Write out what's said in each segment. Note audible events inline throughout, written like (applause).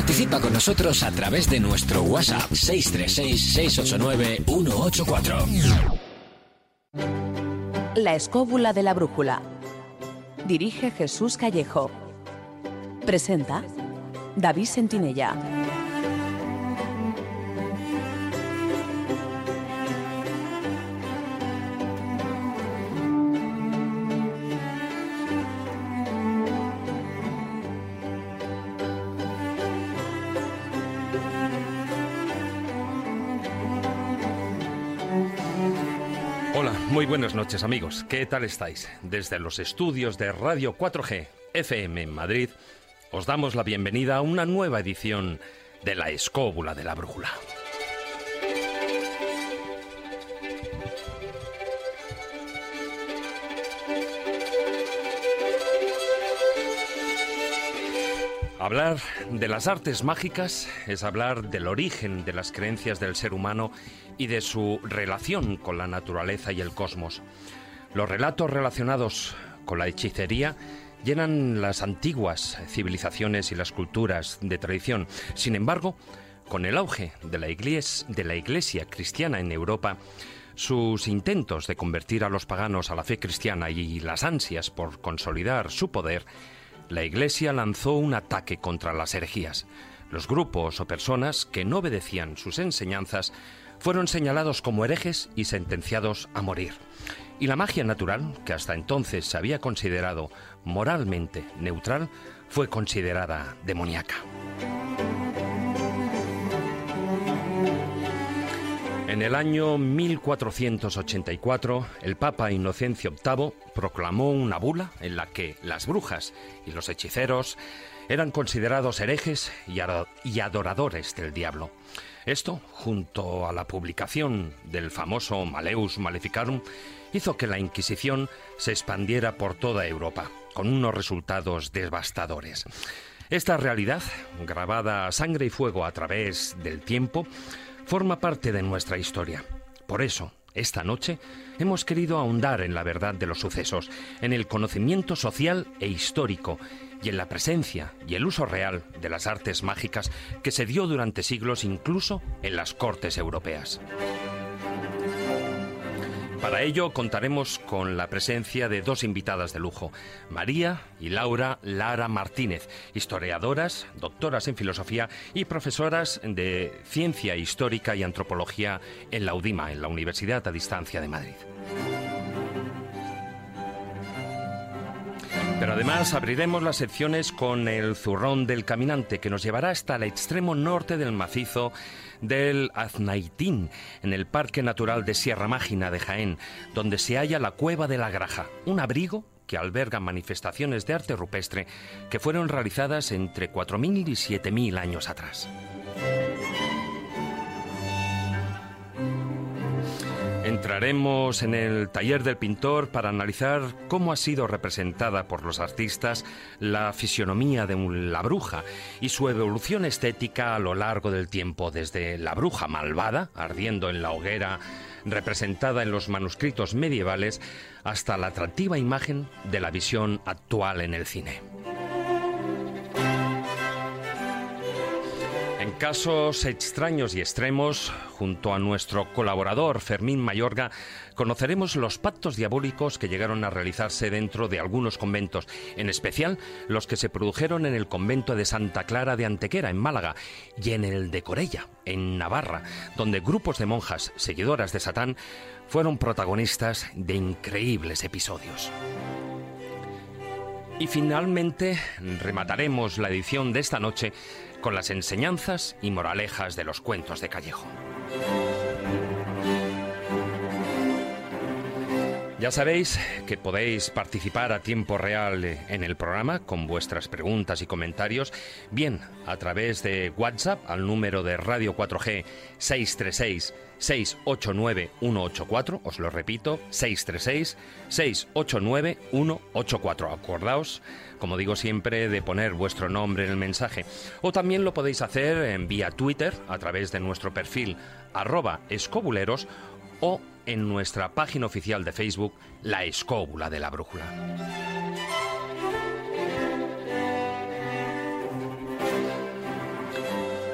Participa con nosotros a través de nuestro WhatsApp 636-689-184. La escóbula de la brújula. Dirige Jesús Callejo. Presenta David Sentinella. Buenas noches amigos. ¿Qué tal estáis? Desde los estudios de Radio 4G FM en Madrid, os damos la bienvenida a una nueva edición de La Escóbula de la Brújula. Hablar de las artes mágicas es hablar del origen de las creencias del ser humano y de su relación con la naturaleza y el cosmos. Los relatos relacionados con la hechicería llenan las antiguas civilizaciones y las culturas de tradición. Sin embargo, con el auge de la, iglesia, cristiana en Europa, sus intentos de convertir a los paganos a la fe cristiana y las ansias por consolidar su poder la Iglesia lanzó un ataque contra las herejías. Los grupos o personas que no obedecían sus enseñanzas fueron señalados como herejes y sentenciados a morir. Y la magia natural, que hasta entonces se había considerado moralmente neutral, fue considerada demoníaca. En el año 1484, el Papa Inocencio VIII proclamó una bula en la que las brujas y los hechiceros eran considerados herejes y adoradores del diablo. Esto, junto a la publicación del famoso Maleus Maleficarum, hizo que la Inquisición se expandiera por toda Europa, con unos resultados devastadores. Esta realidad, grabada a sangre y fuego a través del tiempo, forma parte de nuestra historia. Por eso, esta noche hemos querido ahondar en la verdad de los sucesos, en el conocimiento social e histórico y en la presencia y el uso real de las artes mágicas que se dio durante siglos incluso en las cortes europeas. Para ello contaremos con la presencia de dos invitadas de lujo, María y Laura Lara Martínez, historiadoras, doctoras en filosofía y profesoras de ciencia histórica y antropología en la UDIMA, en la Universidad a Distancia de Madrid. Pero además abriremos las secciones con el zurrón del caminante que nos llevará hasta el extremo norte del macizo del Aznaitín, en el Parque Natural de Sierra Mágina de Jaén, donde se halla la Cueva de la Graja, un abrigo que alberga manifestaciones de arte rupestre que fueron realizadas entre 4.000 y 7.000 años atrás. Entraremos en el taller del pintor para analizar cómo ha sido representada por los artistas la fisionomía de la bruja y su evolución estética a lo largo del tiempo, desde la bruja malvada, ardiendo en la hoguera, representada en los manuscritos medievales, hasta la atractiva imagen de la visión actual en el cine. Casos extraños y extremos, junto a nuestro colaborador Fermín Mayorga, conoceremos los pactos diabólicos que llegaron a realizarse dentro de algunos conventos, en especial los que se produjeron en el convento de Santa Clara de Antequera, en Málaga, y en el de Corella, en Navarra, donde grupos de monjas seguidoras de Satán fueron protagonistas de increíbles episodios. Y finalmente remataremos la edición de esta noche con las enseñanzas y moralejas de los cuentos de Callejo. Ya sabéis que podéis participar a tiempo real en el programa con vuestras preguntas y comentarios, bien a través de WhatsApp al número de Radio 4G 636 689 184, os lo repito, 636 689 184. Acordaos, como digo siempre, de poner vuestro nombre en el mensaje. O también lo podéis hacer en vía Twitter a través de nuestro perfil arroba escobuleros o en nuestra página oficial de Facebook, La Escóbula de la Brújula.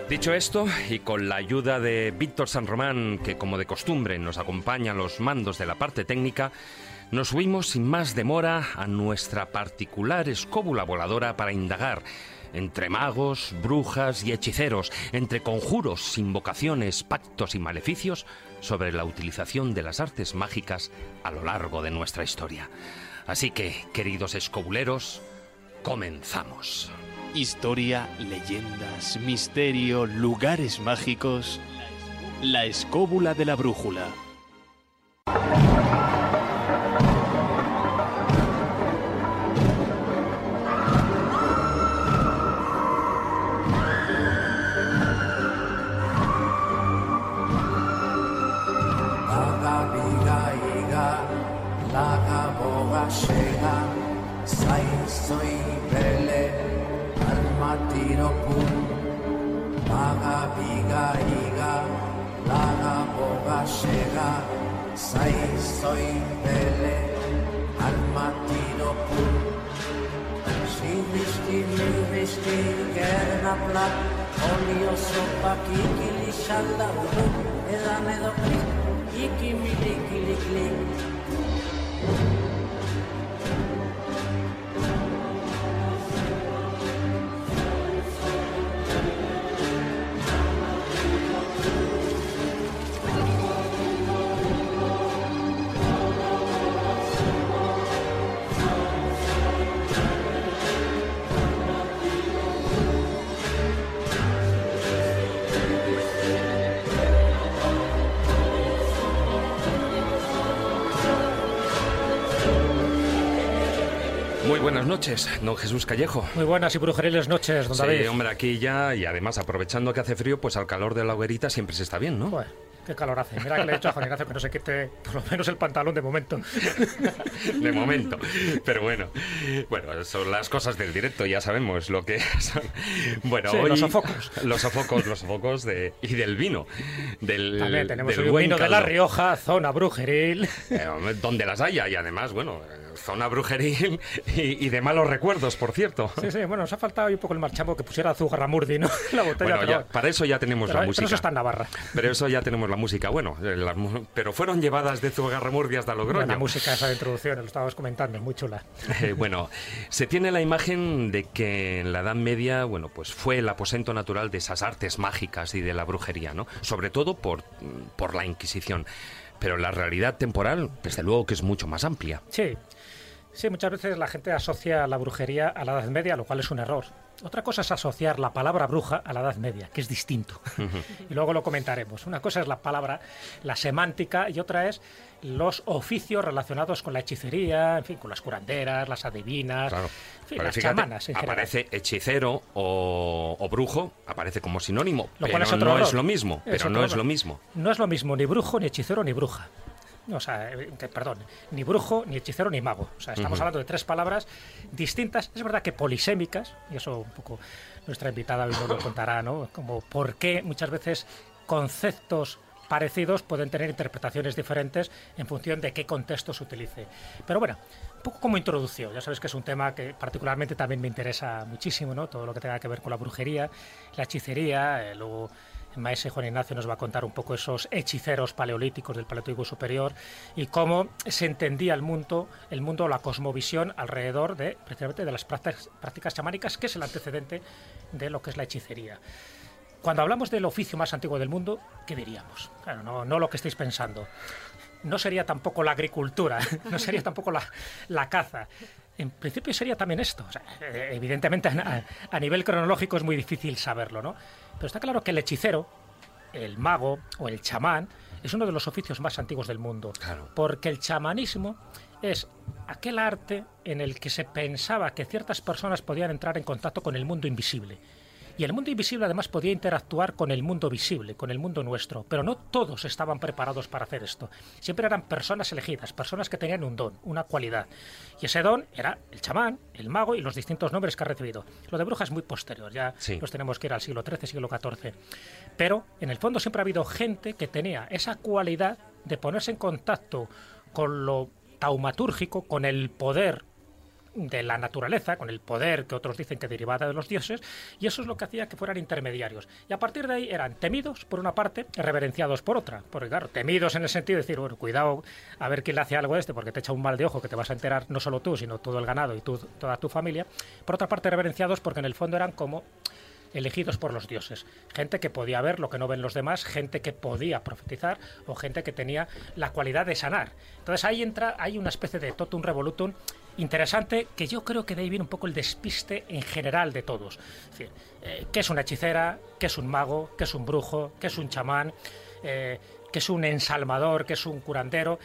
Dicho esto, y con la ayuda de Víctor San Román, que como de costumbre nos acompaña a los mandos de la parte técnica, nos subimos sin más demora a nuestra particular escóbula voladora para indagar entre magos, brujas y hechiceros, entre conjuros, invocaciones, pactos y maleficios, sobre la utilización de las artes mágicas a lo largo de nuestra historia. Así que, queridos escobuleros, comenzamos. Historia, leyendas, misterio, lugares mágicos. La escóbula de la brújula. Shega, sai soi bele, al mattino pum. Si visti, mi visti, gerna plat, olio sopa, kiki li shalla, uru, edame do klik, mi liki lik lik. Noches, don Jesús Callejo. Muy buenas y brujeriles noches, don Sí, David. hombre, aquí ya, y además aprovechando que hace frío, pues al calor de la hoguerita siempre se está bien, ¿no? Joder, qué calor hace. Mira que le he dicho a Juan Ignacio que no se quite por lo menos el pantalón de momento. (laughs) de momento. Pero bueno, bueno, son las cosas del directo, ya sabemos lo que son. Bueno, Sí, hoy los sofocos. Los sofocos, los sofocos de, y del vino. Del, También tenemos del el vino de La. Rioja, zona brujeril. Eh, donde las haya y además, bueno, zona brujeril y, y de malos recuerdos, por cierto. Sí, sí, bueno, nos ha faltado un poco el marchamo que pusiera azúcar Ramurdi, ¿no? (laughs) La botella, Bueno, pero, ya, para eso ya tenemos pero- la pero música. eso está en Navarra. Pero eso ya tenemos la música. Bueno, eh, pero fueron llevadas de Zugarramurdi hasta Logroño. Buena música esa de introducción, lo estábamos comentando, es muy chula. (laughs) Eh, bueno, se tiene la imagen de que en la Edad Media, bueno, pues fue el aposento natural de esas artes mágicas y de la brujería, ¿no? Sobre todo por, por la Inquisición. Pero la realidad temporal, desde luego que es mucho más amplia. Sí, sí, muchas veces la gente asocia la brujería a la Edad Media, lo cual es un error. Otra cosa es asociar la palabra bruja a la Edad Media, que es distinto. y luego lo comentaremos. Una cosa es la palabra, la semántica, y otra es los oficios relacionados con la hechicería, en fin, con las curanderas, las adivinas, Claro. en fin, Pero las fíjate, chamanas en general. aparece hechicero o, o brujo, aparece como sinónimo. Lo pero es otro no error. es lo mismo. Pero no es lo mismo. No es lo mismo ni brujo, ni hechicero, ni bruja. O sea, eh, perdón, ni brujo, ni hechicero, ni mago. O sea, estamos hablando de tres palabras distintas, es verdad que polisémicas, y eso un poco nuestra invitada hoy nos lo contará, ¿no? Como por qué muchas veces conceptos parecidos pueden tener interpretaciones diferentes en función de qué contexto se utilice. Pero bueno, un poco como introducción, ya sabes que es un tema que particularmente también me interesa muchísimo, ¿no? Todo lo que tenga que ver con la brujería, la hechicería, eh, luego maestro Juan Ignacio nos va a contar un poco esos hechiceros paleolíticos del Paleolítico Superior y cómo se entendía el mundo, el mundo, la cosmovisión alrededor de precisamente de las prácticas, chamánicas, que es el antecedente de lo que es la hechicería. Cuando hablamos del oficio más antiguo del mundo, ¿qué diríamos? No, no lo que estáis pensando. No sería tampoco la agricultura, (laughs) no sería tampoco la, caza. En principio sería también esto. Evidentemente a, a nivel cronológico es muy difícil saberlo, ¿no? Pero está claro que el hechicero, el mago o el chamán es uno de los oficios más antiguos del mundo. Claro. Porque el chamanismo es aquel arte en el que se pensaba que ciertas personas podían entrar en contacto con el mundo invisible. Y el mundo invisible además podía interactuar con el mundo visible, con el mundo nuestro, pero no todos estaban preparados para hacer esto. Siempre eran personas elegidas, personas que tenían un don, una cualidad. Y ese don era el chamán, el mago y los distintos nombres que ha recibido. Lo de bruja es muy posterior, ya Sí. nos tenemos que ir al siglo XIII, siglo XIV. Pero en el fondo siempre ha habido gente que tenía esa cualidad de ponerse en contacto con lo taumatúrgico, con el poder de la naturaleza, con el poder que otros dicen que derivaba de los dioses, y eso es lo que hacía que fueran intermediarios. Y a partir de ahí eran temidos por una parte, reverenciados por otra. Porque claro, temidos en el sentido de decir, bueno, cuidado a ver quién le hace algo a este, porque te echa un mal de ojo que te vas a enterar no solo tú, sino todo el ganado y toda tu familia. Por otra parte, reverenciados porque en el fondo eran como elegidos por los dioses. Gente que podía ver lo que no ven los demás, gente que podía profetizar o gente que tenía la cualidad de sanar. Entonces ahí entra, hay una especie de totum revolutum interesante que yo creo que de ahí viene un poco el despiste en general de todos. Es decir, eh, ¿qué es una hechicera? ¿Qué es un mago? ¿Qué es un brujo? ¿Qué es un chamán? Eh, ¿Qué es un ensalmador? ¿Qué es un curandero?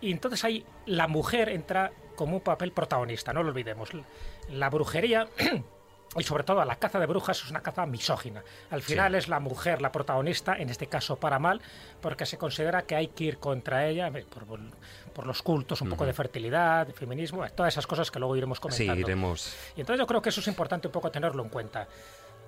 Y entonces ahí la mujer entra como un papel protagonista, no lo olvidemos. La brujería (clears throat) y sobre todo la caza de brujas es una caza misógina. Al final es la mujer la protagonista, en este caso para mal, porque se considera que hay que ir contra ella eh, por, los cultos, un poco de fertilidad, de feminismo, todas esas cosas que luego iremos comentando. Sí, iremos. Y entonces yo creo que eso es importante un poco tenerlo en cuenta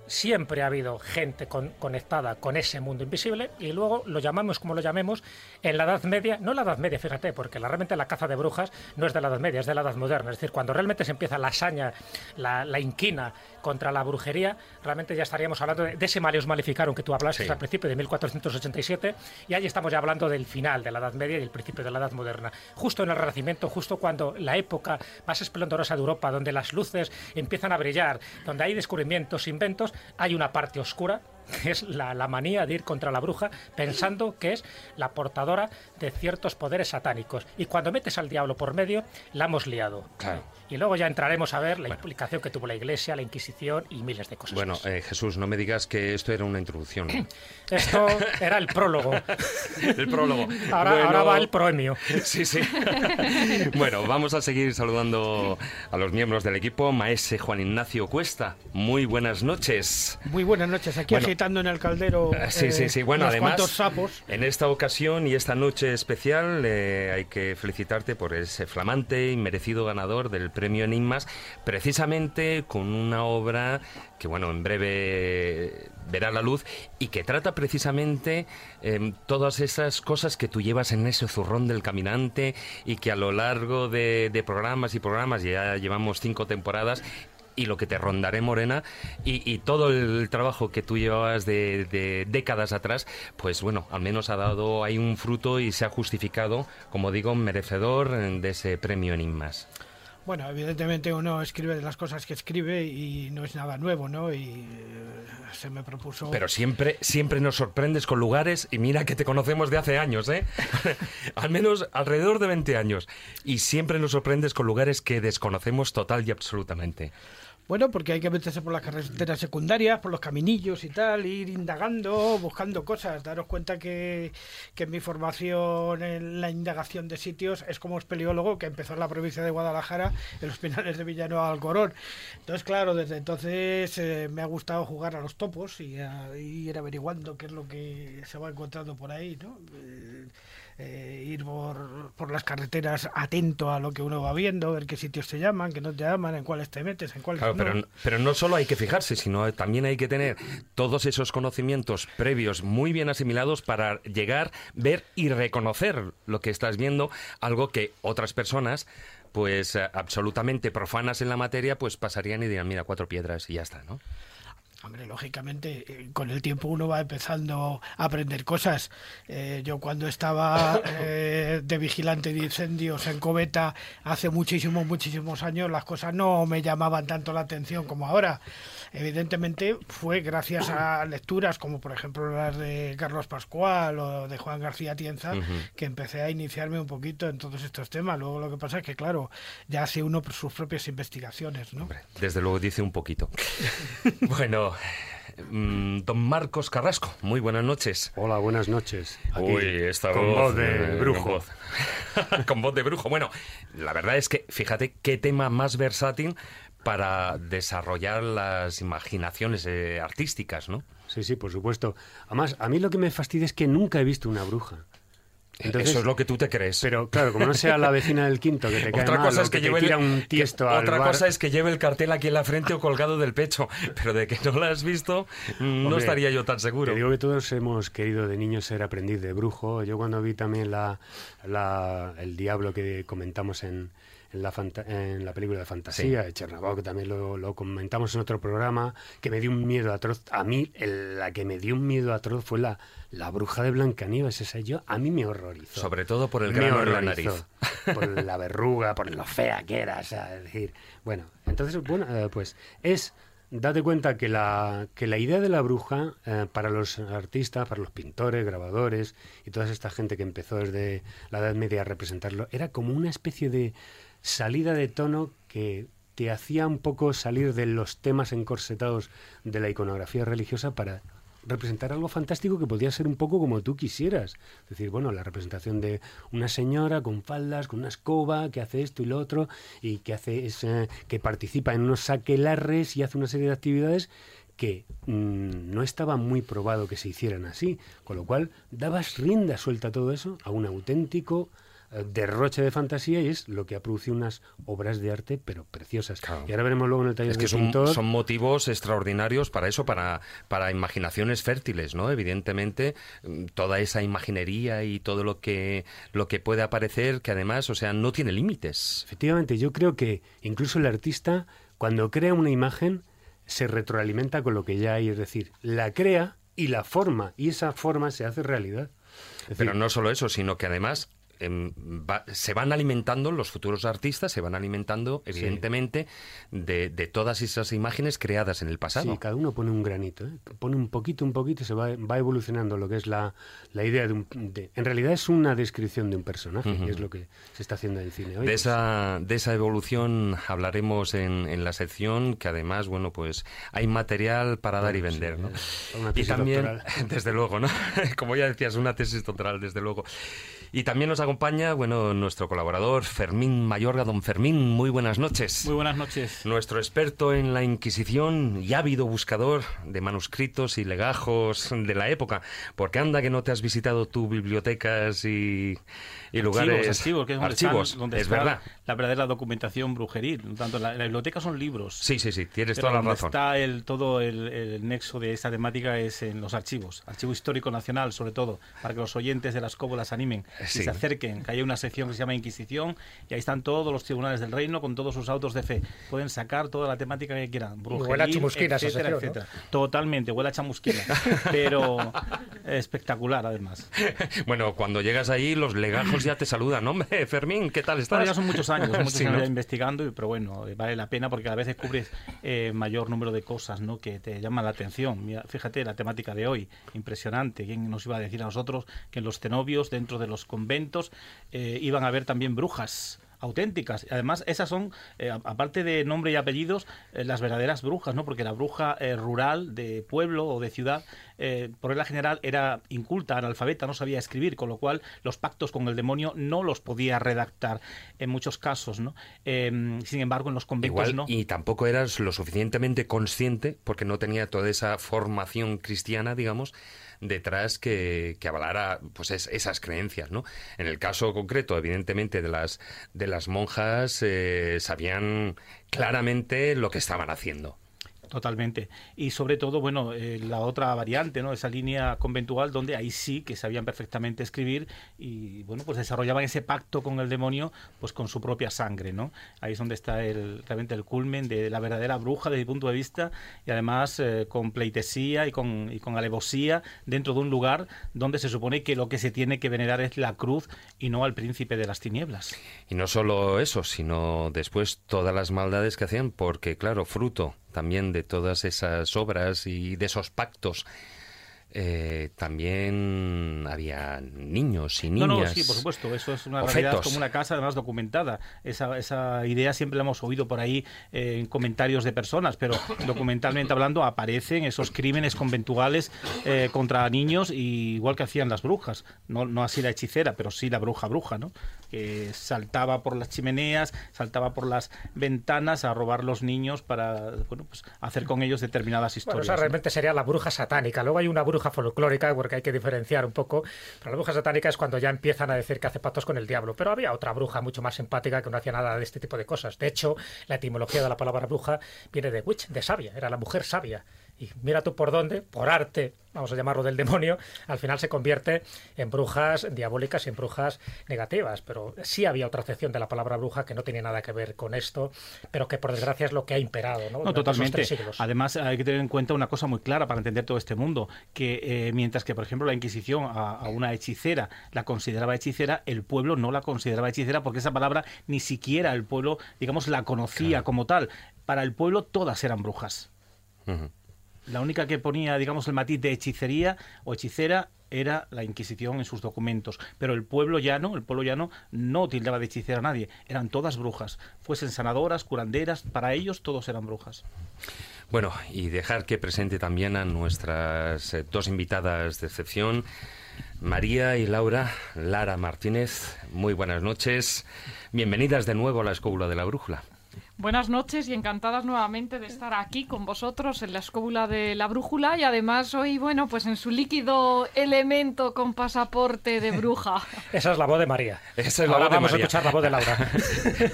siempre ha habido gente conectada con ese mundo invisible y luego lo llamamos como lo llamemos en la Edad Media, no la Edad Media, fíjate, porque la, realmente la caza de brujas no es de la Edad Media, es de la Edad Moderna. Es decir, cuando realmente se empieza la hazaña, la, inquina contra la brujería, realmente ya estaríamos hablando de, ese Malius Maleficarum que tú hablaste al principio de 1487 y ahí estamos ya hablando del final de la Edad Media y el principio de la Edad Moderna. Justo en el Renacimiento, justo cuando la época más esplendorosa de Europa, donde las luces empiezan a brillar, donde hay descubrimientos, inventos, hay una parte oscura que (laughs) es la, manía de ir contra la bruja pensando que es la portadora de ciertos poderes satánicos. Y cuando metes al diablo por medio, la hemos liado. Y luego ya entraremos a ver la implicación que tuvo la Iglesia, la Inquisición y miles de cosas. Bueno, eh, Jesús, no me digas que esto era una introducción. (clears throat) esto era el prólogo. (laughs) el prólogo. Ahora, va el proemio. (laughs) sí, sí. bueno, vamos a seguir saludando a los miembros del equipo. Maese Juan Ignacio Cuesta, muy buenas noches. Muy buenas noches. Aquí en el caldero. Eh, sí. Bueno, además, sapos. en esta ocasión y esta noche especial eh, hay que felicitarte por ese flamante y merecido ganador del premio Enigmas, precisamente con una obra que, bueno, en breve verá la luz y que trata precisamente eh, todas esas cosas que tú llevas en ese zurrón del caminante y que a lo largo de, de programas y programas, ya llevamos cinco temporadas, y lo que te rondaré morena y, todo el trabajo que tú llevabas de, de, décadas atrás, pues bueno, al menos ha dado ahí un fruto y se ha justificado, como digo, merecedor de ese premio Enigmas. Bueno, evidentemente uno escribe las cosas que escribe y no es nada nuevo, ¿no? Y eh, se me propuso... Pero siempre, siempre nos sorprendes con lugares y mira que te conocemos de hace años, ¿eh? (laughs) Al menos alrededor de 20 años. Y siempre nos sorprendes con lugares que desconocemos total y absolutamente. Bueno, porque hay que meterse por las carreteras secundarias, por los caminillos y tal, ir indagando, buscando cosas. Daros cuenta que, que mi formación en la indagación de sitios es como espeleólogo que empezó en la provincia de Guadalajara, en los Pinales de Villano Alcorón. Entonces, claro, desde entonces eh, me ha gustado jugar a los topos y, ir averiguando qué es lo que se va encontrando por ahí, ¿no? Eh, eh, ir por, por, las carreteras atento a lo que uno va viendo, ver qué sitios te llaman, qué no te llaman, en cuáles te metes, en cuáles claro, no. Pero, pero no solo hay que fijarse, sino también hay que tener todos esos conocimientos previos muy bien asimilados para llegar, ver y reconocer lo que estás viendo, algo que otras personas pues eh, absolutamente profanas en la materia, pues pasarían y dirían, mira, cuatro piedras y ya está, ¿no? Hombre, lógicamente, eh, con el tiempo uno va empezando a aprender cosas. Eh, yo cuando estaba (laughs) eh, de vigilante de incendios en Coveta hace muchísimos, muchísimos años, las cosas no me llamaban tanto la atención como ahora. Evidentemente fue gracias a lecturas como por ejemplo las de Carlos Pascual o de Juan García Tienza que empecé a iniciarme un poquito en todos estos temas. Luego lo que pasa es que, claro, ya hace uno sus propias investigaciones, ¿no? Desde luego dice un poquito. (laughs) bueno, Mm, don Marcos Carrasco, muy buenas noches. Hola, buenas noches. Uy, esta con voz, de eh, brujo. (laughs) Con voz. de brujo. Bueno, la verdad es que fíjate qué tema más versátil para desarrollar las imaginaciones eh, artísticas, ¿no? Sí, sí, por supuesto. Además, a mí lo que me fastidia es que nunca he visto una bruja. Eso es lo que tú te crees. Pero claro, como no sea la vecina del quinto que te (laughs) cae otra cosa es que, lleve un tiesto Otra cosa es que lleve el cartel aquí en la frente o colgado del pecho, pero de que no la has visto no estaría yo tan seguro. Te digo que todos hemos querido de niños ser aprendiz de brujo. Yo cuando vi también la, el diablo que comentamos en, en la, en la película de fantasía de Chernabog, que también lo, comentamos en otro programa, que me dio un miedo atroz. A mí, la que me dio un miedo atroz fue la, la bruja de Blancanieves, esa yo, a mí me horrorizó. Sobre todo por el grano en la nariz. (laughs) Por la (laughs) verruga, por lo fea que era, es decir, bueno, entonces, bueno, eh, pues es date cuenta que la, que la idea de la bruja eh, para los artistas, para los pintores, grabadores y toda esta gente que empezó desde la Edad Media a representarlo, era como una especie de salida de tono que te hacía un poco salir de los temas encorsetados de la iconografía religiosa para representar algo fantástico que podía ser un poco como tú quisieras. Es decir, bueno, la representación de una señora con faldas, con una escoba, que hace esto y lo otro, y que hace ese, que participa en unos saquelarres y hace una serie de actividades que mm, no estaba muy probado que se hicieran así, con lo cual dabas rienda suelta a todo eso a un auténtico derroche de fantasía y es lo que ha producido unas obras de arte pero preciosas. Y ahora veremos luego en el taller es que son, son, motivos extraordinarios para eso, para, para imaginaciones fértiles, ¿no? Evidentemente, mm, toda esa imaginería y todo lo que, lo que puede aparecer, que además, o sea, no tiene límites. Efectivamente, yo creo que incluso el artista, cuando crea una imagen, se retroalimenta con lo que ya hay, es decir, la crea y la forma, y esa forma se hace realidad. Pero no solo eso, sino que además Em, se van alimentando, los futuros artistas se van alimentando, evidentemente, de, todas esas imágenes creadas en el pasado. Sí, cada uno pone un granito, ¿eh? pone un poquito, un poquito, se va, va evolucionando lo que es la, la idea de un... en realidad es una descripción de un personaje, que es lo que se está haciendo en cine hoy. De, esa, de esa evolución hablaremos en, en, la sección, que además, bueno, pues hay material para dar y vender, ¿no? y también, (laughs) desde luego, ¿no? (laughs) Como ya decías, una tesis doctoral, desde luego. Y también nos acompaña, bueno, nuestro colaborador Fermín Mayorga. Don Fermín, muy buenas noches. Muy buenas noches. Nuestro experto en la Inquisición y ávido buscador de manuscritos y legajos de la época. Porque anda que no te has visitado tu bibliotecas y, lugares... Archivos, que es donde, archivos, donde es verdad. la verdadera documentación brujeril. Tanto la, la, biblioteca son libros. Sí, sí, sí, tienes toda la razón. está el, todo el, el, nexo de esta temática es en los archivos. Archivo Histórico Nacional, sobre todo, para que los oyentes de las cóbulas animen se acerquen, que hay una sección que se llama Inquisición y ahí están todos los tribunales del reino con todos sus autos de fe. Pueden sacar toda la temática que quieran. Brujería, etcétera, etcétera. Totalmente, huele a chamusquina. (laughs) pero espectacular, además. bueno, cuando llegas ahí, los legajos ya te saludan. (laughs) Hombre, Fermín, ¿qué tal estás? ya son muchos años, (laughs) muchos años investigando, pero bueno, vale la pena porque a veces descubres eh, mayor número de cosas ¿no? que te llaman la atención. Mira, fíjate la temática de hoy, impresionante. ¿Quién nos iba a decir a nosotros que en los cenobios, dentro de los conventos, eh, iban a haber también brujas auténticas. Además, esas son, eh, aparte de nombre y apellidos, eh, las verdaderas brujas, ¿no? Porque la bruja rural de pueblo o de ciudad, por regla general, era inculta, analfabeta, no sabía escribir, con lo cual los pactos con el demonio no los podía redactar en muchos casos, ¿no? Em, sin embargo, en los conventos no. Y tampoco eras lo suficientemente consciente, porque no tenía toda esa formación cristiana, digamos, detrás que, que avalara pues esas creencias, ¿no? En el caso concreto, evidentemente, de las, de las monjas, eh, sabían claramente lo que estaban haciendo. Totalmente. Y sobre todo, bueno, eh, la otra variante, ¿no? Esa línea conventual donde ahí sí que sabían perfectamente escribir y, bueno, pues desarrollaban ese pacto con el demonio, pues con su propia sangre, ¿no? Ahí es donde está el, realmente el culmen de la verdadera bruja desde mi punto de vista y además eh, con pleitesía y con, y con alevosía dentro de un lugar donde se supone que lo que se tiene que venerar es la cruz y no al príncipe de las tinieblas. Y no solo eso, sino después todas las maldades que hacían, porque claro, fruto también de todas esas obras y de esos pactos eh, también había niños y niñas. No, no, sí, por supuesto, eso es una realidad como una casa además documentada. Esa, esa idea siempre la hemos oído por ahí eh, en comentarios de personas, pero (coughs) documentalmente hablando aparecen esos crímenes conventuales eh, contra niños, igual que hacían las brujas. No, no así la hechicera, pero sí la bruja bruja, ¿no? Que saltaba por las chimeneas, saltaba por las ventanas a robar los niños para bueno, pues, hacer con ellos determinadas historias. Bueno, realmente sería la bruja satánica. Luego hay una bruja bruja folclórica, porque hay que diferenciar un poco. Pero la bruja satánica es cuando ya empiezan a decir que hace pactos con el diablo. Pero había otra bruja mucho más empática que no hacía nada de este tipo de cosas. De hecho, la etimología de la palabra bruja viene de witch, de sabia. Era la mujer sabia y mira tú por dónde, por arte, vamos a llamarlo del demonio, al final se convierte en brujas diabólicas y en brujas negativas. Pero sí había otra acepción de la palabra bruja que no tiene nada que ver con esto, pero que por desgracia es lo que ha imperado. No, no totalmente. Además, hay que tener en cuenta una cosa muy clara para entender todo este mundo, que eh, mientras que, por ejemplo, la Inquisición a, una hechicera la consideraba hechicera, el pueblo no la consideraba hechicera porque esa palabra ni siquiera el pueblo, digamos, la conocía como tal. Para el pueblo todas eran brujas. La única que ponía, digamos, el matiz de hechicería o hechicera era la Inquisición en sus documentos. Pero el pueblo llano, el pueblo llano no tildaba de hechicera a nadie. Eran todas brujas. Fuesen sanadoras, curanderas, para ellos todos eran brujas. Bueno, y dejar que presente también a nuestras eh, dos invitadas de excepción. María y Laura, Lara Martínez, muy buenas noches. Bienvenidas de nuevo a la Escóbula de la Brújula. Buenas noches y encantadas nuevamente de estar aquí con vosotros en la escóbula de la brújula y además hoy, bueno, pues en su líquido elemento con pasaporte de bruja. (laughs) Esa es la voz de María. Esa es la voz de vamos a escuchar la voz de Laura.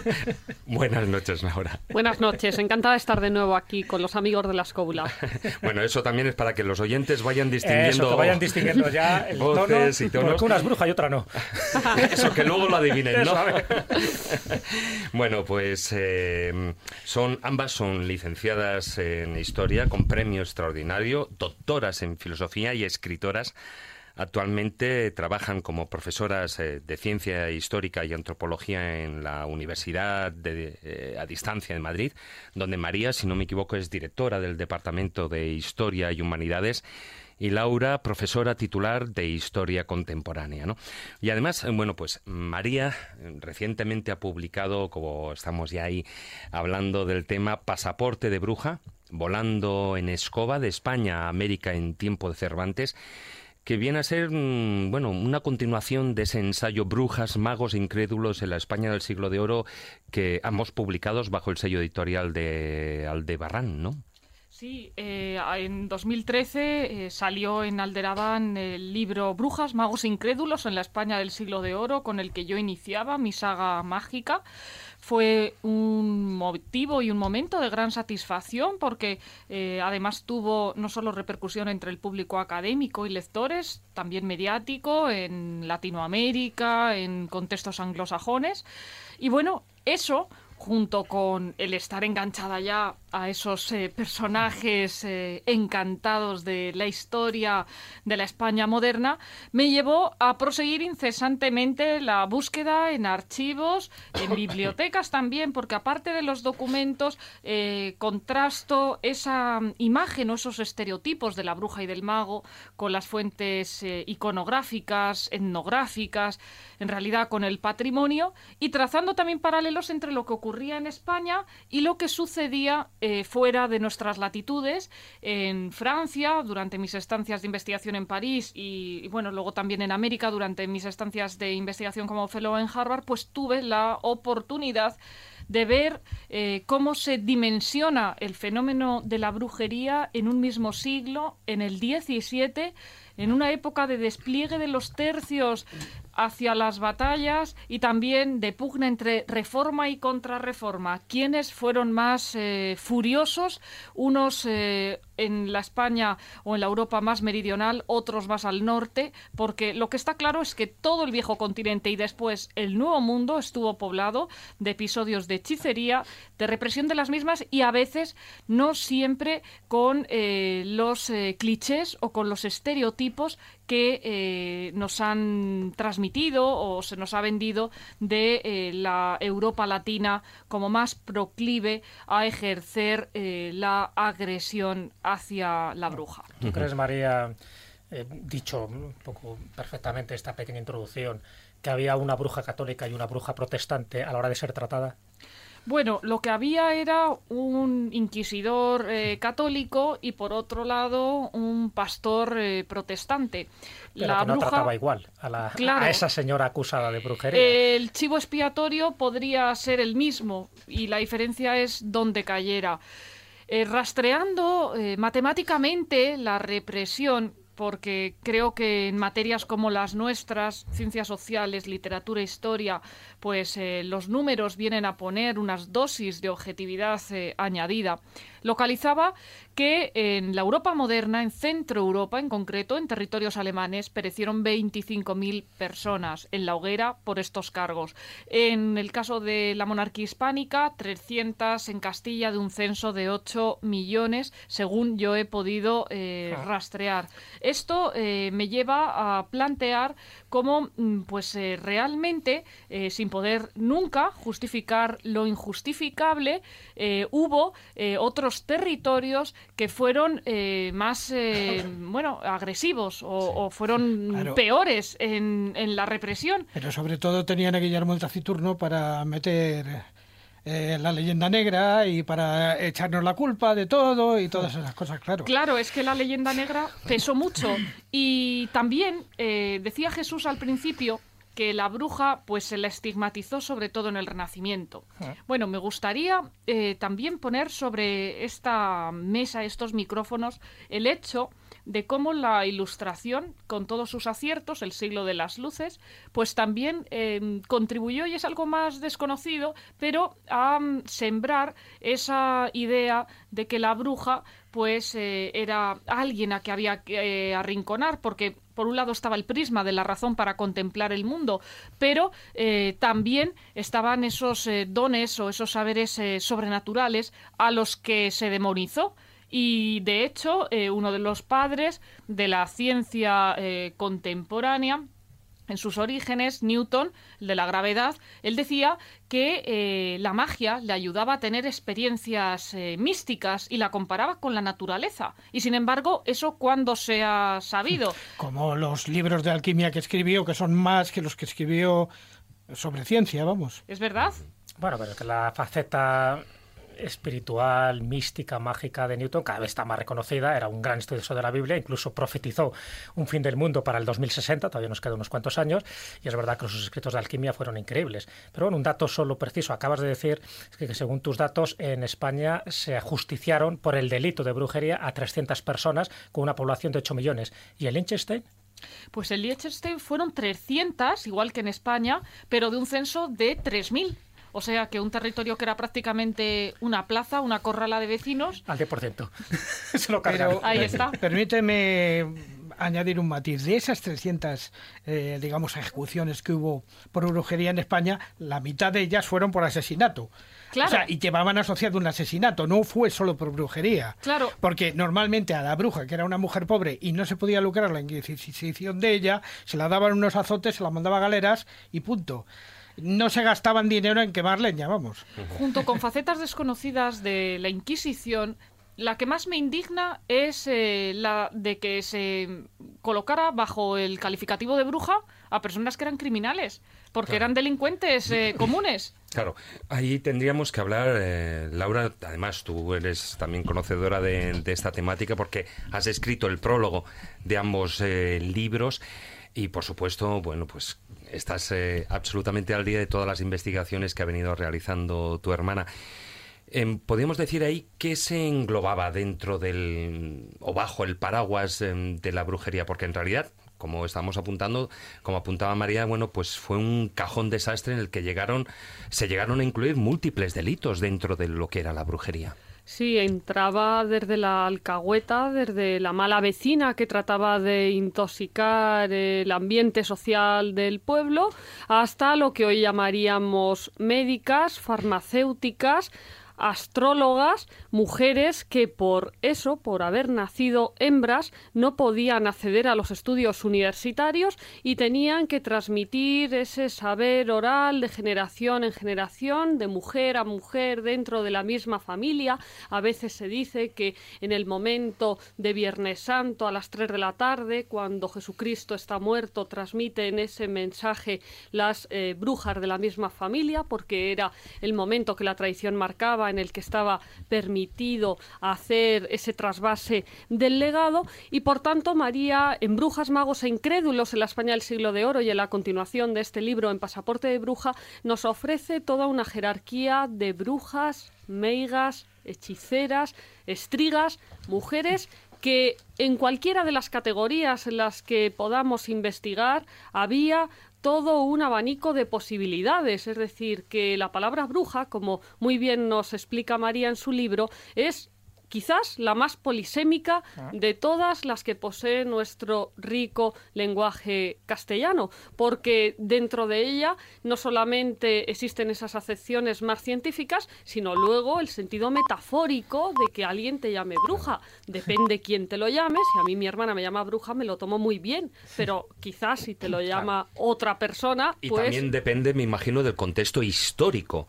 (laughs) Buenas noches, Laura. Buenas noches, encantada de estar de nuevo aquí con los amigos de la escóbula. (laughs) bueno, eso también es para que los oyentes vayan distinguiendo... Eso, que vayan distinguiendo ya el voces tono, y tonos. Porque una es bruja y otra no. eso, que luego lo adivinen, ¿no? bueno, pues... Eh, son, ambas son licenciadas en Historia con premio extraordinario, doctoras en Filosofía y escritoras. Actualmente trabajan como profesoras eh, de ciencia histórica y antropología en la Universidad de, eh, a Distancia de Madrid, donde María, si no me equivoco, es directora del Departamento de Historia y Humanidades y Laura, profesora titular de Historia Contemporánea. ¿no? Y además, eh, bueno, pues María eh, recientemente ha publicado, como estamos ya ahí hablando del tema, Pasaporte de Bruja, volando en escoba de España a América en tiempo de Cervantes que viene a ser mm, bueno una continuación de ese ensayo Brujas, Magos e Incrédulos en la España del siglo de oro que ambos publicados bajo el sello editorial de Aldebarrán, ¿no? Sí, eh, en 2013 eh, salió en Alderaván el libro Brujas, Magos Incrédulos en la España del siglo de oro, con el que yo iniciaba mi saga mágica. Fue un motivo y un momento de gran satisfacción porque eh, además tuvo no solo repercusión entre el público académico y lectores, también mediático en Latinoamérica, en contextos anglosajones. Y bueno, eso junto con el estar enganchada ya a esos eh, personajes eh, encantados de la historia de la España moderna, me llevó a proseguir incesantemente la búsqueda en archivos, en bibliotecas también, porque aparte de los documentos, eh, contrasto esa imagen o esos estereotipos de la bruja y del mago con las fuentes iconográficas, etnográficas, en realidad con el patrimonio, y trazando también paralelos entre lo que en España y lo que sucedía eh, fuera de nuestras latitudes, en Francia, durante mis estancias de investigación en París y, bueno, luego también en América, durante mis estancias de investigación como fellow en Harvard, pues tuve la oportunidad de ver eh, cómo se dimensiona el fenómeno de la brujería en un mismo siglo, en el XVII, en una época de despliegue de los tercios hacia las batallas y también de pugna entre reforma y contrarreforma. ¿Quiénes fueron más eh, furiosos? Unos eh, en la España o en la Europa más meridional, otros más al norte, porque lo que está claro es que todo el viejo continente y después el nuevo mundo estuvo poblado de episodios de hechicería, de represión de las mismas y a veces no siempre con eh, los clichés o con los estereotipos que eh, nos han transmitido o se nos ha vendido de eh, la Europa latina como más proclive a ejercer eh, la agresión hacia la bruja. ¿Tú crees, María, dicho un poco perfectamente esta pequeña introducción, que había una bruja católica y una bruja protestante a la hora de ser tratada? Bueno, lo que había era un inquisidor eh, católico y por otro lado un pastor eh, protestante. Pero la que no trataba igual a, a, esa señora acusada de brujería. El chivo expiatorio podría ser el mismo y la diferencia es dónde cayera. Eh, rastreando matemáticamente la represión porque creo que en materias como las nuestras, ciencias sociales, literatura, historia, pues eh, los números vienen a poner unas dosis de objetividad eh, añadida. Localizaba que en la Europa moderna, en Centro Europa en concreto, en territorios alemanes, perecieron 25.000 personas en la hoguera por estos cargos. En el caso de la monarquía hispánica, 300 en Castilla de un censo de 8 millones, según yo he podido eh, Ah. rastrear. Esto eh, me lleva a plantear cómo, mm, pues eh, realmente, eh, sin poder nunca justificar lo injustificable, eh, hubo otros territorios que fueron eh, más, (laughs) bueno, agresivos o, o fueron Claro. peores en, en la represión. Pero sobre todo tenían a Guillermo el Taciturno para meter eh, la leyenda negra y para echarnos la culpa de todo y todas esas cosas, claro. Claro, es que la leyenda negra pesó mucho. Y también eh, decía Jesús al principio que la bruja pues se la estigmatizó sobre todo en el Renacimiento. Bueno, me gustaría eh, también poner sobre esta mesa, estos micrófonos, el hecho de cómo la ilustración, con todos sus aciertos, el siglo de las luces, pues también eh, contribuyó, y es algo más desconocido, pero a mm, sembrar esa idea de que la bruja pues eh, era alguien a que había que eh, arrinconar, porque por un lado estaba el prisma de la razón para contemplar el mundo, pero eh, también estaban esos dones o esos saberes sobrenaturales a los que se demonizó. Y de hecho, eh, uno de los padres de la ciencia eh, contemporánea, en sus orígenes, Newton, el de la gravedad, él decía que eh, la magia le ayudaba a tener experiencias eh, místicas y la comparaba con la naturaleza. Y sin embargo, eso cuando se ha sabido. (laughs) Como los libros de alquimia que escribió, que son más que los que escribió sobre ciencia, vamos. ¿Es verdad? Bueno, pero que la faceta espiritual, mística, mágica de Newton cada vez está más reconocida. Era un gran estudioso de la Biblia, incluso profetizó un fin del mundo para el 2060, todavía nos quedan unos cuantos años, y es verdad que sus escritos de alquimia fueron increíbles. Pero bueno, un dato solo preciso, acabas de decir que, según tus datos, en España se ajusticiaron por el delito de brujería a 300 personas con una población de 8 millones. ¿Y el Liechtenstein? Pues en Liechtenstein fueron 300, igual que en España, pero de un censo de 3.000. O sea que un territorio que era prácticamente una plaza, una corrala de vecinos. Al 10%. (laughs) Se lo Pero. Ahí está. Permíteme añadir un matiz. De esas 300, eh, digamos, ejecuciones que hubo por brujería en España, la mitad de ellas fueron por asesinato. Claro. O sea, y llevaban asociado un asesinato, no fue solo por brujería. Claro. Porque normalmente a la bruja, que era una mujer pobre y no se podía lucrar la inquisición de ella, se la daban unos azotes, se la mandaba a galeras y punto. No se gastaban dinero en quemar leña, vamos. Junto con facetas desconocidas de la Inquisición, la que más me indigna es eh, la de que se colocara bajo el calificativo de bruja a personas que eran criminales, porque eran delincuentes eh, (clears throat) comunes. Claro, ahí tendríamos que hablar, eh, Laura, además tú eres también conocedora de, de esta temática porque has escrito el prólogo de ambos eh, libros y por supuesto, bueno, pues estás eh, absolutamente al día de todas las investigaciones que ha venido realizando tu hermana. Em, Podríamos decir ahí qué se englobaba dentro del o bajo el paraguas em, de la brujería, porque en realidad, como estamos apuntando, como apuntaba María, bueno, pues fue un cajón desastre en el que llegaron, se llegaron a incluir múltiples delitos dentro de lo que era la brujería. Sí, entraba desde la alcahueta, desde la mala vecina que trataba de intoxicar el ambiente social del pueblo, hasta lo que hoy llamaríamos médicas, farmacéuticas, astrólogas, mujeres que por eso, por haber nacido hembras, no podían acceder a los estudios universitarios y tenían que transmitir ese saber oral de generación en generación, de mujer a mujer dentro de la misma familia. A veces se dice que en el momento de Viernes Santo a las 3 de la tarde, cuando Jesucristo está muerto, transmiten ese mensaje las eh, brujas de la misma familia, porque era el momento que la tradición marcaba en el que estaba permitido hacer ese trasvase del legado. Y por tanto María en Brujas, Magos e Incrédulos en la España del siglo de oro y en la continuación de este libro en Pasaporte de Bruja nos ofrece toda una jerarquía de brujas, meigas, hechiceras, estrigas, mujeres que en cualquiera de las categorías en las que podamos investigar había todo un abanico de posibilidades. Es decir, que la palabra bruja, como muy bien nos explica María en su libro, es quizás la más polisémica Ah. de todas las que posee nuestro rico lenguaje castellano, porque dentro de ella no solamente existen esas acepciones más científicas, sino luego el sentido metafórico de que alguien te llame bruja. Depende (laughs) quién te lo llame, si a mí mi hermana me llama bruja me lo tomo muy bien, pero quizás si te lo llama otra persona, Y pues también depende, me imagino, del contexto histórico.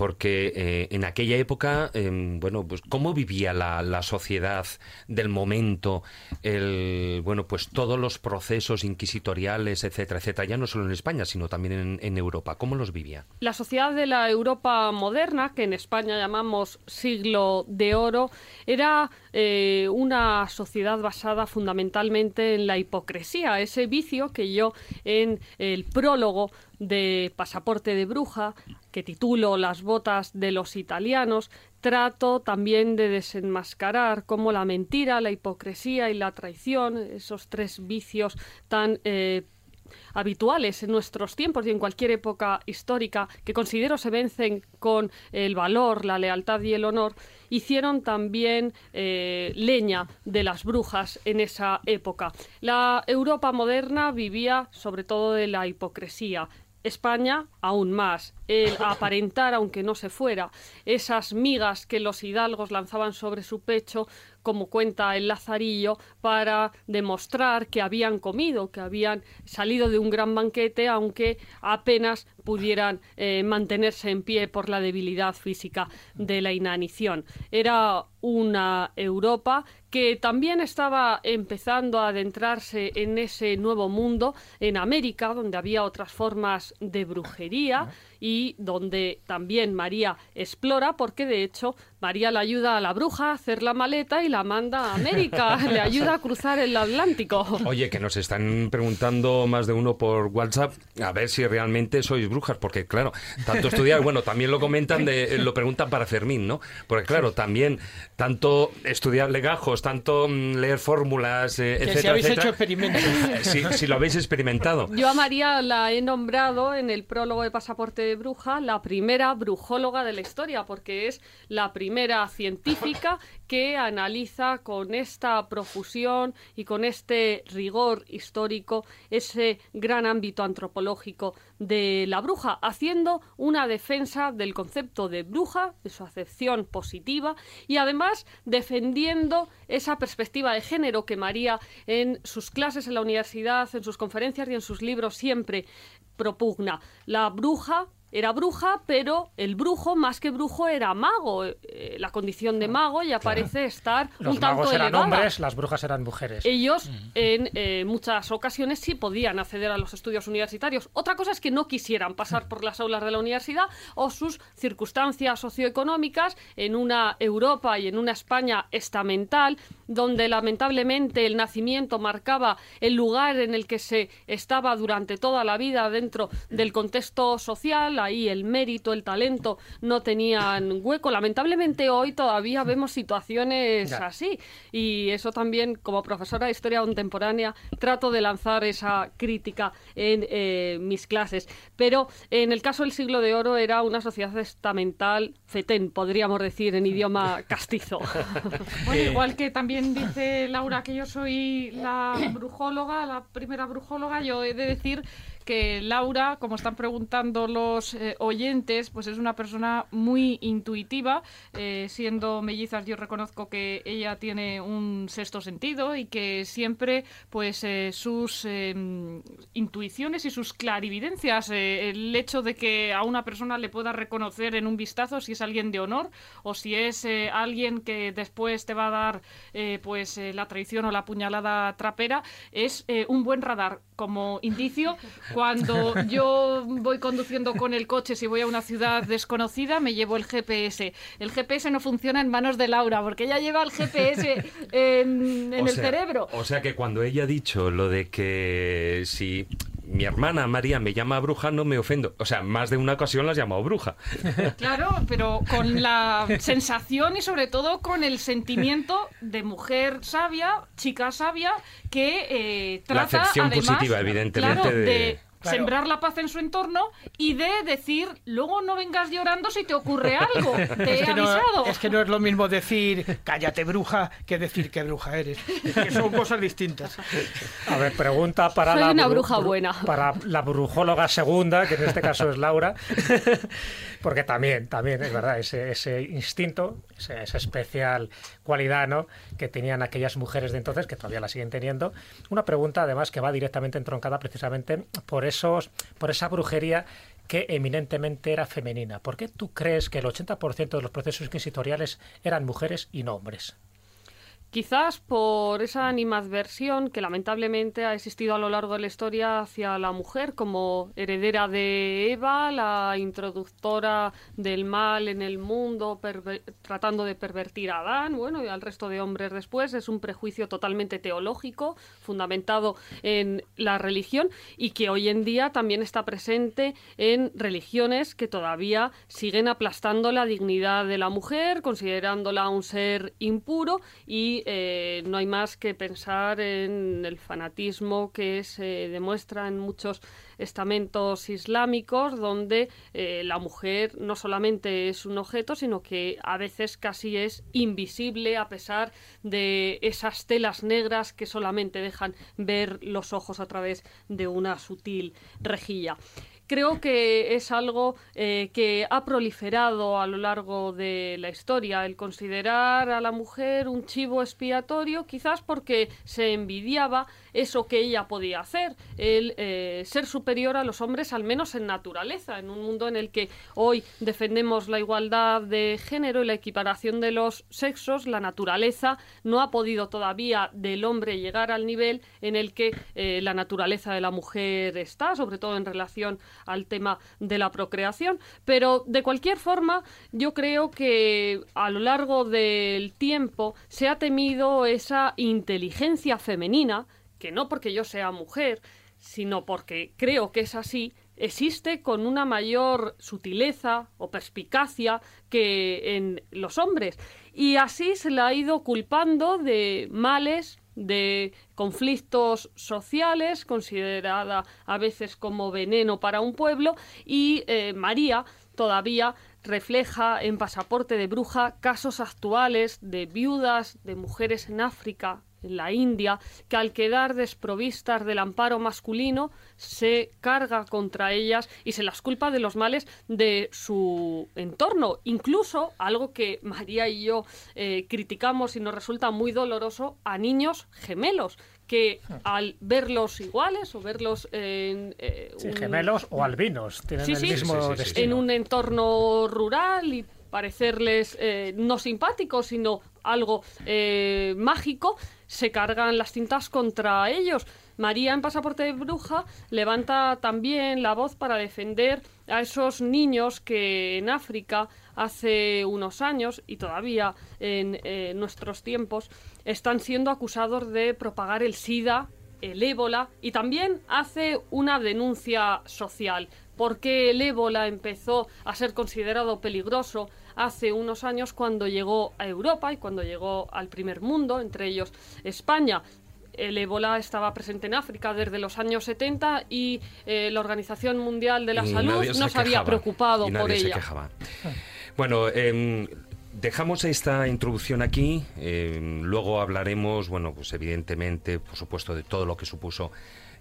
Porque eh, en aquella época, em, bueno, pues cómo vivía la, la sociedad del momento, el, bueno, pues todos los procesos inquisitoriales, etcétera, etcétera, ya no solo en España, sino también en, en Europa, ¿cómo los vivía? La sociedad de la Europa moderna, que en España llamamos siglo de oro, era eh, una sociedad basada fundamentalmente en la hipocresía, ese vicio que yo en el prólogo de Pasaporte de Bruja, que titulo Las botas de los italianos, trato también de desenmascarar cómo la mentira, la hipocresía y la traición, esos tres vicios tan eh, habituales en nuestros tiempos y en cualquier época histórica que considero se vencen con el valor, la lealtad y el honor, hicieron también eh, leña de las brujas en esa época. La Europa moderna vivía sobre todo de la hipocresía. España aún más, aparentar aunque no se fuera, esas migas que los hidalgos lanzaban sobre su pecho, como cuenta el Lazarillo, para demostrar que habían comido, que habían salido de un gran banquete, aunque apenas pudieran eh, mantenerse en pie por la debilidad física de la inanición. Era una Europa que también estaba empezando a adentrarse en ese nuevo mundo, en América, donde había otras formas de brujería y donde también María explora, porque de hecho María le ayuda a la bruja a hacer la maleta y la manda a América, (laughs) le ayuda a cruzar el Atlántico. Oye, que nos están preguntando más de uno por WhatsApp a ver si realmente sois brujas, porque claro, tanto estudiar, bueno, también lo comentan, de, lo preguntan para Fermín, ¿no? Porque claro, también tanto estudiar legajos, tanto mm, leer fórmulas, eh, Que etcétera, si habéis etcétera, hecho experimentos. eh, (laughs) si, si lo habéis experimentado. Yo a María la he nombrado en el prólogo de Pasaporte de Bruja la primera brujóloga de la historia, porque es la primera científica que analiza con esta profusión y con este rigor histórico ese gran ámbito antropológico de la bruja, haciendo una defensa del concepto de bruja, de su acepción positiva, y además defendiendo esa perspectiva de género que María en sus clases en la universidad, en sus conferencias y en sus libros siempre propugna. La bruja era bruja, pero el brujo, más que brujo, era mago. Eh, la condición de mago ya parece estar Los un tanto magos eran elevada. hombres, las brujas eran mujeres. Ellos en eh, muchas ocasiones sí podían acceder a los estudios universitarios. Otra cosa es que no quisieran pasar por las aulas de la universidad o sus circunstancias socioeconómicas en una Europa y en una España estamental donde lamentablemente el nacimiento marcaba el lugar en el que se estaba durante toda la vida dentro del contexto social, ahí el mérito, el talento no tenían hueco. Lamentablemente hoy todavía vemos situaciones Ya. así y eso también como profesora de historia contemporánea trato de lanzar esa crítica en eh, mis clases. Pero en el caso del siglo de oro era una sociedad estamental fetén, podríamos decir en idioma (laughs) castizo. (laughs) Bueno, Eh, igual que también dice Laura que yo soy la brujóloga, la primera brujóloga, yo he de decir Laura, como están preguntando los eh, oyentes, pues es una persona muy intuitiva. Eh, siendo mellizas, yo reconozco que ella tiene un sexto sentido y que siempre, pues, eh, sus eh, intuiciones y sus clarividencias, el hecho de que a una persona le pueda reconocer en un vistazo si es alguien de honor o si es alguien que después te va a dar, pues, la traición o la puñalada trapera, es un buen radar como indicio. (laughs) Cuando yo voy conduciendo con el coche, si voy a una ciudad desconocida, me llevo el GPS. El GPS no funciona en manos de Laura, porque ella lleva el GPS en, en O el sea- cerebro. O sea que cuando ella ha dicho lo de que si mi hermana María me llama bruja, no me ofendo. O sea, más de una ocasión la has llamado bruja. Claro, pero con la sensación y sobre todo con el sentimiento de mujer sabia, chica sabia, que eh, La trata acepción además, positiva, evidentemente, claro, de- de sembrar la paz en su entorno y de decir, luego no vengas llorando si te ocurre algo, (laughs) te he Es que, no, avisado. es que no es lo mismo decir cállate bruja que decir que bruja eres. Es que son cosas distintas. A ver, pregunta para Soy la una bru- bruja bru- buena. Para la brujóloga segunda, que en este caso es Laura, (laughs) porque también, también es verdad, ese, ese instinto, esa especial cualidad ¿no? que tenían aquellas mujeres de entonces, que todavía la siguen teniendo. Una pregunta además que va directamente entroncada precisamente por esos, por esa brujería que eminentemente era femenina. ¿Por qué tú crees que el 80% de los procesos inquisitoriales eran mujeres y no hombres? Quizás por esa animadversión que lamentablemente ha existido a lo largo de la historia hacia la mujer como heredera de Eva, la introductora del mal en el mundo, tratando de pervertir a Adán, bueno, y al resto de hombres después. Es un prejuicio totalmente teológico, fundamentado en la religión y que hoy en día también está presente en religiones que todavía siguen aplastando la dignidad de la mujer, considerándola un ser impuro y eh, no hay más que pensar en el fanatismo que se demuestra en muchos estamentos islámicos donde eh, la mujer no solamente es un objeto, sino que a veces casi es invisible a pesar de esas telas negras que solamente dejan ver los ojos a través de una sutil rejilla. Creo que es algo eh, que ha proliferado a lo largo de la historia, el considerar a la mujer un chivo expiatorio, quizás porque se envidiaba eso que ella podía hacer, el eh, ser superior a los hombres, al menos en naturaleza, en un mundo en el que hoy defendemos la igualdad de género y la equiparación de los sexos, la naturaleza no ha podido todavía del hombre llegar al nivel en el que eh, la naturaleza de la mujer está, sobre todo en relación al tema de la procreación. Pero de cualquier forma, yo creo que a lo largo del tiempo se ha temido esa inteligencia femenina, que no porque yo sea mujer, sino porque creo que es así, existe con una mayor sutileza o perspicacia que en los hombres. Y así se la ha ido culpando de males, de conflictos sociales, considerada a veces como veneno para un pueblo, y eh, María todavía refleja en Pasaporte de Bruja casos actuales de viudas, de mujeres en África, la India, que al quedar desprovistas del amparo masculino se carga contra ellas y se las culpa de los males de su entorno. Incluso algo que María y yo eh, criticamos y nos resulta muy doloroso a niños gemelos que al verlos iguales o verlos en eh, Sí, un- gemelos o albinos tienen Sí, el sí. mismo Sí, sí, sí, sí. destino. en un entorno rural y parecerles eh, no simpáticos, sino algo eh, mágico, se cargan las cintas contra ellos. María en Pasaporte de Bruja levanta también la voz para defender a esos niños que en África hace unos años y todavía en eh, nuestros tiempos están siendo acusados de propagar el SIDA, el ébola y también hace una denuncia social porque el ébola empezó a ser considerado peligroso hace unos años cuando llegó a Europa y cuando llegó al primer mundo, entre ellos España. El ébola estaba presente en África desde los años 70 y eh, la Organización Mundial de la Y Salud no se había preocupado y por se ella. quejaba. Bueno, em, dejamos esta introducción aquí. em, luego hablaremos, bueno, pues evidentemente, por supuesto, de todo lo que supuso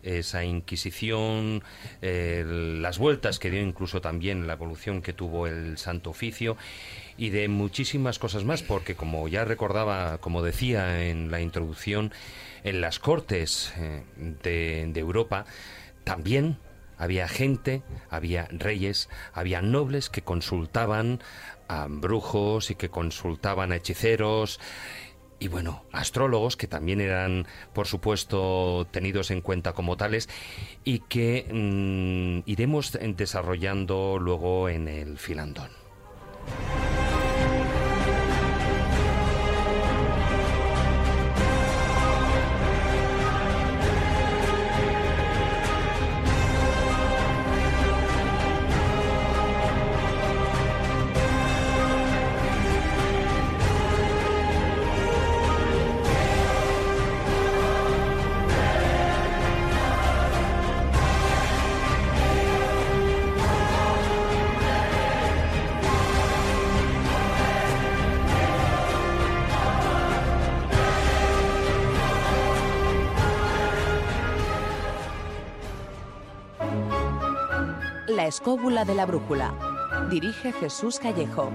esa Inquisición, eh, las vueltas que dio incluso también la evolución que tuvo el Santo Oficio y de muchísimas cosas más, porque como ya recordaba, como decía en la introducción, en las cortes eh, de, de Europa también había gente, había reyes, había nobles que consultaban a brujos y que consultaban a hechiceros y bueno, astrólogos que también eran, por supuesto, tenidos en cuenta como tales y que mm, iremos desarrollando luego en el filandón. Escóbula de la brújula. Dirige Jesús Callejo.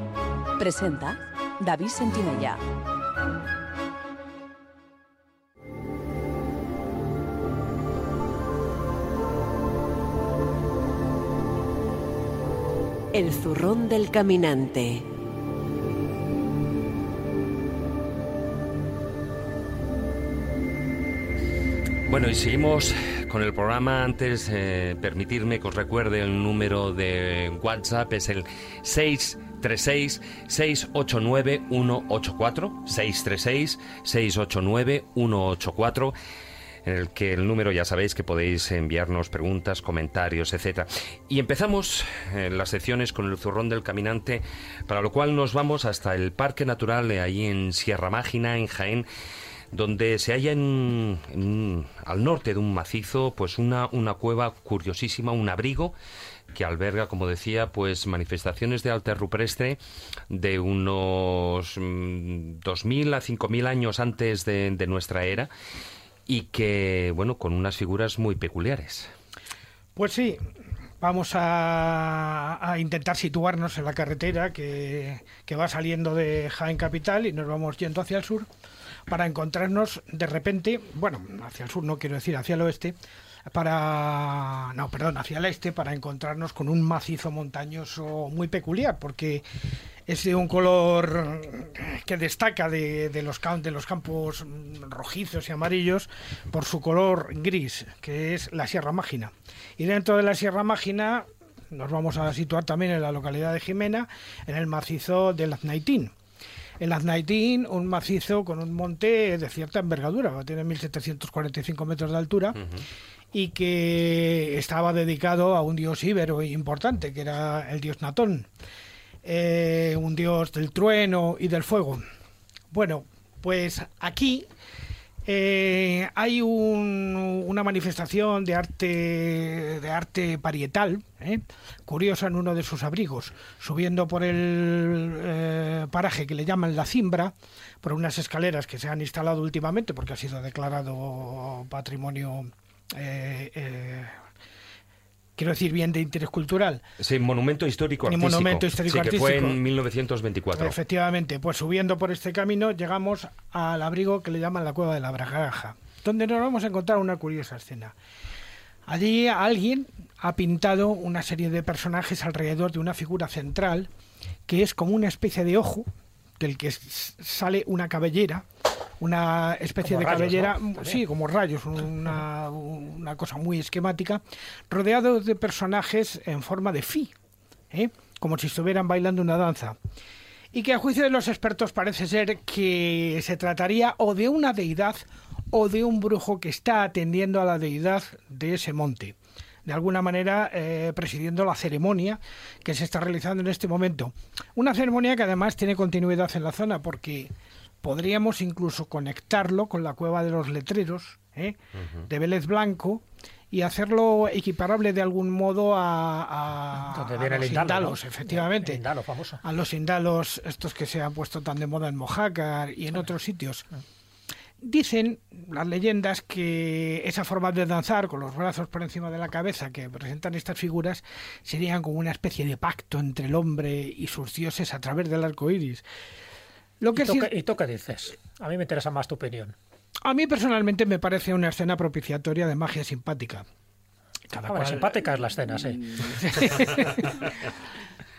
Presenta David Sentinella. El zurrón del caminante. Bueno, y seguimos con el programa. Antes, eh, permitirme que os recuerde el número de WhatsApp, es el 636-689-184, 636-689-184 en el que el número ya sabéis que podéis enviarnos preguntas, comentarios, etc. Y empezamos eh, las secciones con el zurrón del caminante, para lo cual nos vamos hasta el Parque Natural de ahí en Sierra Mágina, en Jaén, donde se halla en, al norte de un macizo, pues una, una cueva curiosísima, un abrigo que alberga, como decía, pues manifestaciones de arte rupestre de unos 2.000 mm, a 5.000 años antes de, de nuestra era y que, bueno, con unas figuras muy peculiares. Pues sí, vamos a, intentar situarnos en la carretera que, que, va saliendo de Jaén Capital y nos vamos yendo hacia el sur para encontrarnos de repente, bueno, hacia el sur no quiero decir, hacia el oeste, para, no, perdón, hacia el este para encontrarnos con un macizo montañoso muy peculiar, porque es de un color que destaca de, los, de los campos rojizos y amarillos por su color gris, que es la Sierra Mágina. Y dentro de la Sierra Mágina nos vamos a situar también en la localidad de Jimena, en el macizo del Aznaitín. El Aznaitín, un macizo con un monte de cierta envergadura, tiene 1745 metros de altura. Y que estaba dedicado a un dios íbero importante, que era el dios Natón. Eh, un dios del trueno y del fuego. Bueno, pues aquí eh, hay una manifestación de arte de arte parietal, ¿eh? curiosa en uno de sus abrigos, subiendo por el paraje que le llaman la Cimbra, por unas escaleras que se han instalado últimamente porque ha sido declarado patrimonio quiero decir bien de interés cultural. Sí, monumento histórico artístico. monumento histórico sí, que fue en 1924. Efectivamente, pues subiendo por este camino llegamos al abrigo que le llaman la Cueva de la Bragaja, donde nos vamos a encontrar una curiosa escena. Allí alguien ha pintado una serie de personajes alrededor de una figura central que es como una especie de ojo del que sale una cabellera una especie de cabellera, sí, como rayos, una, una, cosa muy esquemática, rodeado de personajes en forma de fi, ¿eh? como si estuvieran bailando una danza. Y que a juicio de los expertos parece ser que se trataría o de una deidad o de un brujo que está atendiendo a la deidad de ese monte de alguna manera eh, presidiendo la ceremonia que se está realizando en este momento. Una ceremonia que además tiene continuidad en la zona porque podríamos incluso conectarlo con la cueva de los letreros ¿eh? de Vélez Blanco y hacerlo equiparable de algún modo a, los indalos, efectivamente. A los indalos, estos que se han puesto tan de moda en Mojácar y en otros sitios. Dicen las leyendas que esa forma de danzar con los brazos por encima de la cabeza que presentan estas figuras serían como una especie de pacto entre el hombre y sus dioses a través del arco iris. ¿Y, tú, qué dices? A mí me interesa más tu opinión. A mí personalmente me parece una escena propiciatoria de magia simpática. Cada simpática es la escena, sí. (laughs) (laughs)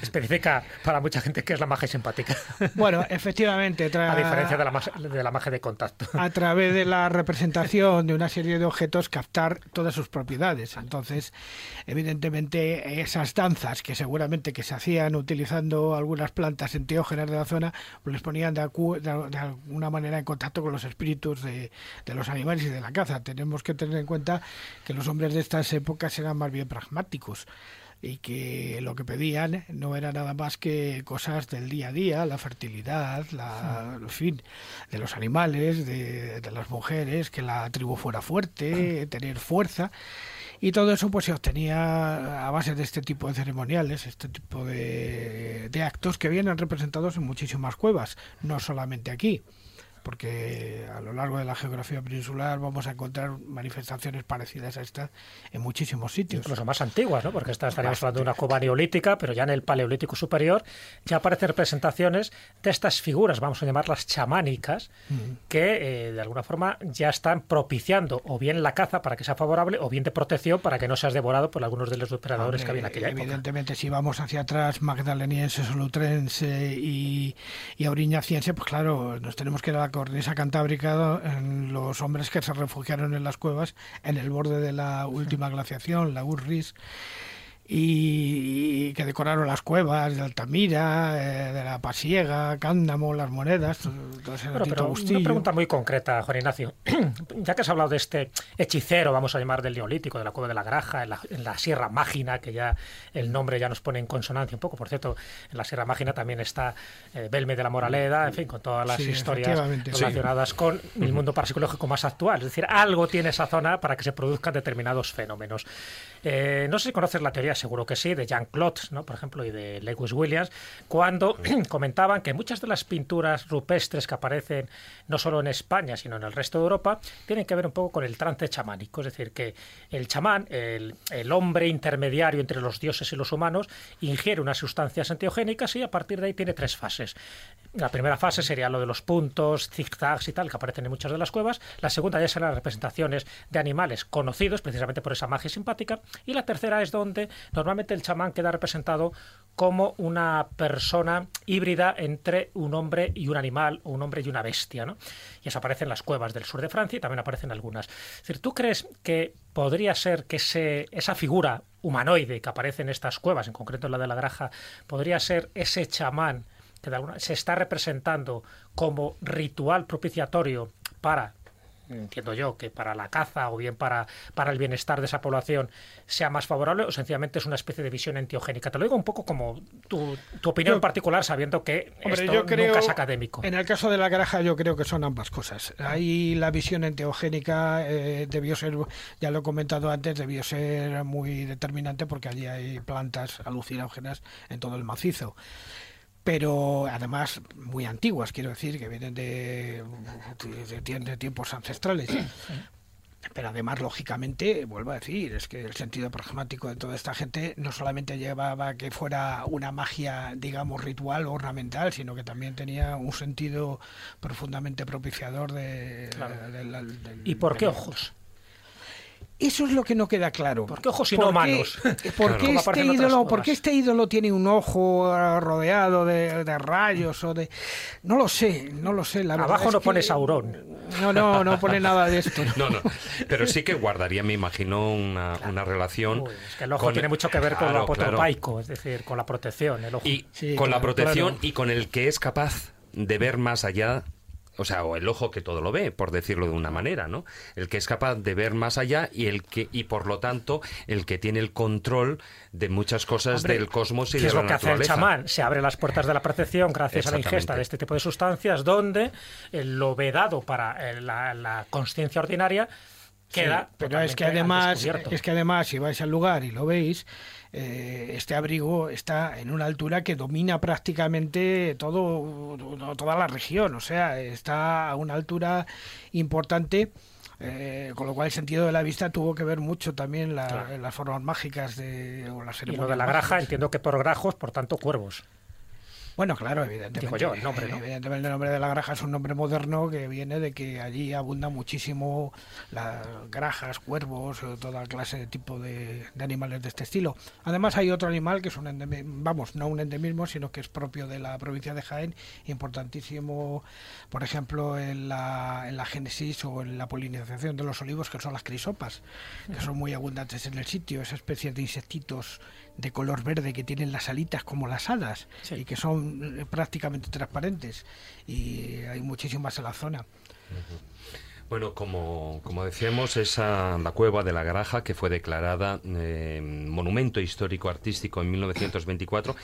Especifica para mucha gente que es la magia simpática. Bueno, efectivamente. A diferencia de la, de la magia de contacto. A través de la representación de una serie de objetos captar todas sus propiedades. Entonces, evidentemente, esas danzas que seguramente que se hacían utilizando algunas plantas enteógenas de la zona, pues les ponían de, de, alguna manera en contacto con los espíritus de, de los animales y de la caza. Tenemos que tener en cuenta que los hombres de estas épocas eran más bien pragmáticos y que lo que pedían no era nada más que cosas del día a día, la fertilidad, la, fin, de los animales, de, las mujeres, que la tribu fuera fuerte, tener fuerza. Y todo eso pues se obtenía a base de este tipo de ceremoniales, este tipo de, de actos que vienen representados en muchísimas cuevas, no solamente aquí. Porque a lo largo de la geografía peninsular vamos a encontrar manifestaciones parecidas a estas en muchísimos sitios. Incluso más antiguas, ¿no? porque esta estaríamos hablando de una cueva neolítica, pero ya en el paleolítico superior ya aparecen representaciones de estas figuras, vamos a llamarlas chamánicas, que eh, de alguna forma ya están propiciando o bien la caza para que sea favorable o bien de protección para que no seas devorado por algunos de los depredadores que había en aquella época. Evidentemente, si vamos hacia atrás, magdaleniense, solutrense y, y auriñaciense, pues claro, nos tenemos que ir a la cornisa cantábrica los hombres que se refugiaron en las cuevas en el borde de la última glaciación, la Urris y, que decoraron las cuevas de Altamira, eh, de la Pasiega, Cándamo, las monedas. Todo ese pero una pregunta muy concreta, Juan Ignacio. (clears throat) ya que has hablado de este hechicero, vamos a llamar del Neolítico, de la Cueva de la Graja, en la, en la Sierra Mágina, que ya el nombre ya nos pone en consonancia un poco. Por cierto, en la Sierra Mágina también está eh, Belme de la Moraleda, en fin, con todas las Sí, historias sí. relacionadas con el mundo parapsicológico más actual. Es decir, algo tiene esa zona para que se produzcan determinados fenómenos. Eh, no sé si conoces la teoría, seguro que sí, de Jean Claude, ¿no? por ejemplo, y de Lewis Williams, cuando (clears throat) comentaban que muchas de las pinturas rupestres que aparecen no solo en España, sino en el resto de Europa, tienen que ver un poco con el trance chamánico. Es decir, que el chamán, el, el hombre intermediario entre los dioses y los humanos, ingiere unas sustancias enteogénicas y a partir de ahí tiene tres fases. La primera fase sería lo de los puntos, zigzags y tal, que aparecen en muchas de las cuevas. La segunda ya serán las representaciones de animales conocidos precisamente por esa magia simpática. Y la tercera es donde normalmente el chamán queda representado como una persona híbrida entre un hombre y un animal, o un hombre y una bestia. ¿no? Y eso aparece en las cuevas del sur de Francia y también aparecen algunas. Es decir, ¿tú crees que podría ser que ese, esa figura humanoide que aparece en estas cuevas, en concreto en la de la Graja, podría ser ese chamán que de alguna- se está representando como ritual propiciatorio para entiendo yo que para la caza o bien para, para el bienestar de esa población sea más favorable o sencillamente es una especie de visión enteogénica. Te lo digo un poco como tu, tu opinión Yo- en particular, sabiendo que Hombre, esto yo creo, nunca es académico. En el caso de la granja yo creo que son ambas cosas. Ahí la visión enteogénica eh, debió ser, ya lo he comentado antes, debió ser muy determinante porque allí hay plantas alucinógenas en todo el macizo. Pero además muy antiguas, quiero decir, que vienen de, de- de tiempos ancestrales. Pero además, lógicamente, vuelvo a decir, es que el sentido pragmático de toda esta gente no solamente llevaba que fuera una magia, digamos, ritual o ornamental, sino que también tenía un sentido profundamente propiciador de... de ¿Y por qué ojos? Eso es lo que no queda claro. ¿Por qué ojos y no ¿Por qué- manos? (laughs) ¿Por qué, este aparece en otras ídolo, ¿Por cuevas. qué este ídolo tiene un ojo eh, rodeado de, de rayos o de... No lo sé, no lo sé. La Abajo es no que- pone Saurón. No, no, no pone nada de esto. (laughs) No, no. Pero sí que guardaría, me imagino, una, una relación. Uy, es que el ojo con- tiene mucho que ver con lo Claro, claro. apotropaico, es decir, con la protección. El ojo. Y Sí, con la protección claro. y con el que es capaz de ver más allá. O sea, o el ojo que todo lo ve, por decirlo de una manera, ¿no? El que es capaz de ver más allá y el que y por lo tanto el que tiene el control de muchas cosas Hombre, del cosmos y ¿Qué de es la lo que hace el chamán? Se abre las puertas de la percepción gracias a la ingesta de este tipo de sustancias, donde lo vedado para eh, la, la conciencia ordinaria queda. Sí, pero es que además es que además si vais al lugar y lo veis eh, este abrigo está en una altura que domina prácticamente todo toda la región o sea está a una altura importante eh, con lo cual el sentido de la vista tuvo que ver mucho también la- Claro. las formas mágicas de o las Y lo de la graja, mágicas. entiendo que por grajos, por tanto, cuervos. Bueno, claro, evidentemente. Digo yo, el nombre, ¿no? Evidentemente el nombre de la graja es un nombre moderno que viene de que allí abunda muchísimo las grajas, cuervos, eh, toda clase de tipo de, de animales de este estilo. Además hay otro animal que es un endemismo, vamos, no un endemismo, sino que es propio de la provincia de Jaén, importantísimo, por ejemplo, en la, en la génesis o en la polinización de los olivos, que son las crisopas, que son muy abundantes en el sitio, esa especie de insectitos de color verde que tienen las alitas como las hadas Sí. y que son eh, prácticamente transparentes y hay muchísimas en la zona. Bueno, como, como decíamos, esa la cueva de la Garaja que fue declarada eh, monumento histórico artístico en 1924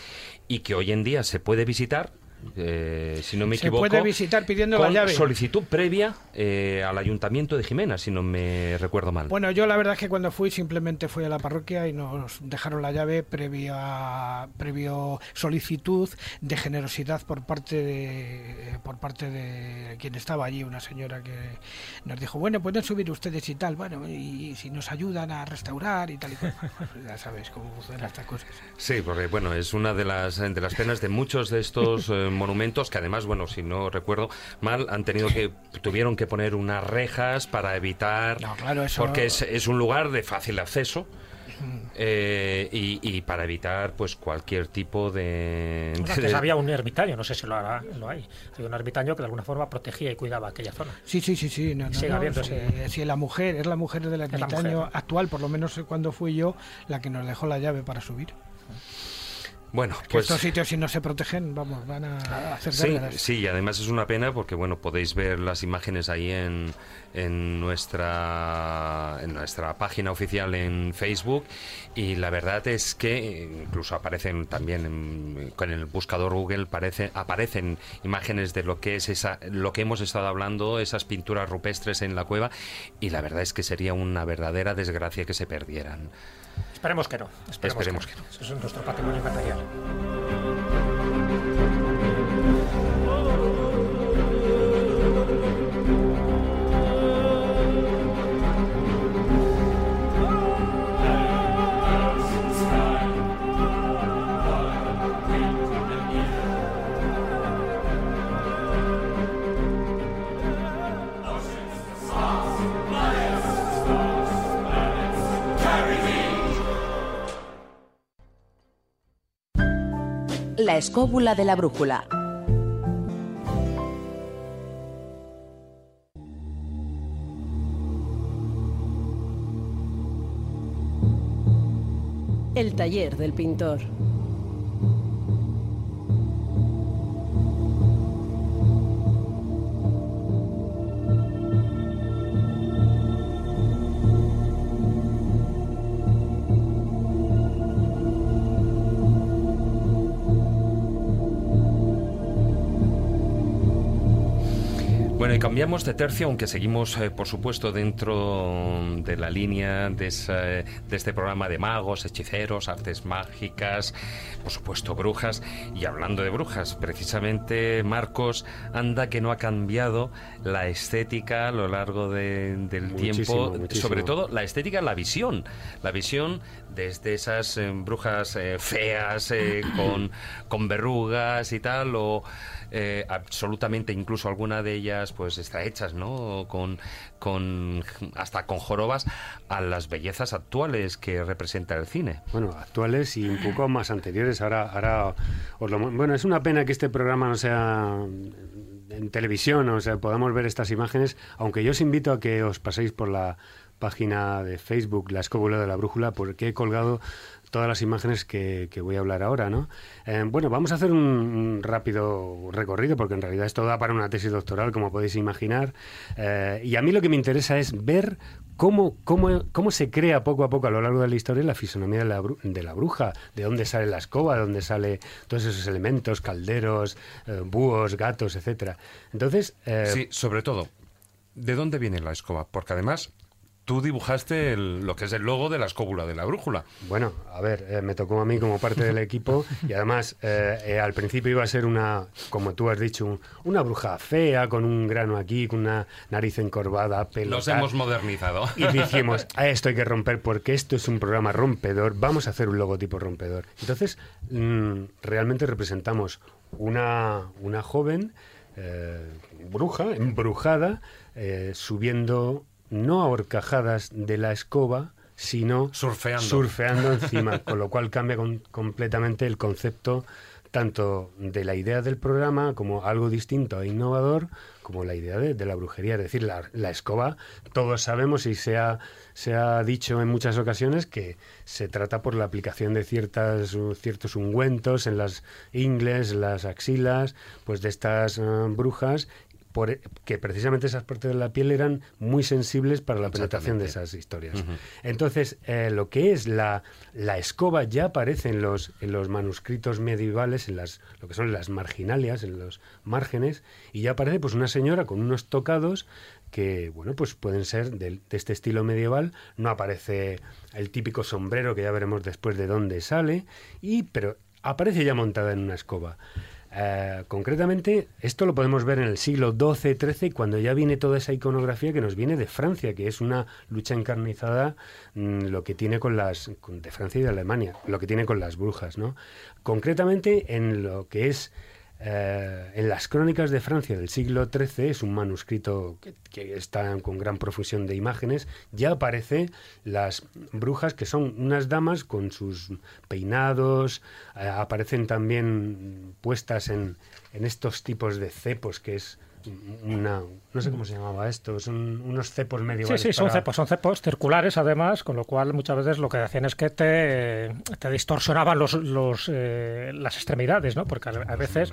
y que hoy en día se puede visitar eh, si no me Se equivoco. puede visitar pidiendo la con llave. Solicitud previa eh, al ayuntamiento de Jimena, si no me recuerdo mal. Bueno, yo la verdad es que cuando fui simplemente fui a la parroquia y nos dejaron la llave previa previo solicitud de generosidad por parte de por parte de quien estaba allí, una señora que nos dijo, bueno, pueden subir ustedes y tal, bueno, y si nos ayudan a restaurar y tal y cual. (laughs) ya sabes cómo funcionan estas cosas. Sí, porque bueno, es una de las de las penas de muchos de estos eh, (laughs) monumentos que además, bueno, si no recuerdo mal, han tenido que tuvieron que poner unas rejas para evitar No, claro, eso- porque es, es un lugar de fácil acceso. eh, y, y para evitar pues cualquier tipo de, de- antes había un ermitaño, no sé si lo, hará, lo hay. Había un ermitaño que de alguna forma protegía y cuidaba aquella zona. Sí, sí, sí, sí. No, no, Sigue no, habiendo sí, ese- sí, la mujer, es la mujer del la ermitaño mujer. actual, por lo menos cuando fui yo, la que nos dejó la llave para subir. Bueno pues estos sitios si no se protegen, vamos, van a hacer Sí, gárgaras. sí, y además es una pena porque bueno podéis ver las imágenes ahí en, en nuestra en nuestra página oficial en Facebook y la verdad es que incluso aparecen también en- con el buscador Google parece, aparecen imágenes de lo que es esa lo que hemos estado hablando esas pinturas rupestres en la cueva y la verdad es que sería una verdadera desgracia que se perdieran. Esperemos que no. Esperemos, Esperemos que, no. Eso es nuestro patrimonio material. La escóbula de la brújula. El taller del pintor. Bueno, y cambiamos de tercio, aunque seguimos, eh, por supuesto, dentro de la línea de, esa- de este programa de magos, hechiceros, artes mágicas, por supuesto, brujas. Y hablando de brujas, precisamente, Marcos, anda que no ha cambiado la estética a lo largo de- del Muchísimo, tiempo, muchísimo. sobre todo la estética, la visión. La visión desde esas eh, brujas eh, feas, eh, (clears throat) con, con verrugas y tal, o eh, absolutamente incluso alguna de ellas pues está hechas, ¿no? Con, con hasta con jorobas a las bellezas actuales que representa el cine. Bueno, actuales y un poco más anteriores. Ahora, ahora os lo bueno, es una pena que este programa no sea en televisión, o sea, podamos ver estas imágenes, aunque yo os invito a que os paséis por la página de Facebook, La Escóbula de la Brújula, porque he colgado todas las imágenes que, voy a hablar ahora, ¿no? Eh, bueno, vamos a hacer un, rápido recorrido, porque en realidad esto da para una tesis doctoral, como podéis imaginar, Eh, y a mí lo que me interesa es ver cómo, cómo, cómo se crea poco a poco a lo largo de la historia la fisonomía de la, de la bruja, de dónde sale la escoba, de dónde sale todos esos elementos, calderos, eh, búhos, gatos, etcétera. Entonces, Sí, sobre todo, ¿de dónde viene la escoba? Porque además tú dibujaste el- lo que es el logo de la escóbula de la brújula. Bueno, a ver, eh, me tocó a mí como parte del equipo y además eh, eh, al principio iba a ser una, como tú has dicho, un- una bruja fea con un grano aquí, con una nariz encorvada, pelo. Tal. hemos modernizado. Y dijimos, a esto hay que romper porque esto es un programa rompedor, vamos a hacer un logotipo rompedor. Entonces, mm, realmente representamos una, una joven bruja, embrujada, subiendo no a horcajadas de la escoba, sino Surfeando. surfeando encima, (laughs) con lo cual cambia con- completamente el concepto tanto de la idea del programa como algo distinto e innovador, como la idea de, de la brujería. Es decir, la, la escoba, todos sabemos y se ha, se ha dicho en muchas ocasiones que se trata por la aplicación de ciertas, ciertos ungüentos en las ingles, las axilas, pues de estas eh, brujas por, e, que precisamente esas partes de la piel eran muy sensibles para la penetración de esas historias. Entonces, eh, lo que es la, la escoba ya aparece en los, en los manuscritos medievales, en las, lo que son las marginalias, en los márgenes, y ya aparece pues una señora con unos tocados que bueno pues pueden ser de, este estilo medieval. No aparece el típico sombrero que ya veremos después de dónde sale y pero aparece ya montada en una escoba eh, concretamente, esto lo podemos ver en el siglo XII-XIII, cuando ya viene toda esa iconografía que nos viene de Francia, que es una lucha encarnizada, mm, lo que tiene con las. de Francia y de Alemania, lo que tiene con las brujas, ¿no? Concretamente, en lo que es eh, en las crónicas de Francia del siglo XIII, es un manuscrito que, está con gran profusión de imágenes, ya aparece las brujas que son unas damas con sus peinados, eh, aparecen también puestas en, en estos tipos de cepos que es una, no sé cómo se llamaba esto, son unos cepos medievales. Sí, sí, son cepos, son cepos circulares además, con lo cual muchas veces lo que hacían es que te, te distorsionaban los, los eh, las extremidades, ¿no? Porque a, veces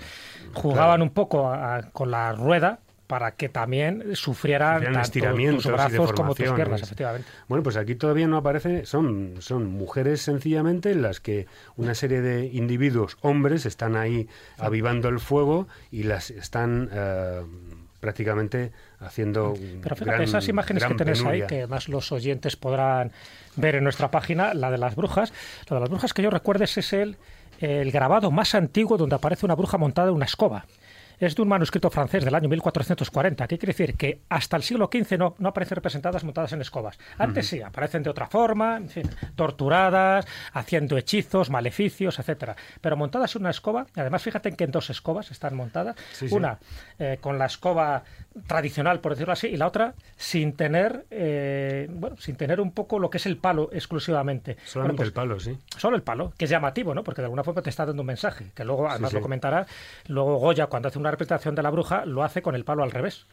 jugaban un poco con la rueda para que también sufrieran tanto tus brazos como tus piernas, efectivamente. Bueno, pues aquí todavía no aparece, son, son mujeres sencillamente en las que una serie de individuos, hombres, están ahí avivando el fuego y las están eh, prácticamente haciendo Pero fíjate, esas imágenes que tenéis ahí, que más los oyentes podrán ver en nuestra página, la de las brujas, la de las brujas que yo recuerdes es el, el grabado más antiguo donde aparece una bruja montada en una escoba es de un manuscrito francés del año 1440. ¿Qué quiere decir? Que hasta el siglo XV no, no aparecen representadas montadas en escobas. Antes sí, aparecen de otra forma, en fin, torturadas, haciendo hechizos, maleficios, etcétera. Pero montadas en una escoba, y además fíjate que en dos escobas están montadas. una eh, con la escoba tradicional, por decirlo así, y la otra sin tener, eh, bueno, sin tener un poco lo que es el palo exclusivamente. Solamente pues el palo, sí. Solo el palo, que es llamativo, ¿no? Porque de alguna forma te está dando un mensaje, que luego además lo comentará. Luego Goya, cuando hace un una representación de la bruja lo hace con el palo al revés.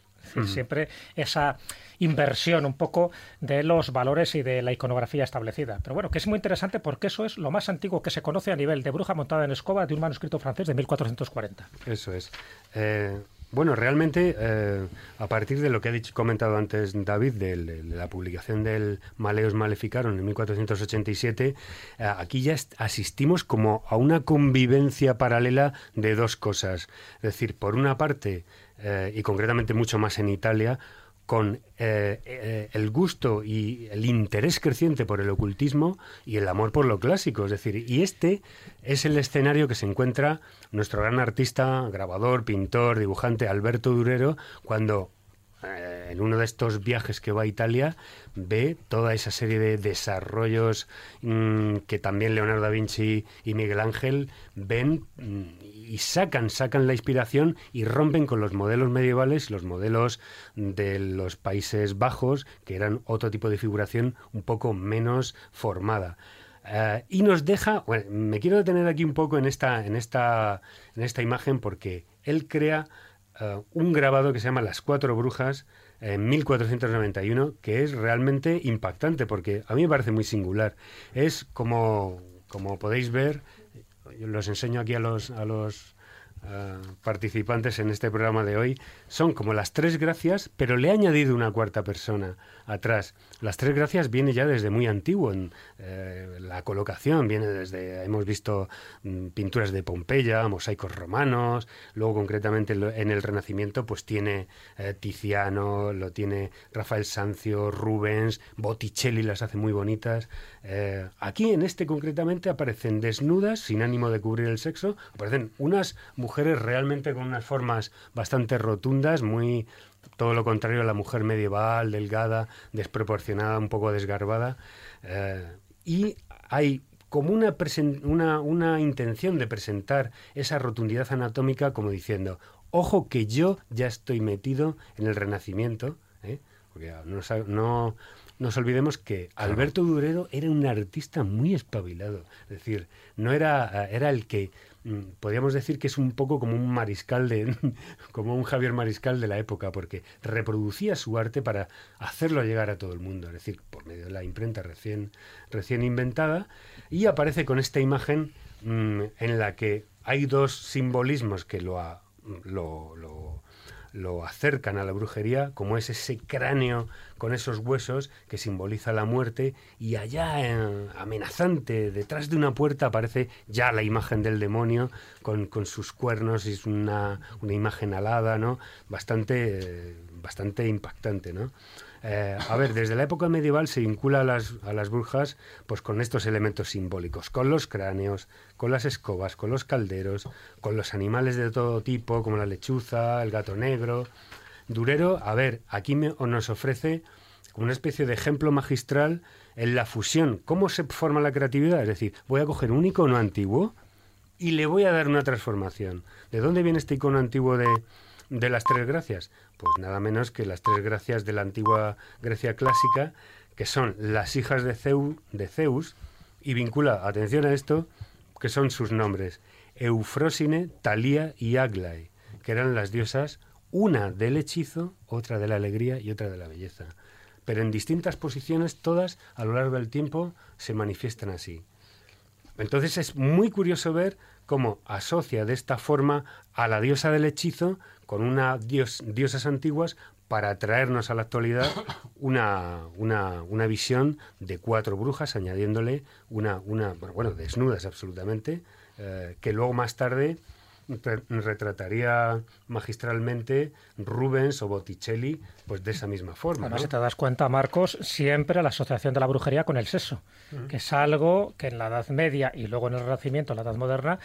Siempre esa inversión un poco de los valores y de la iconografía establecida. Pero bueno, que es muy interesante porque eso es lo más antiguo que se conoce a nivel de bruja montada en escoba de un manuscrito francés de 1440. Eso es. Eh, bueno, realmente, eh, a partir de lo que ha dicho, comentado antes David, de, la publicación del Maleus Maleficarum en 1487, eh, aquí ya asistimos como a una convivencia paralela de dos cosas. Es decir, por una parte, eh, y concretamente mucho más en Italia, con eh, eh, el gusto y el interés creciente por el ocultismo y el amor por lo clásico. Es decir, y este es el escenario que se encuentra nuestro gran artista, grabador, pintor, dibujante Alberto Durero cuando eh, en uno de estos viajes que va a Italia ve toda esa serie de desarrollos mm, que también Leonardo da Vinci y Miguel Ángel ven mm, y sacan, sacan la inspiración y rompen con los modelos medievales, los modelos de los Países Bajos, que eran otro tipo de figuración un poco menos formada. Eh, y nos deja, bueno, me quiero detener aquí un poco en esta, en esta, en esta imagen porque él crea eh, un grabado que se llama Las Cuatro Brujas en 1491, que es realmente impactante porque a mí me parece muy singular. Es como, como podéis ver, los enseño aquí a los, a los eh, participantes en este programa de hoy, son como las tres gracias, pero le he añadido una cuarta persona atrás. Las tres gracias viene ya desde muy antiguo. En, eh, la colocación viene desde, hemos visto mm, pinturas de Pompeya, mosaicos romanos, luego concretamente en el Renacimiento pues tiene eh, Tiziano, lo tiene Rafael Sancio, Rubens, Botticelli las hace muy bonitas. Eh, aquí en este concretamente aparecen desnudas, sin ánimo de cubrir el sexo, aparecen unas mujeres realmente con unas formas bastante rotundas, muy todo lo contrario a la mujer medieval, delgada, desproporcionada, un poco desgarbada. Eh, y hay como una, una, una, intención de presentar esa rotundidad anatómica como diciendo, ojo que yo ya estoy metido en el Renacimiento, ¿eh? porque no, no, nos olvidemos que Alberto Durero era un artista muy espabilado, es decir, no era, era el que podríamos decir que es un poco como un mariscal de (laughs) como un Javier Mariscal de la época porque reproducía su arte para hacerlo llegar a todo el mundo es decir por medio de la imprenta recién recién inventada y aparece con esta imagen mm, en la que hay dos simbolismos que lo, lo, lo acercan a la brujería, como es ese cráneo con esos huesos que simboliza la muerte, y allá, eh, amenazante, detrás de una puerta aparece ya la imagen del demonio con, con sus cuernos, y es una, una imagen alada, ¿no? Bastante, eh, bastante impactante, ¿no? Eh, a ver, desde la época medieval se vincula a las, a las brujas pues con estos elementos simbólicos, con los cráneos, con las escobas, con los calderos, con los animales de todo tipo, como la lechuza, el gato negro. Durero, a ver, aquí nos ofrece como una especie de ejemplo magistral en la fusión. ¿Cómo se forma la creatividad? Es decir, voy a coger un icono antiguo y le voy a dar una transformación. ¿De dónde viene este icono antiguo de, de las tres gracias? Pues nada menos que las tres gracias de la antigua Grecia clásica, que son las hijas de, Zeu- de Zeus, y vincula, atención a esto, que son sus nombres, Eufrósine, Talía y Aglae, que eran las diosas, una del hechizo, otra de la alegría y otra de la belleza. Pero en distintas posiciones, todas a lo largo del tiempo se manifiestan así. Entonces es muy curioso ver cómo asocia de esta forma a la diosa del hechizo con una dios, diosas antiguas para traernos a la actualidad (coughs) una, una, una visión de cuatro brujas, añadiéndole una, una bueno, desnudas absolutamente, eh, que luego más tarde retrataría magistralmente Rubens o Botticelli, pues de esa misma forma. Además, ¿no? si te das cuenta, Marcos, siempre la asociación de la brujería con el sexo, que es algo que en la Edad Media y luego en el Renacimiento, en la Edad Moderna,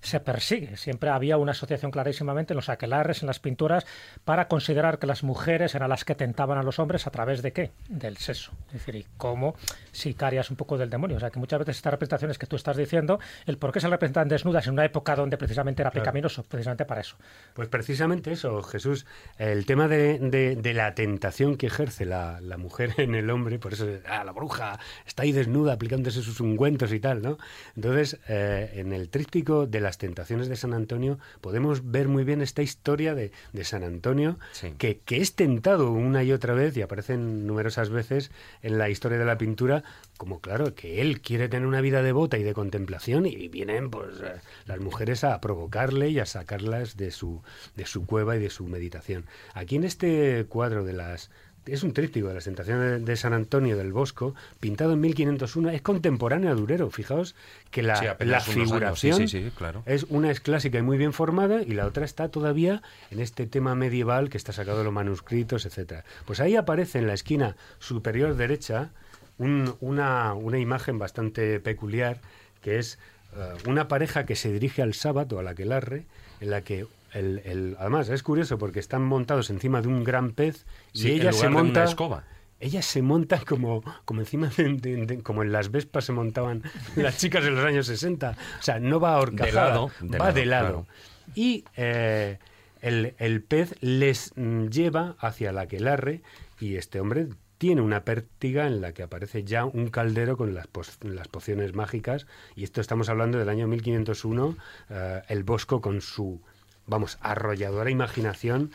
se persigue. Siempre había una asociación clarísimamente en los aquelarres, en las pinturas, para considerar que las mujeres eran las que tentaban a los hombres a través de qué? Del sexo. Es decir, y cómo sicarias un poco del demonio. O sea, que muchas veces estas representaciones que tú estás diciendo, el por qué se representan desnudas en una época donde precisamente era pecaminoso, precisamente para eso. Pues precisamente eso, Jesús. El tema de, de- de la tentación que ejerce la, la mujer en el hombre, por eso ah, la bruja está ahí desnuda aplicándose sus ungüentos y tal, ¿no? Entonces, eh, en el tríptico de las tentaciones de San Antonio podemos ver muy bien esta historia de, de San Antonio, que, que es tentado una y otra vez y aparecen numerosas veces en la historia de la pintura, como claro, que él quiere tener una vida devota y de contemplación y vienen pues eh, las mujeres a provocarle y a sacarlas de su, de su cueva y de su meditación. Aquí en este cuadro de las es un tríptico de las tentaciones de, San Antonio del Bosco, pintado en 1501, es contemporáneo a Durero. Fijaos que la, Sí, la figuración sí, sí, claro. es una es clásica y muy bien formada y la otra está todavía en este tema medieval que está sacado de los manuscritos, etcétera. Pues ahí aparece en la esquina superior derecha un- una, una imagen bastante peculiar que es eh, una pareja que se dirige al sábado, al aquelarre, en la que el, el- además es curioso porque están montados encima de un gran pez y en ella lugar se de una monta escoba. ella se monta como, como encima de, de- de- como en las Vespas se montaban (laughs) las chicas en los años 60. O sea, no va a horcajada, lado, de va lado, de lado. claro. Y eh, el, el pez les mm, lleva hacia la aquelarre y este hombre tiene una pértiga en la que aparece ya un caldero con las, las pociones mágicas. Y esto estamos hablando del año 1501, eh, el Bosco con su, vamos, arrolladora imaginación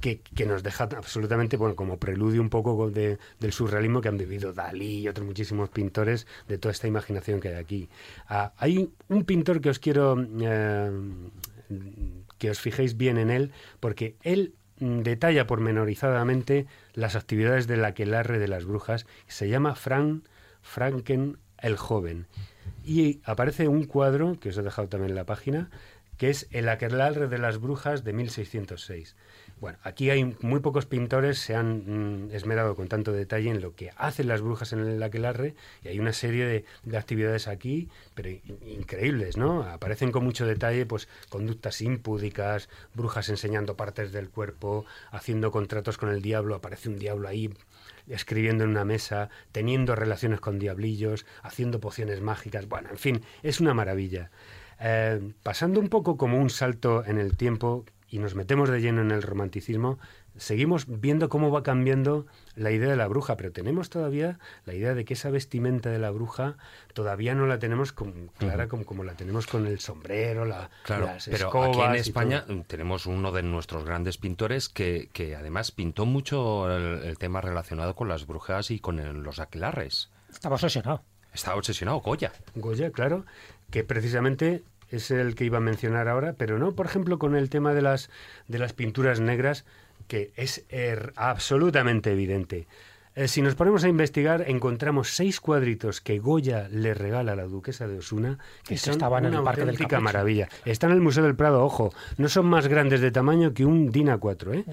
que, que nos deja absolutamente, bueno, como preludio un poco de- del surrealismo que han vivido Dalí y otros muchísimos pintores de toda esta imaginación que hay aquí. Ah, hay un pintor que os quiero eh, que os fijéis bien en él, porque él mm, detalla pormenorizadamente las actividades del aquelarre de las brujas. Se llama Frank Franken el Joven. Y aparece un cuadro, que os he dejado también en la página, que es El aquelarre de las brujas de 1606. Bueno, aquí hay muy pocos pintores se han mm, esmerado con tanto detalle en lo que hacen las brujas en el aquelarre y hay una serie de, de actividades aquí, pero in- increíbles, ¿no? Aparecen con mucho detalle, pues, conductas impúdicas, brujas enseñando partes del cuerpo, haciendo contratos con el diablo, aparece un diablo ahí escribiendo en una mesa, teniendo relaciones con diablillos, haciendo pociones mágicas, bueno, en fin, es una maravilla. Eh, pasando un poco como un salto en el tiempo y nos metemos de lleno en el romanticismo, seguimos viendo cómo va cambiando la idea de la bruja, pero tenemos todavía la idea de que esa vestimenta de la bruja todavía no la tenemos con- clara como, como la tenemos con el sombrero, la, Claro, las pero aquí en España mm, tenemos uno de nuestros grandes pintores que, que además pintó mucho el, el tema relacionado con las brujas y con el- los aquelarres. Estaba obsesionado. Estaba obsesionado, Goya. Goya, claro, que precisamente es el que iba a mencionar ahora, pero no, por ejemplo, con el tema de las, de las pinturas negras, que es er- absolutamente evidente. Eh, si nos ponemos a investigar, encontramos seis cuadritos que Goya le regala a la duquesa de Osuna, que son estaban en una el Parque del auténtica maravilla. Están en el Museo del Prado, ojo, no son más grandes de tamaño que un DIN A4, ¿eh?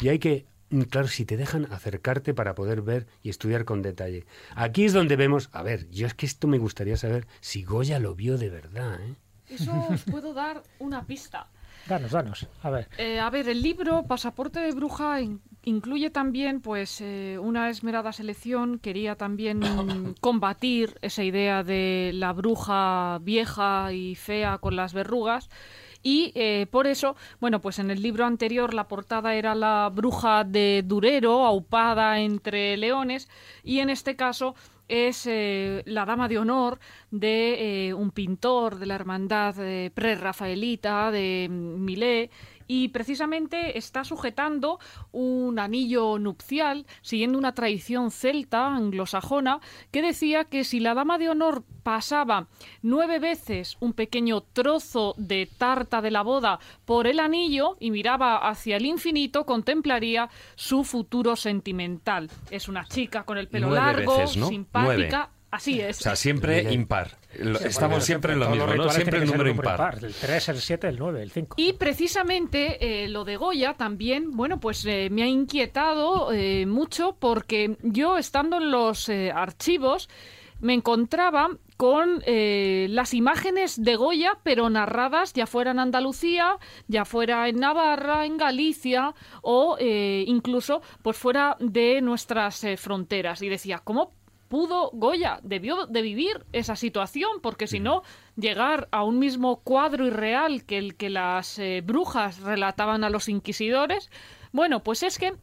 Y hay que, claro, si te dejan acercarte para poder ver y estudiar con detalle. Aquí es donde vemos, a ver, yo es que esto me gustaría saber si Goya lo vio de verdad, ¿eh? Eso os puedo dar una pista. Danos, danos. A ver. Eh, a ver, el libro Pasaporte de Bruja in- incluye también pues eh, una esmerada selección. Quería también mm, (coughs) combatir esa idea de la bruja vieja y fea con las verrugas. Y eh, por eso, bueno, pues en el libro anterior la portada era la bruja de Durero, aupada entre leones, y en este caso es eh, la dama de honor de eh, un pintor de la hermandad eh, prerrafaelita de Millet y precisamente está sujetando un anillo nupcial siguiendo una tradición celta anglosajona que decía que si la dama de honor pasaba nueve veces un pequeño trozo de tarta de la boda por el anillo y miraba hacia el infinito contemplaría su futuro sentimental. Es una chica con el pelo Nueve largo, veces, ¿no? simpática. Nueve. Así es. O sea, siempre impar. Lo- Sí, Estamos bueno, siempre en lo mismo, ¿no? Siempre el número impar. El 3, el 7, el 9, el 5. Y precisamente eh, lo de Goya también, bueno, pues eh, me ha inquietado eh, mucho porque yo estando en los eh, archivos me encontraba con eh, las imágenes de Goya, pero narradas ya fuera en Andalucía, ya fuera en Navarra, en Galicia o eh, incluso pues fuera de nuestras eh, fronteras. Y decía, ¿cómo pudo Goya? Debió de vivir esa situación, porque si no, llegar a un mismo cuadro irreal que el que las eh, brujas relataban a los inquisidores. Bueno, pues es que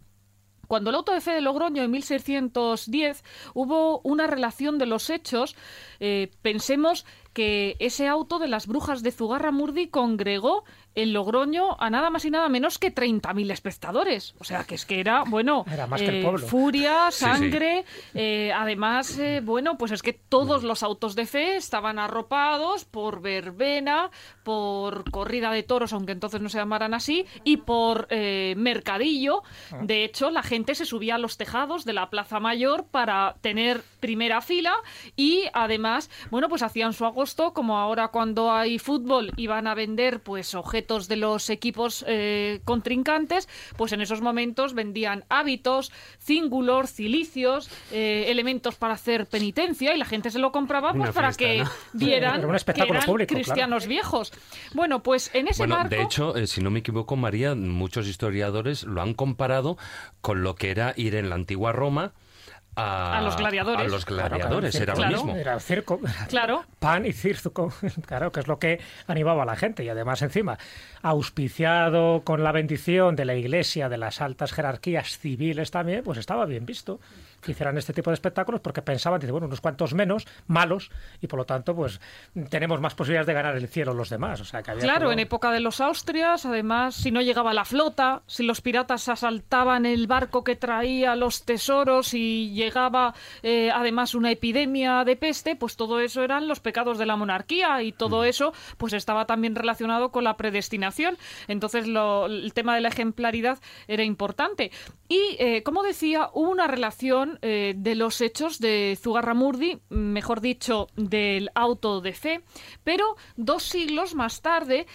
cuando el auto de fe de Logroño en 1610 hubo una relación de los hechos, eh, pensemos que ese auto de las brujas de Zugarramurdi congregó en Logroño a nada más y nada menos que 30.000 espectadores. O sea, que es que era, bueno, (laughs) Era más que el eh, pueblo. furia, Sí, sí. sangre. eh, además, eh, bueno, pues es que todos los autos de fe estaban arropados por verbena, por corrida de toros, aunque entonces no se llamaran así, y por eh, mercadillo. De hecho, la gente se subía a los tejados de la Plaza Mayor para tener primera fila y además, bueno, pues hacían su agosto, como ahora cuando hay fútbol iban a vender pues objetos de los equipos eh, contrincantes, pues en esos momentos vendían hábitos, cíngulos, cilicios, eh, elementos para hacer penitencia y la gente se lo compraba pues para fiesta, que ¿no? (laughs) vieran un que eran público, claro. cristianos viejos. Bueno, pues en ese Bueno, marco... de hecho, eh, si no me equivoco, María, muchos historiadores lo han comparado con lo que era ir en la antigua Roma a, A los gladiadores. A los Claro, claro, gladiadores, era lo mismo. Era el circo. Claro. Pan y circo, (laughs) claro, que es lo que animaba a la gente. Y además, encima, auspiciado con la bendición de la iglesia, de las altas jerarquías civiles también, pues estaba bien visto que hicieran este tipo de espectáculos porque pensaban, dice, bueno, unos cuantos menos, malos, y por lo tanto, pues tenemos más posibilidades de ganar el cielo los demás. O sea, que había Claro, como- en época de los Austrias, además, si no llegaba la flota, si los piratas asaltaban el barco que traía los tesoros y llegaba eh, además una epidemia de peste, pues todo eso eran los pecados de la monarquía y todo eso pues estaba también relacionado con la predestinación. Entonces lo- el tema de la ejemplaridad era importante. Y, eh, como decía, hubo una relación eh, de los hechos de Zugarramurdi, mejor dicho, del auto de fe, pero dos siglos más tarde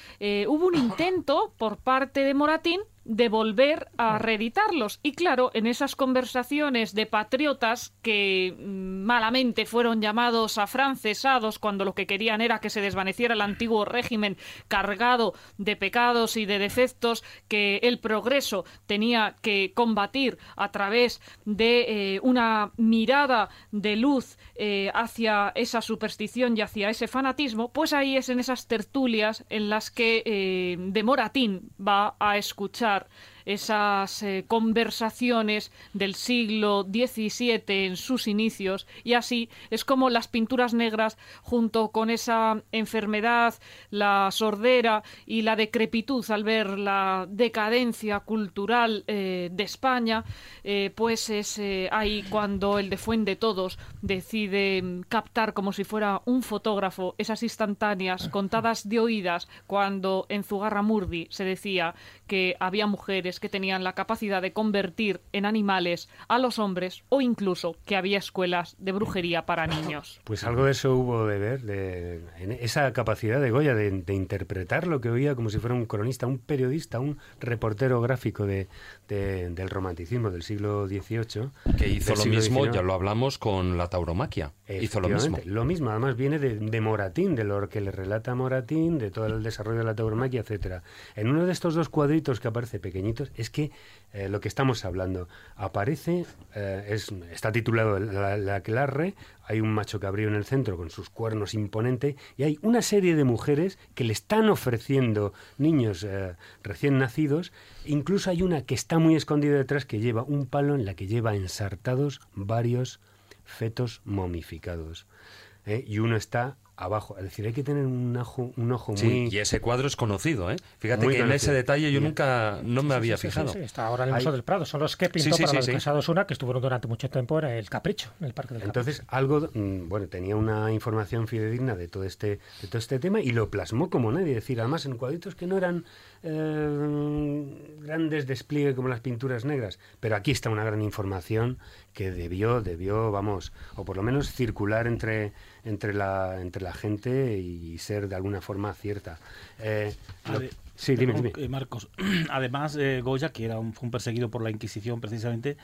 hubo un intento por parte de Moratín de volver a reeditarlos. Y claro, en esas conversaciones de patriotas que mm, malamente fueron llamados afrancesados cuando lo que querían era que se desvaneciera el antiguo régimen cargado de pecados y de defectos que el progreso tenía que combatir a través de eh, una mirada de luz eh, hacia esa superstición y hacia ese fanatismo, pues ahí es en esas tertulias en las que eh, de Moratín va a escuchar esas eh, conversaciones del siglo XVII en sus inicios y así es como las pinturas negras junto con esa enfermedad, la sordera y la decrepitud al ver la decadencia cultural eh, de España, eh, pues es ahí cuando el de Fuente Todos decide mm, captar como si fuera un fotógrafo esas instantáneas contadas de oídas cuando en Zugarramurdi se decía que había mujeres que tenían la capacidad de convertir en animales a los hombres o incluso que había escuelas de brujería para niños. Pues algo de eso hubo de ver, de, esa capacidad de Goya de, interpretar lo que oía como si fuera un cronista, un periodista, un reportero gráfico de, del romanticismo del siglo XVIII. Que hizo lo mismo, ya lo hablamos con la tauromaquia. Hizo lo mismo. Lo mismo, además viene de, Moratín, de lo que le relata Moratín, de todo el desarrollo de la tauromaquia, etcétera. En uno de estos dos cuadritos que aparece pequeñitos, es que eh, lo que estamos hablando aparece, eh, es, está titulado la, la Clarre, hay un macho cabrío en el centro con sus cuernos imponente y hay una serie de mujeres que le están ofreciendo niños eh, recién nacidos. Incluso hay una que está muy escondida detrás que lleva un palo en la que lleva ensartados varios fetos momificados. Y uno está abajo. Es decir, hay que tener un ojo, un ojo muy... y ese cuadro es conocido, ¿eh? Fíjate que en ese detalle yo nunca no me había fijado. está ahora en el Museo del Prado. Son los que pintó para los Casados Una, que estuvieron durante mucho tiempo en el Capricho, en el Parque del Entonces, algo, mm, bueno, tenía una información fidedigna de todo este de todo este tema y lo plasmó como nadie. Es decir, además en cuadritos que no eran eh, grandes despliegues como las pinturas negras, pero aquí está una gran información que debió, debió, vamos, o por lo menos circular entre entre la, entre la gente y ser de alguna forma cierta. Eh, sí, dime, dime. Marcos, (clears throat) además eh, Goya, que era un, fue un perseguido por la Inquisición precisamente,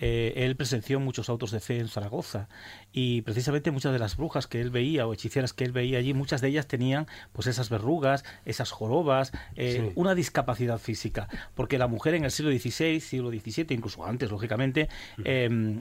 eh, él presenció muchos autos de fe en Zaragoza. Y precisamente muchas de las brujas que él veía o hechiceras que él veía allí, muchas de ellas tenían pues esas verrugas, esas jorobas, eh, una discapacidad física, porque la mujer en el siglo XVI, siglo XVII, incluso antes, lógicamente, em,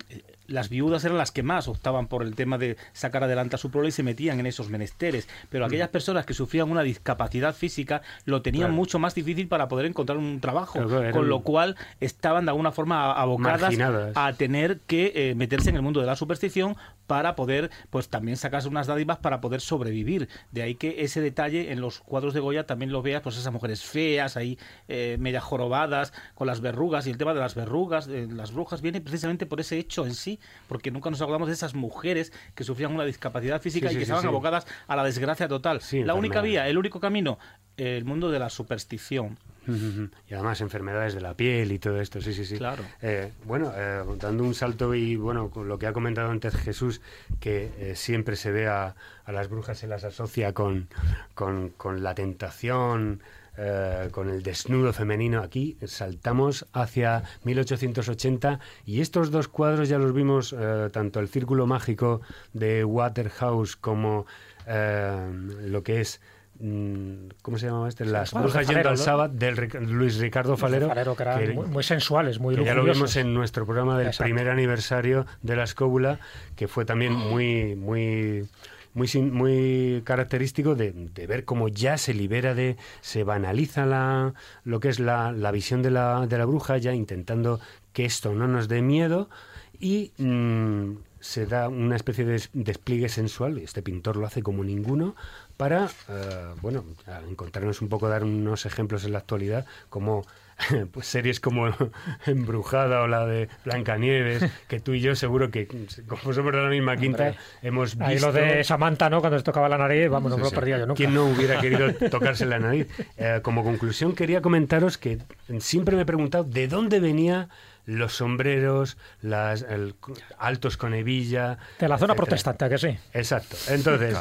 las viudas eran las que más optaban por el tema de sacar adelante a su prole y se metían en esos menesteres, pero aquellas personas que sufrían una discapacidad física lo tenían mucho más difícil para poder encontrar un trabajo, con lo cual estaban de alguna forma abocadas a tener que eh, meterse en el mundo de la superstición para poder, pues también sacarse unas dádivas para poder sobrevivir. De ahí que ese detalle en los cuadros de Goya también lo veas, pues esas mujeres feas ahí, eh, media jorobadas, con las verrugas, y el tema de las verrugas, de las brujas, viene precisamente por ese hecho en sí, porque nunca nos acordamos de esas mujeres que sufrían una discapacidad física y que estaban abocadas a la desgracia total. la única vía, el único camino, el mundo de la superstición. Y además enfermedades de la piel y todo esto, sí, sí, sí. Claro. Eh, bueno, eh, dando un salto y bueno, con lo que ha comentado antes Jesús, que eh, siempre se ve a, las brujas, se las asocia con, con, con la tentación, con el desnudo femenino. Aquí saltamos hacia 1880 y estos dos cuadros ya los vimos, tanto el Círculo Mágico de Waterhouse como lo que es Mm, ¿Cómo se llamaba este? Las brujas yendo al sábado del Luis Ricardo Falero. que muy, sensuales, muy Ya lo vimos en nuestro programa del primer aniversario de la escóbula, que fue también muy, muy muy, muy característico de, ver cómo ya se libera de, se banaliza la, lo que es la, la visión de la, de la bruja, ya intentando que esto no nos dé miedo y mm, se da una especie de despliegue sensual, este pintor lo hace como ninguno, para, eh, bueno, encontrarnos un poco, dar unos ejemplos en la actualidad, como (laughs) pues series como (laughs) Embrujada o la de Blancanieves, que tú y yo seguro que, como somos de la misma quinta, hemos visto... Ahí lo de Samantha, ¿no? Cuando se tocaba la nariz, vamos, no me lo perdía yo nunca. ¿Quién no hubiera (laughs) querido tocarse la nariz? Eh, como conclusión quería comentaros que siempre me he preguntado de dónde venía los sombreros, las altos con hebilla. De la zona protestante, que sí? Exacto. Entonces,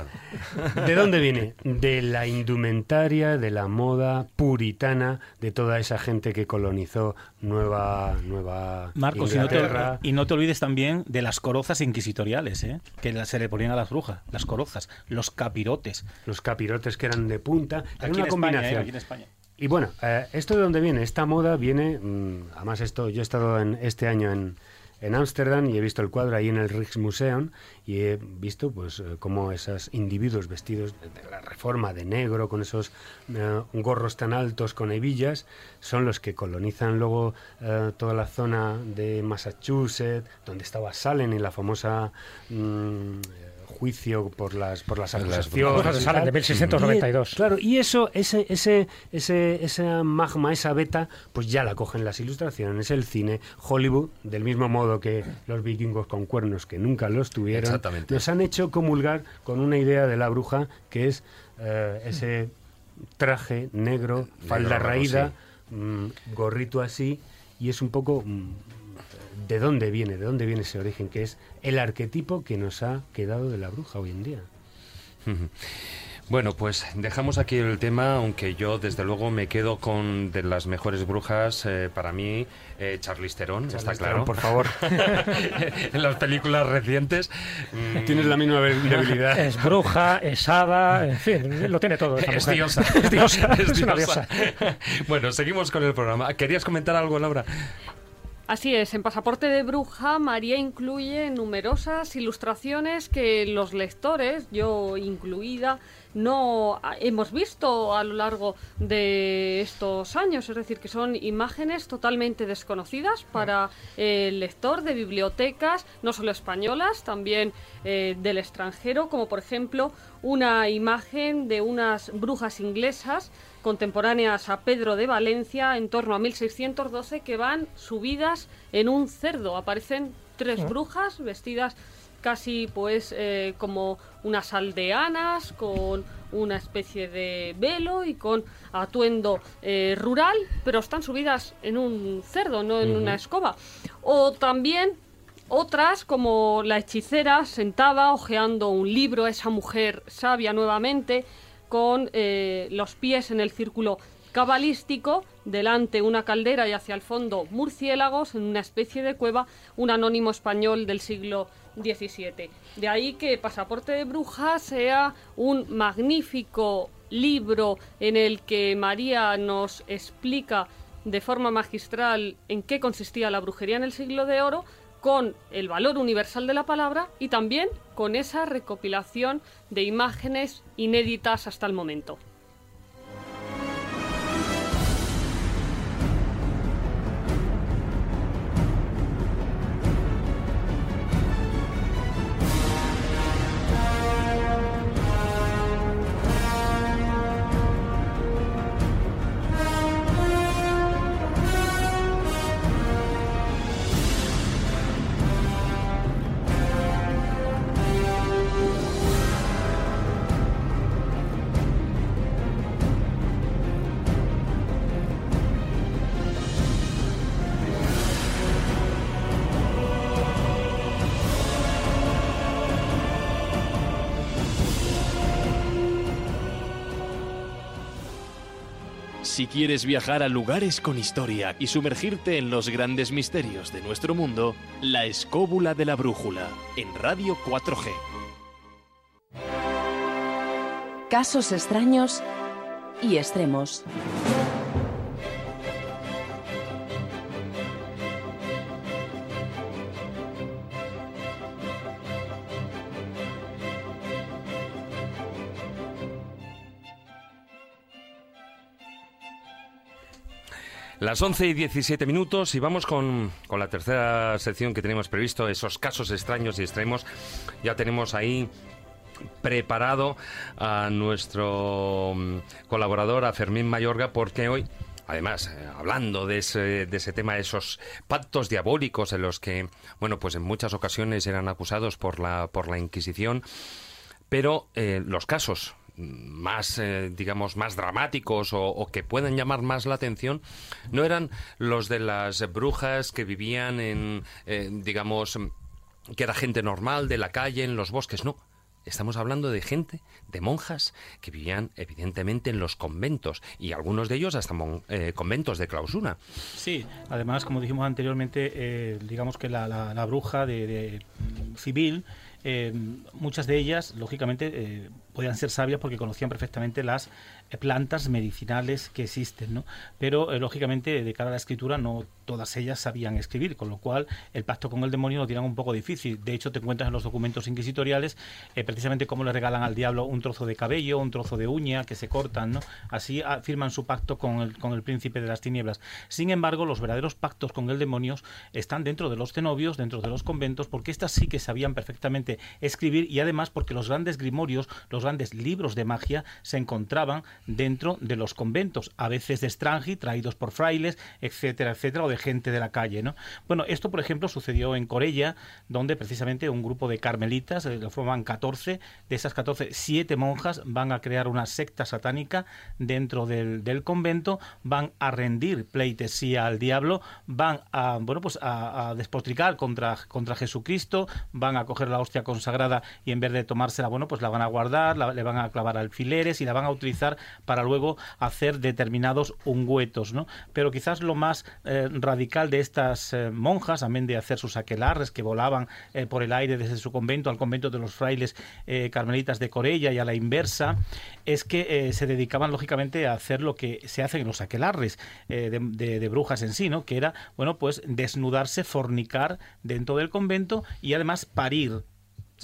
(laughs) ¿de dónde viene? De la indumentaria, de la moda puritana, de toda esa gente que colonizó Nueva, nueva Marcos, Inglaterra. Y no, te, olvides también de las corozas inquisitoriales, ¿eh? que se le ponían a las brujas, las corozas, los capirotes. Los capirotes que eran de punta. Era una ¿eh? combinación. aquí en España. Y bueno, eh, ¿esto de dónde viene? Esta moda viene, mm, además esto, yo he estado en, este año en, en Ámsterdam y he visto el cuadro ahí en el Rijksmuseum y he visto pues eh, cómo esos individuos vestidos de, la reforma de negro con esos eh, gorros tan altos con hebillas son los que colonizan luego toda la zona de Massachusetts donde estaba Salem y la famosa mm, juicio por las por las acusaciones. de de 1692. claro, y eso ese ese ese esa magma, esa beta, pues ya la cogen las ilustraciones, el cine, Hollywood, del mismo modo que los vikingos con cuernos que nunca los tuvieron, nos han hecho comulgar con una idea de la bruja que es eh, ese traje negro, falda raída, mm, gorrito así y es un poco mm, de dónde viene, de dónde viene ese origen, que es el arquetipo que nos ha quedado de la bruja hoy en día. (laughs) Bueno, pues dejamos aquí el tema, aunque yo desde luego me quedo con de las mejores brujas eh, para mí, eh, Charlize Theron, está claro. por favor. (laughs) en las películas recientes. Mm, Tienes la misma debilidad. Es bruja, es hada, en fin, lo tiene todo. (laughs) es, diosa. es diosa. Es, una diosa. bueno, seguimos con el programa. ¿Querías comentar algo, Laura? Así es, en Pasaporte de Bruja, María incluye numerosas ilustraciones que los lectores, yo incluida, no hemos visto a lo largo de estos años. Es decir, que son imágenes totalmente desconocidas para el lector de bibliotecas, no solo españolas, también eh, del extranjero, como por ejemplo una imagen de unas brujas inglesas contemporáneas a Pedro de Valencia en torno a 1612 que van subidas en un cerdo. Aparecen tres brujas vestidas casi pues eh, como unas aldeanas con una especie de velo y con atuendo eh, rural, pero están subidas en un cerdo, no en una escoba. O también otras, como la hechicera sentada hojeando un libro, esa mujer sabia nuevamente, con eh, los pies en el círculo cabalístico, delante una caldera y hacia el fondo murciélagos, en una especie de cueva, un anónimo español del siglo XVII. De ahí que Pasaporte de Bruja sea un magnífico libro en el que María nos explica de forma magistral en qué consistía la brujería en el siglo de oro, con el valor universal de la palabra y también con esa recopilación de imágenes inéditas hasta el momento. Si quieres viajar a lugares con historia y sumergirte en los grandes misterios de nuestro mundo, La Escóbula de la Brújula, en Radio 4G. Casos extraños y extremos. Las 11 y 17 minutos y vamos con, la tercera sección que tenemos previsto, esos casos extraños y extremos. Ya tenemos ahí preparado a nuestro mm, colaborador, a Fermín Mayorga, porque hoy Además, eh, hablando de ese, de ese tema, esos pactos diabólicos en los que, bueno, pues en muchas ocasiones eran acusados por la, por la Inquisición, pero eh, los casos más, eh, digamos, más dramáticos o, que puedan llamar más la atención, no eran los de las brujas que vivían en, eh, digamos, que era gente normal de la calle, en los bosques, no. Estamos hablando de gente, de monjas, que vivían evidentemente en los conventos y algunos de ellos hasta eh, conventos de clausura. Sí, además, como dijimos anteriormente, digamos que la, bruja de, civil eh, muchas de ellas, lógicamente, eh, podían ser sabias porque conocían perfectamente las plantas medicinales que existen, ¿no? Pero, lógicamente, de cara a la escritura, no todas ellas sabían escribir, con lo cual el pacto con el demonio lo tienen un poco difícil. De hecho, te encuentras en los documentos inquisitoriales precisamente cómo le regalan al diablo un trozo de cabello, un trozo de uña que se cortan, ¿no? Así firman su pacto con el, con el príncipe de las tinieblas. Sin embargo, los verdaderos pactos con el demonio están dentro de los cenobios, dentro de los conventos, porque estas sí que sabían perfectamente escribir y además porque los grandes grimorios, los grandes libros de magia se encontraban dentro de los conventos, a veces de Strangi, traídos por frailes, etcétera, etcétera, o de gente de la calle, ¿no? Bueno, esto, por ejemplo, sucedió en Corella, donde precisamente un grupo de carmelitas, eh, lo forman 14, de esas 14, siete monjas van a crear una secta satánica dentro del, del convento, van a rendir pleitesía al diablo, van a, bueno, pues a, a despotricar contra, contra Jesucristo, van a coger la hostia consagrada y en vez de tomársela, bueno, pues la van a guardar, le van a clavar alfileres y la van a utilizar para luego hacer determinados ungüetos, ¿no? Pero quizás lo más eh, radical de estas eh, monjas, amén de hacer sus aquelarres que volaban eh, por el aire desde su convento al convento de los frailes carmelitas de Corella y a la inversa, es que se dedicaban lógicamente a hacer lo que se hace en los aquelarres de, brujas en sí. Que era, bueno, pues desnudarse, fornicar dentro del convento y además parir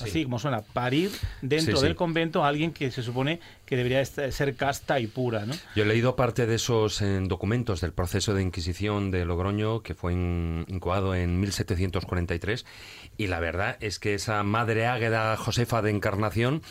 así como suena, parir dentro del convento a alguien que se supone que debería ser casta y pura. ¿no? Yo he leído parte de esos eh, documentos del proceso de Inquisición de Logroño, que fue incoado en 1743, y la verdad es que esa madre águeda Josefa de Encarnación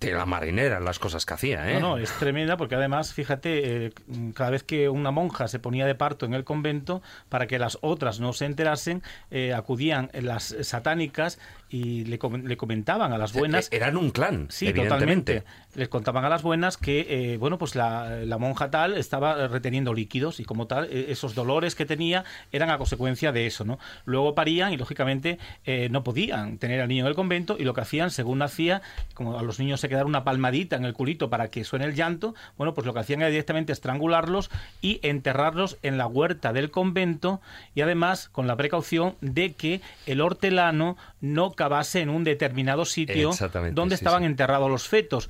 de la marinera las cosas que hacía, ¿eh? No, no, es tremenda porque además, fíjate, eh, cada vez que una monja se ponía de parto en el convento, para que las otras no se enterasen, eh, acudían las satánicas y le, le, comentaban a las buenas. E-, eran un clan, sí, totalmente. Les contaban a las buenas que, eh, bueno, pues la, la, monja tal estaba reteniendo líquidos y como tal, e-, esos dolores que tenía eran a consecuencia de eso, ¿no? Luego parían y lógicamente eh, no podían tener al niño en el convento y lo que hacían, según hacía, como a los niños se quedara una palmadita en el culito para que suene el llanto, bueno, pues lo que hacían era directamente estrangularlos y enterrarlos en la huerta del convento y además con la precaución de que el hortelano no cavase en un determinado sitio donde estaban enterrados los fetos.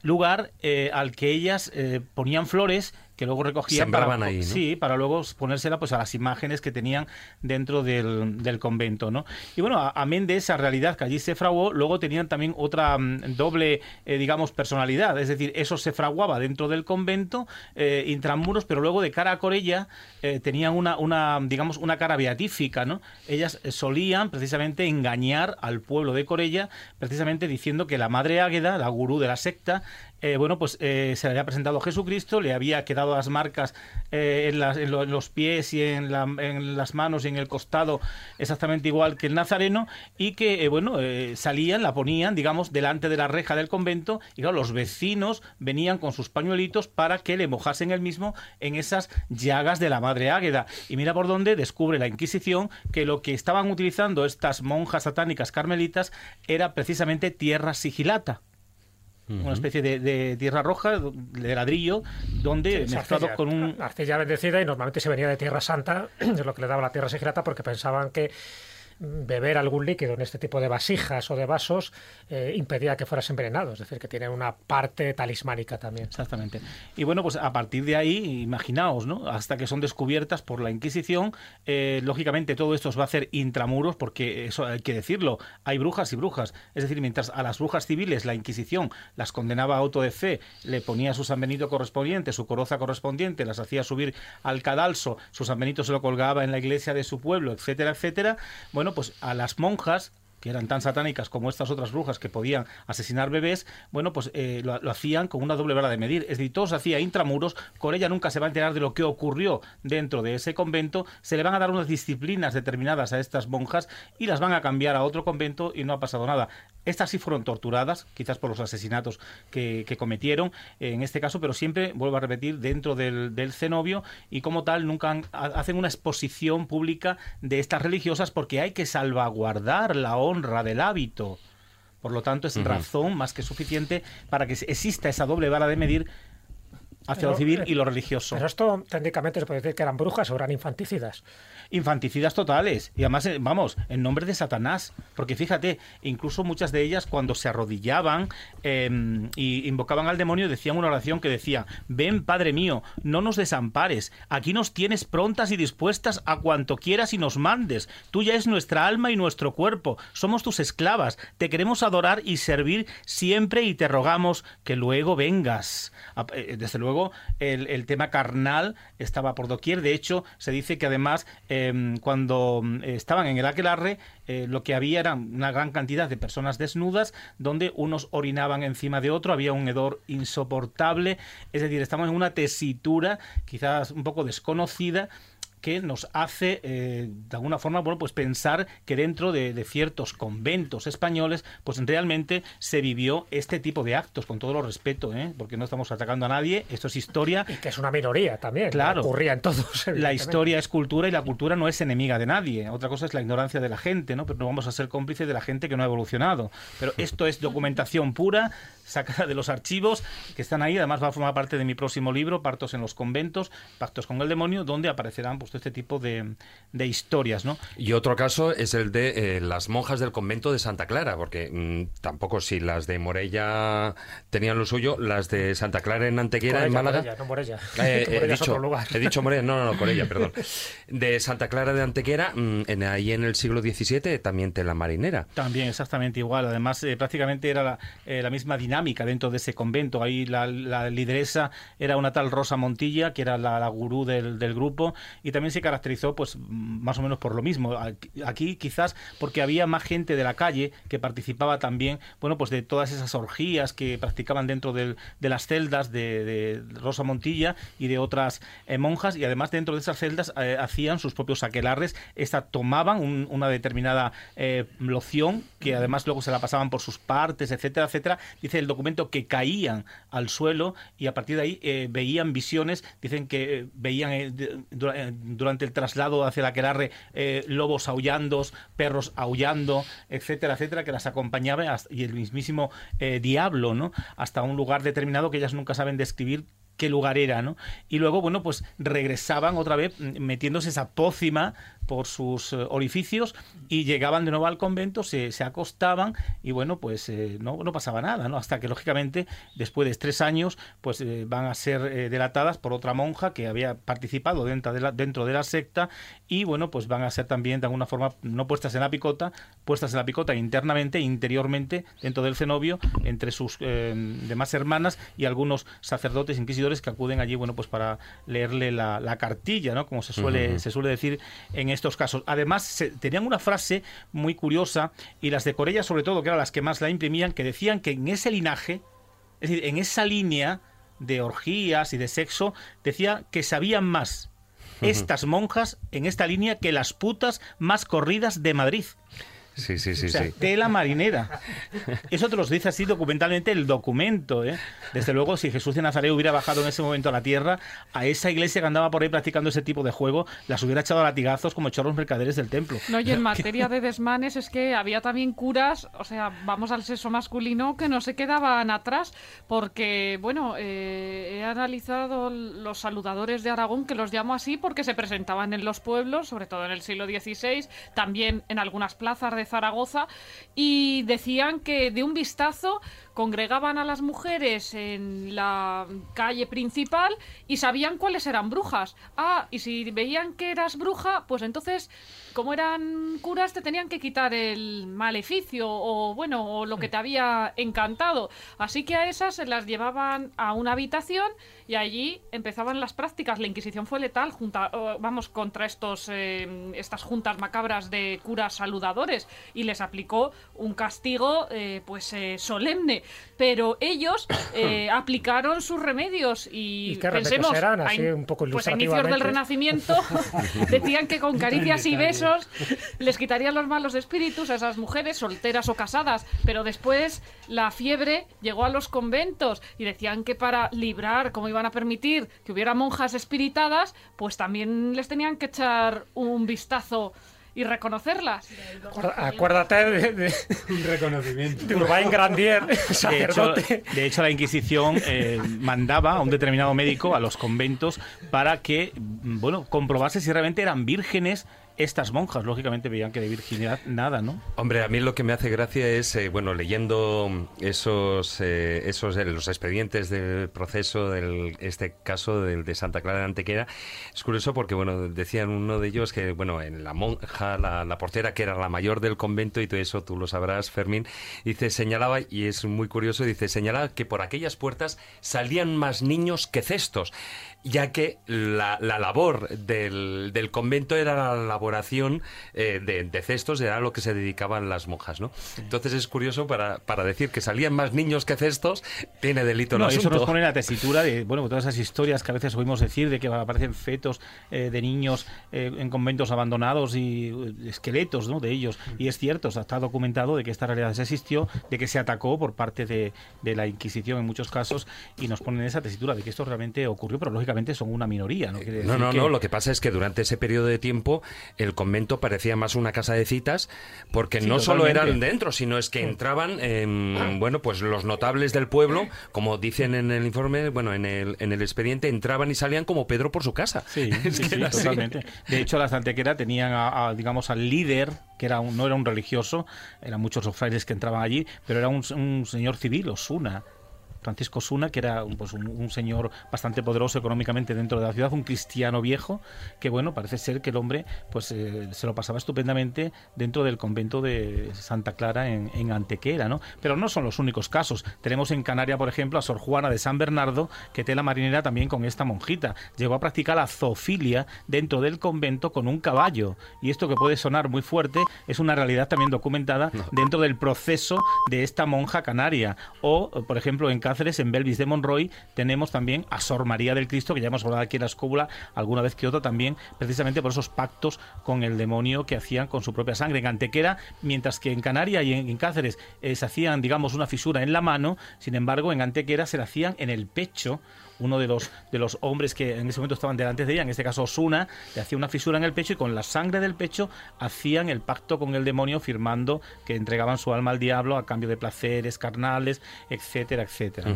Lugar eh, al que ellas eh, ponían flores que luego recogían para, ahí, sí, para luego ponérsela pues a las imágenes que tenían dentro del, del convento, ¿no? Y bueno, amén de esa realidad que allí se fraguó, luego tenían también otra mm, doble, eh, digamos, personalidad, es decir, eso se fraguaba dentro del convento, eh, intramuros, pero luego de cara a Corella eh, tenían una, una, digamos, una cara beatífica, ¿no? Ellas solían precisamente engañar al pueblo de Corella, precisamente diciendo que la madre Águeda, la gurú de la secta, eh, bueno, pues eh, se le había presentado Jesucristo, le había quedado las marcas eh, en, los pies y en, las manos y en el costado exactamente igual que el nazareno y que, bueno, salían, la ponían, digamos, delante de la reja del convento y claro, los vecinos venían con sus pañuelitos para que le mojasen el mismo en esas llagas de la Madre Águeda. Y mira por dónde descubre la Inquisición que lo que estaban utilizando estas monjas satánicas carmelitas era precisamente tierra sigilata una especie de, tierra roja, de ladrillo, donde mezclado con un... Arcilla bendecida y normalmente se venía de Tierra Santa, (clears throat) es lo que le daba la tierra sigilata porque pensaban que beber algún líquido en este tipo de vasijas o de vasos eh, impedía que fueras envenenado, es decir, que tiene una parte talismánica también. Exactamente. Y bueno, pues a partir de ahí, imaginaos, ¿no? Hasta que son descubiertas por la Inquisición, eh, lógicamente todo esto os va a hacer intramuros, porque eso hay que decirlo, hay brujas y brujas. Es decir, mientras a las brujas civiles la Inquisición las condenaba a auto de fe, le ponía su San Benito correspondiente, su coroza correspondiente, las hacía subir al cadalso, su San Benito se lo colgaba en la iglesia de su pueblo, etcétera, etcétera. Bueno, pues a las monjas que eran tan satánicas como estas otras brujas que podían asesinar bebés, bueno, pues eh, lo, hacían con una doble vara de medir. Es decir, todo se hacía intramuros, con ella nunca se va a enterar de lo que ocurrió dentro de ese convento, se le van a dar unas disciplinas determinadas a estas monjas y las van a cambiar a otro convento y no ha pasado nada. Estas sí fueron torturadas, quizás por los asesinatos que, cometieron en este caso, pero siempre, vuelvo a repetir, dentro del, cenobio y como tal nunca hacen una exposición pública de estas religiosas porque hay que salvaguardar la honra del hábito. Por lo tanto, es razón más que suficiente para que exista esa doble vara de medir hacia lo civil y lo religioso. Pero esto técnicamente se puede decir que eran brujas o eran infanticidas. Infanticidas totales. Y además, eh, vamos, en nombre de Satanás. Porque fíjate, incluso muchas de ellas cuando se arrodillaban eh, y invocaban al demonio decían una oración que decía, ven Padre mío, no nos desampares, aquí nos tienes prontas y dispuestas a cuanto quieras y nos mandes. Tuya es nuestra alma y nuestro cuerpo, somos tus esclavas, te queremos adorar y servir siempre y te rogamos que luego vengas. Eh, desde luego, el, tema carnal estaba por doquier. De hecho, se dice que además, em, cuando mm, estaban en el aquelarre, eh, lo que había era una gran cantidad de personas desnudas, donde unos orinaban encima de otro, había un hedor insoportable. Es decir, estamos en una tesitura quizás un poco desconocida que nos hace eh, de alguna forma bueno pues pensar que dentro de, ciertos conventos españoles pues realmente se vivió este tipo de actos con todo lo respeto ¿eh? porque no estamos atacando a nadie esto es historia. Y que es una minoría también claro. ocurría en todos (laughs) la historia es cultura y la cultura no es enemiga de nadie. Otra cosa es la ignorancia de la gente no pero no vamos a ser cómplices de la gente que no ha evolucionado. Pero esto es documentación pura sacada de los archivos que están ahí además va a formar parte de mi próximo libro Partos en los conventos Pactos con el demonio donde aparecerán pues este tipo de, historias, ¿no? Y otro caso es el de eh, las monjas del convento de Santa Clara, porque mm, tampoco si las de Morella tenían lo suyo, las de Santa Clara en Antequera, en Málaga... Morella, no Morella. Eh, he, (laughs) dicho, he dicho Morella, no, no, no, ella, perdón. (laughs) De Santa Clara de Antequera, mm, en, ahí en el siglo XVII, también tela marinera. También, exactamente igual. Además, eh, prácticamente era la, la, misma dinámica dentro de ese convento. Ahí la, la, lideresa era una tal Rosa Montilla, que era la, gurú del, del grupo, y también se caracterizó pues más o menos por lo mismo. Aquí quizás porque había más gente de la calle que participaba también, bueno, pues de todas esas orgías que practicaban dentro de las celdas de, Rosa Montilla y de otras eh, monjas y además dentro de esas celdas eh, hacían sus propios aquelarres, esta tomaban una determinada eh, loción que además luego se la pasaban por sus partes, etcétera, etcétera. Dice el documento que caían al suelo y a partir de ahí veían visiones, dicen que veían durante el traslado hacia la aquelarre eh, lobos aullando, perros aullando, etcétera, etcétera, que las acompañaba y el mismísimo eh, diablo, ¿no? Hasta un lugar determinado que ellas nunca saben describir qué lugar era, ¿no? Y luego, bueno, pues regresaban otra vez mm, metiéndose esa pócima por sus eh, orificios y llegaban de nuevo al convento, se, se acostaban y bueno, pues eh, no, no, pasaba nada, ¿no? Hasta que lógicamente después de tres años pues eh, van a ser delatadas por otra monja que había participado dentro de, la, dentro de la secta y bueno, pues van a ser también de alguna forma no puestas en la picota, puestas en la picota internamente e interiormente dentro del cenobio entre sus demás hermanas y algunos sacerdotes inquisidores que acuden allí, bueno, pues para leerle la, la cartilla, ¿no? Como se suele, se suele decir en estos casos. Además, tenían una frase muy curiosa y las de Corella, sobre todo, que eran las que más la imprimían, que decían que en ese linaje, es decir, en esa línea de orgías y de sexo, decía que sabían más estas monjas en esta línea que las putas más corridas de Madrid. Sí, sí, sí, sí. Tela marinera. Eso te lo dice así documentalmente el documento. ¿eh? Desde luego, si Jesús de Nazaret hubiera bajado en ese momento a la tierra, a esa iglesia que andaba por ahí practicando ese tipo de juego, las hubiera echado a latigazos como los mercaderes del templo. No, y en (laughs) materia de desmanes es que había también curas, o sea, vamos al sexo masculino, que no se quedaban atrás, porque, bueno, eh, he analizado los saludadores de Aragón, que los llamo así porque se presentaban en los pueblos, sobre todo en el siglo XVI, también en algunas plazas de Zaragoza y decían que de un vistazo congregaban a las mujeres en la calle principal y sabían cuáles eran brujas. Ah, y si veían que eras bruja, pues entonces, como eran curas, te tenían que quitar el maleficio o, bueno, o lo que te había encantado. Así que a esas se las llevaban a una habitación y allí empezaban las prácticas. La Inquisición fue letal, junta, vamos, contra estos, eh, estas juntas macabras de curas saludadores y les aplicó un castigo, eh, pues, eh, solemne. Pero ellos eh, (coughs) aplicaron sus remedios y, pensemos, un poco pues a inicios del Renacimiento (laughs) decían que con caricias y besos les quitarían los malos espíritus a esas mujeres solteras o casadas, pero después la fiebre llegó a los conventos y decían que para librar, como iban a permitir que hubiera monjas espiritadas, pues también les tenían que echar un vistazo y reconocerlas. Acuérdate de, un reconocimiento. de Urbain Grandier, De hecho, sacerdote. de hecho, la Inquisición eh, mandaba a un determinado médico a los conventos para que, bueno, comprobase si realmente eran vírgenes estas monjas. Lógicamente veían que de virginidad nada, ¿no? Hombre, a mí lo que me hace gracia es, eh, bueno, leyendo esos, eh, esos eh, los expedientes del proceso, del este caso del de Santa Clara de Antequera, es curioso porque, bueno, decían uno de ellos que, bueno, en la monja, la, la portera, que era la mayor del convento, y todo eso tú lo sabrás, Fermín, dice, señalaba, y es muy curioso, dice, señalaba que por aquellas puertas salían más niños que cestos ya que la, la labor del, del convento era la elaboración eh, de, de cestos, era lo que se dedicaban las monjas, ¿no? Entonces es curioso para, para decir que salían más niños que cestos, tiene delito el No, eso asunto. nos pone la tesitura de bueno todas esas historias que a veces oímos decir de que aparecen fetos eh, de niños eh, en conventos abandonados y eh, esqueletos ¿no? de ellos y es cierto o sea, está documentado de que esta realidad existió de que se atacó por parte de, de la Inquisición en muchos casos y nos ponen en esa tesitura de que esto realmente ocurrió pero lógicamente son una minoría no Quiere No, decir no, que- no. Lo que pasa es que durante ese periodo de tiempo el convento parecía más una casa de citas porque Sí, no solo eran dentro, sino es que entraban, em, bueno, pues los notables del pueblo, como dicen en el informe, bueno, en el, en el expediente, entraban y salían como Pedro por su casa. Sí, (laughs) Es sí, que sí, totalmente. De hecho, las Antequera tenían, a, a, digamos, al líder, que era un- no era un religioso, eran muchos los frailes que entraban allí, pero era un, un señor civil, Osuna. Francisco Osuna, que era un, pues, un, un señor bastante poderoso económicamente dentro de la ciudad, un cristiano viejo, que bueno, parece ser que el hombre pues eh, se lo pasaba estupendamente dentro del convento de Santa Clara en, en Antequera, ¿no? Pero no son los únicos casos. Tenemos en Canaria, por ejemplo, a Sor Juana de San Bernardo, que tela marinera también con esta monjita. Llegó a practicar la zoofilia dentro del convento con un caballo. Y esto que puede sonar muy fuerte es una realidad también documentada dentro del proceso de esta monja canaria. O, por ejemplo, en Cáceres, en Belvis de Monroy, tenemos también a Sor María del Cristo, que ya hemos hablado aquí en la escóbula alguna vez que otra también, precisamente por esos pactos con el demonio que hacían con su propia sangre. En Antequera, mientras que en Canaria y en, en Cáceres eh, se hacían, digamos, una fisura en la mano, sin embargo, en Antequera se la hacían en el pecho uno de los, de los hombres que en ese momento estaban delante de ella, en este caso Osuna, le hacía una fisura en el pecho y con la sangre del pecho hacían el pacto con el demonio firmando que entregaban su alma al diablo a cambio de placeres carnales, etcétera, etcétera.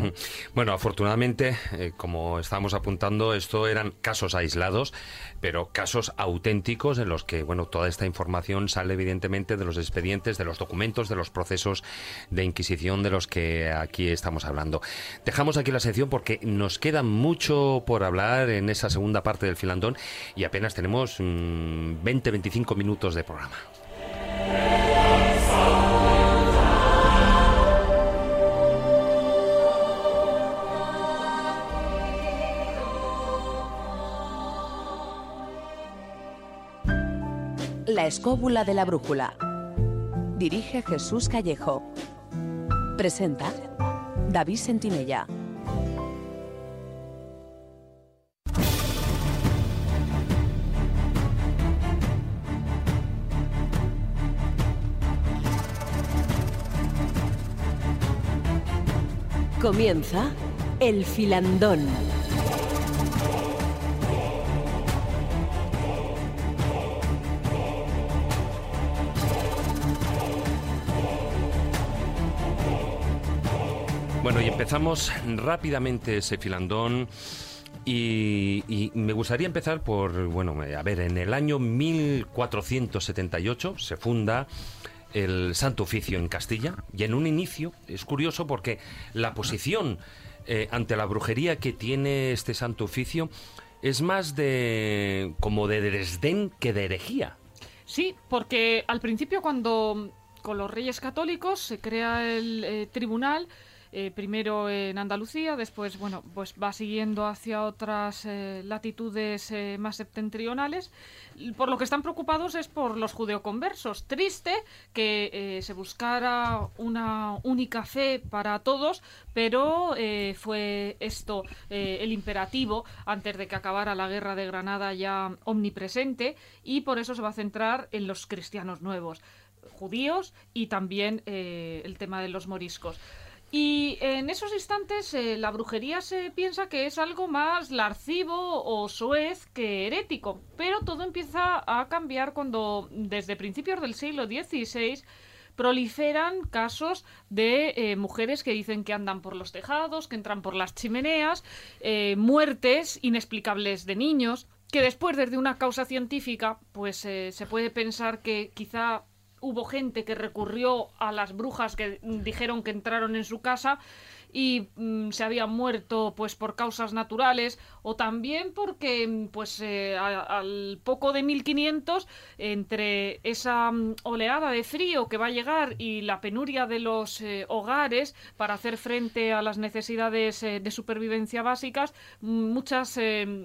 Bueno, afortunadamente, eh, como estábamos apuntando, esto eran casos aislados, pero casos auténticos en los que, bueno, toda esta información sale evidentemente de los expedientes, de los documentos, de los procesos de Inquisición de los que aquí estamos hablando. Dejamos aquí la sección porque nos queda mucho por hablar en esa segunda parte del filandón y apenas tenemos 20-25 minutos de programa. La escóbula de la brújula. Dirige Jesús Callejo. Presenta David Sentinella. Comienza El Filandón. Bueno, y empezamos rápidamente ese filandón. Y, me gustaría empezar por, bueno, a ver, en el año 1478 se funda el Santo Oficio en Castilla y en un inicio es curioso porque la posición eh, ante la brujería que tiene este Santo Oficio es más de como de desdén que de herejía. Sí, porque al principio cuando con los reyes católicos se crea el eh, tribunal, eh, primero en Andalucía, después bueno, pues va siguiendo hacia otras eh, latitudes eh, más septentrionales. Por lo que están preocupados es por los judeoconversos. Triste que se buscara una única fe para todos, pero fue esto el imperativo antes de que acabara la guerra de Granada ya omnipresente y por eso se va a centrar en los cristianos nuevos judíos y también el tema de los moriscos. Y en esos instantes eh, la brujería se piensa que es algo más larcivo o soez que herético, pero todo empieza a cambiar cuando desde principios del siglo XVI proliferan casos de eh, mujeres que dicen que andan por los tejados, que entran por las chimeneas, eh, muertes inexplicables de niños, que después desde una causa científica pues se puede pensar que quizá hubo gente que recurrió a las brujas que dijeron que entraron en su casa y mm, se habían muerto pues por causas naturales o también porque mm, pues eh, al poco de 1500 entre esa mm, oleada de frío que va a llegar y la penuria de los eh, hogares para hacer frente a las necesidades eh, de supervivencia básicas muchas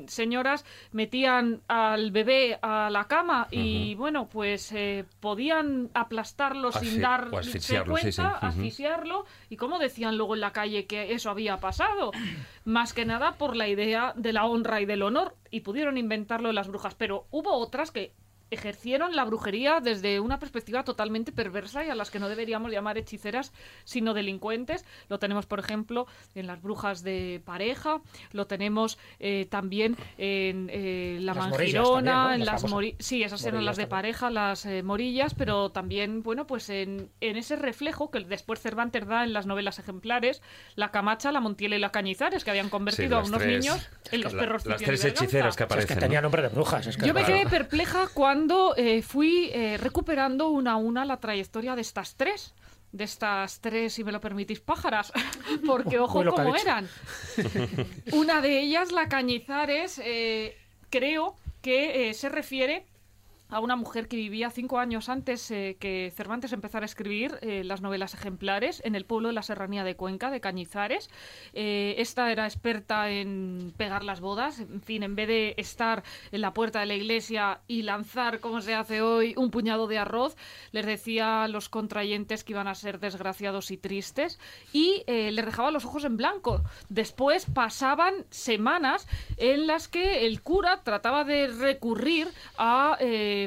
señoras metían al bebé a la cama y bueno pues podían aplastarlo sin darse cuenta asfixiarlo y como decían luego en la calle que eso había pasado, más que nada por la idea de la honra y del honor, y pudieron inventarlo las brujas, pero hubo otras que ejercieron la brujería desde una perspectiva totalmente perversa y a las que no deberíamos llamar hechiceras, sino delincuentes. Lo tenemos, por ejemplo, en las brujas de pareja, lo tenemos eh, también en eh, la mangirona, en las, Sí, esas eran las de pareja, las eh, morillas, pero también, bueno, pues en, en, ese reflejo que después Cervantes da en las novelas ejemplares, la Camacha, la Montiela y la Cañizares, que habían convertido a unos niños en los perros Las tres hechiceras que aparecen. Es que tenía nombre de brujas. Yo me quedé perpleja cuando eh, fui eh, recuperando una a una la trayectoria de estas tres de estas tres, si me lo permitís, pájaras, (laughs) porque ojo cómo eran. Una de ellas, la Cañizares, eh, creo que se refiere a una mujer que vivía cinco años antes eh, que Cervantes empezara a escribir eh, las novelas ejemplares en el pueblo de la Serranía de Cuenca, de Cañizares. Eh, esta era experta en pegar las bodas, en fin, en vez de estar en la puerta de la iglesia y lanzar, como se hace hoy, un puñado de arroz, les decía a los contrayentes que iban a ser desgraciados y tristes y les dejaba los ojos en blanco. Después pasaban semanas en las que el cura trataba de recurrir a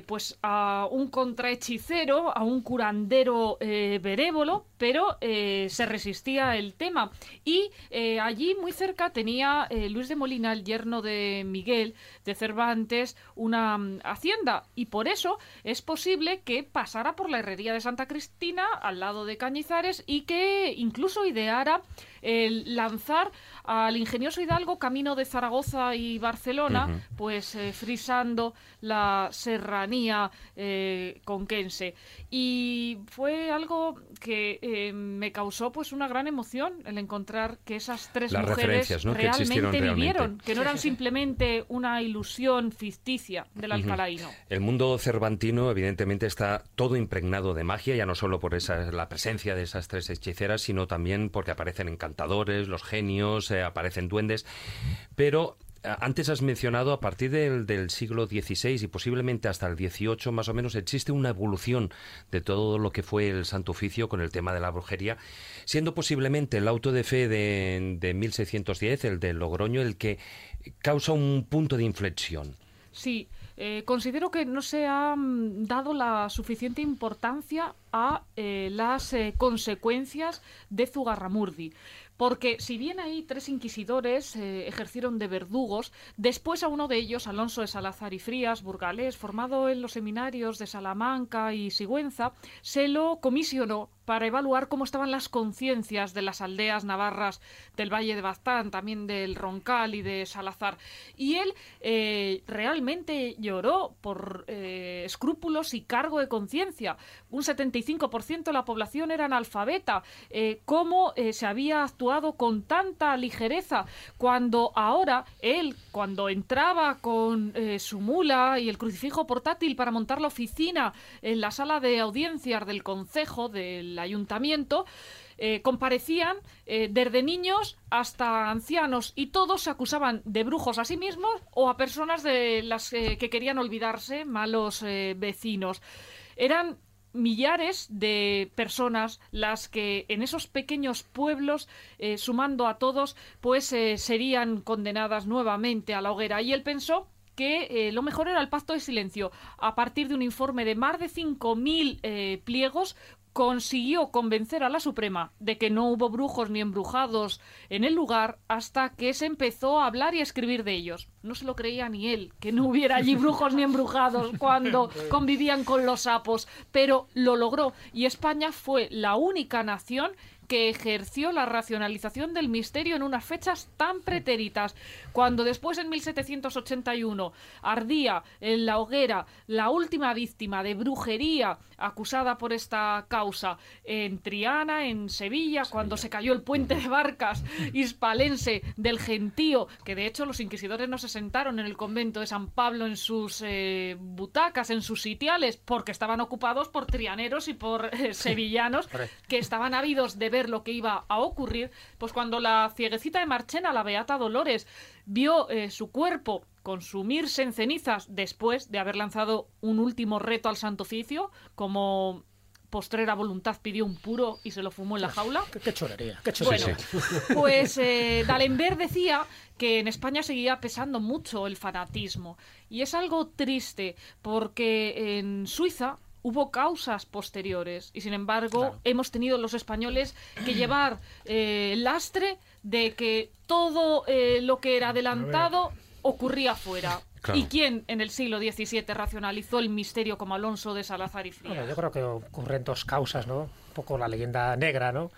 pues a un contrahechicero, a un curandero eh, benévolo, pero eh, se resistía el tema. Y eh, allí, muy cerca, tenía Luis de Molina, el yerno de Miguel de Cervantes, una mm, hacienda. Y por eso es posible que pasara por la herrería de Santa Cristina, al lado de Cañizares, y que incluso ideara el lanzar al ingenioso Hidalgo camino de Zaragoza y Barcelona, pues eh, frisando la serranía eh, conquense. Y fue algo que eh, me causó pues una gran emoción el encontrar que esas tres mujeres realmente vivieron, que no eran simplemente una ilusión ficticia del alcalaíno. El mundo cervantino evidentemente está todo impregnado de magia, ya no solo por esa, la presencia de esas tres hechiceras, sino también porque aparecen encantados los genios, eh, aparecen duendes, pero antes has mencionado a partir del, siglo XVI y posiblemente hasta el XVIII más o menos existe una evolución de todo lo que fue el Santo Oficio con el tema de la brujería, siendo posiblemente el auto de fe de, de 1610, el de Logroño, el que causa un punto de inflexión. Sí, eh, considero que no se ha mm, dado la suficiente importancia a las consecuencias de Zugarramurdi. Porque si bien ahí tres inquisidores eh, ejercieron de verdugos, después a uno de ellos, Alonso de Salazar y Frías, burgalés, formado en los seminarios de Salamanca y Sigüenza, se lo comisionó para evaluar cómo estaban las conciencias de las aldeas navarras del Valle de Baztán, también del Roncal y de Salazar. Y él eh, realmente lloró por eh, escrúpulos y cargo de conciencia. Un 75% de la población era analfabeta. Eh, ¿Cómo se había actuado con tanta ligereza cuando ahora él, cuando entraba con su mula y el crucifijo portátil para montar la oficina en la sala de audiencias del concejo del ayuntamiento, eh, comparecían eh, desde niños hasta ancianos y todos se acusaban de brujos a sí mismos o a personas de las eh, que querían olvidarse, malos vecinos. Eran millares de personas las que en esos pequeños pueblos, sumando a todos, pues serían condenadas nuevamente a la hoguera. Y él pensó que lo mejor era el pacto de silencio. A partir de un informe de más de 5.000 pliegos, consiguió convencer a la Suprema de que no hubo brujos ni embrujados en el lugar hasta que se empezó a hablar y a escribir de ellos. No se lo creía ni él, que no hubiera allí brujos ni embrujados cuando (laughs) convivían con los sapos, pero lo logró y España fue la única nación que ejerció la racionalización del misterio en unas fechas tan pretéritas. Cuando después, en 1781, ardía en la hoguera la última víctima de brujería acusada por esta causa en Triana, en Sevilla, cuando se cayó el puente de barcas (laughs) hispalense del gentío, que de hecho los inquisidores no se sentaron en el convento de San Pablo en sus eh, butacas, en sus sitiales, porque estaban ocupados por trianeros y por eh, sevillanos que estaban ávidos de ver lo que iba a ocurrir, pues cuando la cieguecita de Marchena, la Beata Dolores, vio eh, su cuerpo consumirse en cenizas después de haber lanzado un último reto al Santo Oficio, como postrera voluntad pidió un puro y se lo fumó en la jaula. Qué, qué chorería, qué Bueno, chorería. (laughs) pues eh, D'Alembert decía que en España seguía pesando mucho el fanatismo. Y es algo triste porque en Suiza hubo causas posteriores y sin embargo hemos tenido los españoles que llevar eh, el lastre de que todo eh, lo que era adelantado ocurría fuera. (laughs) Claro. ¿Y quién en el siglo XVII racionalizó el misterio como Alonso de Salazar y Frías? Bueno, yo creo que ocurren dos causas, ¿no? Un poco la leyenda negra, ¿no?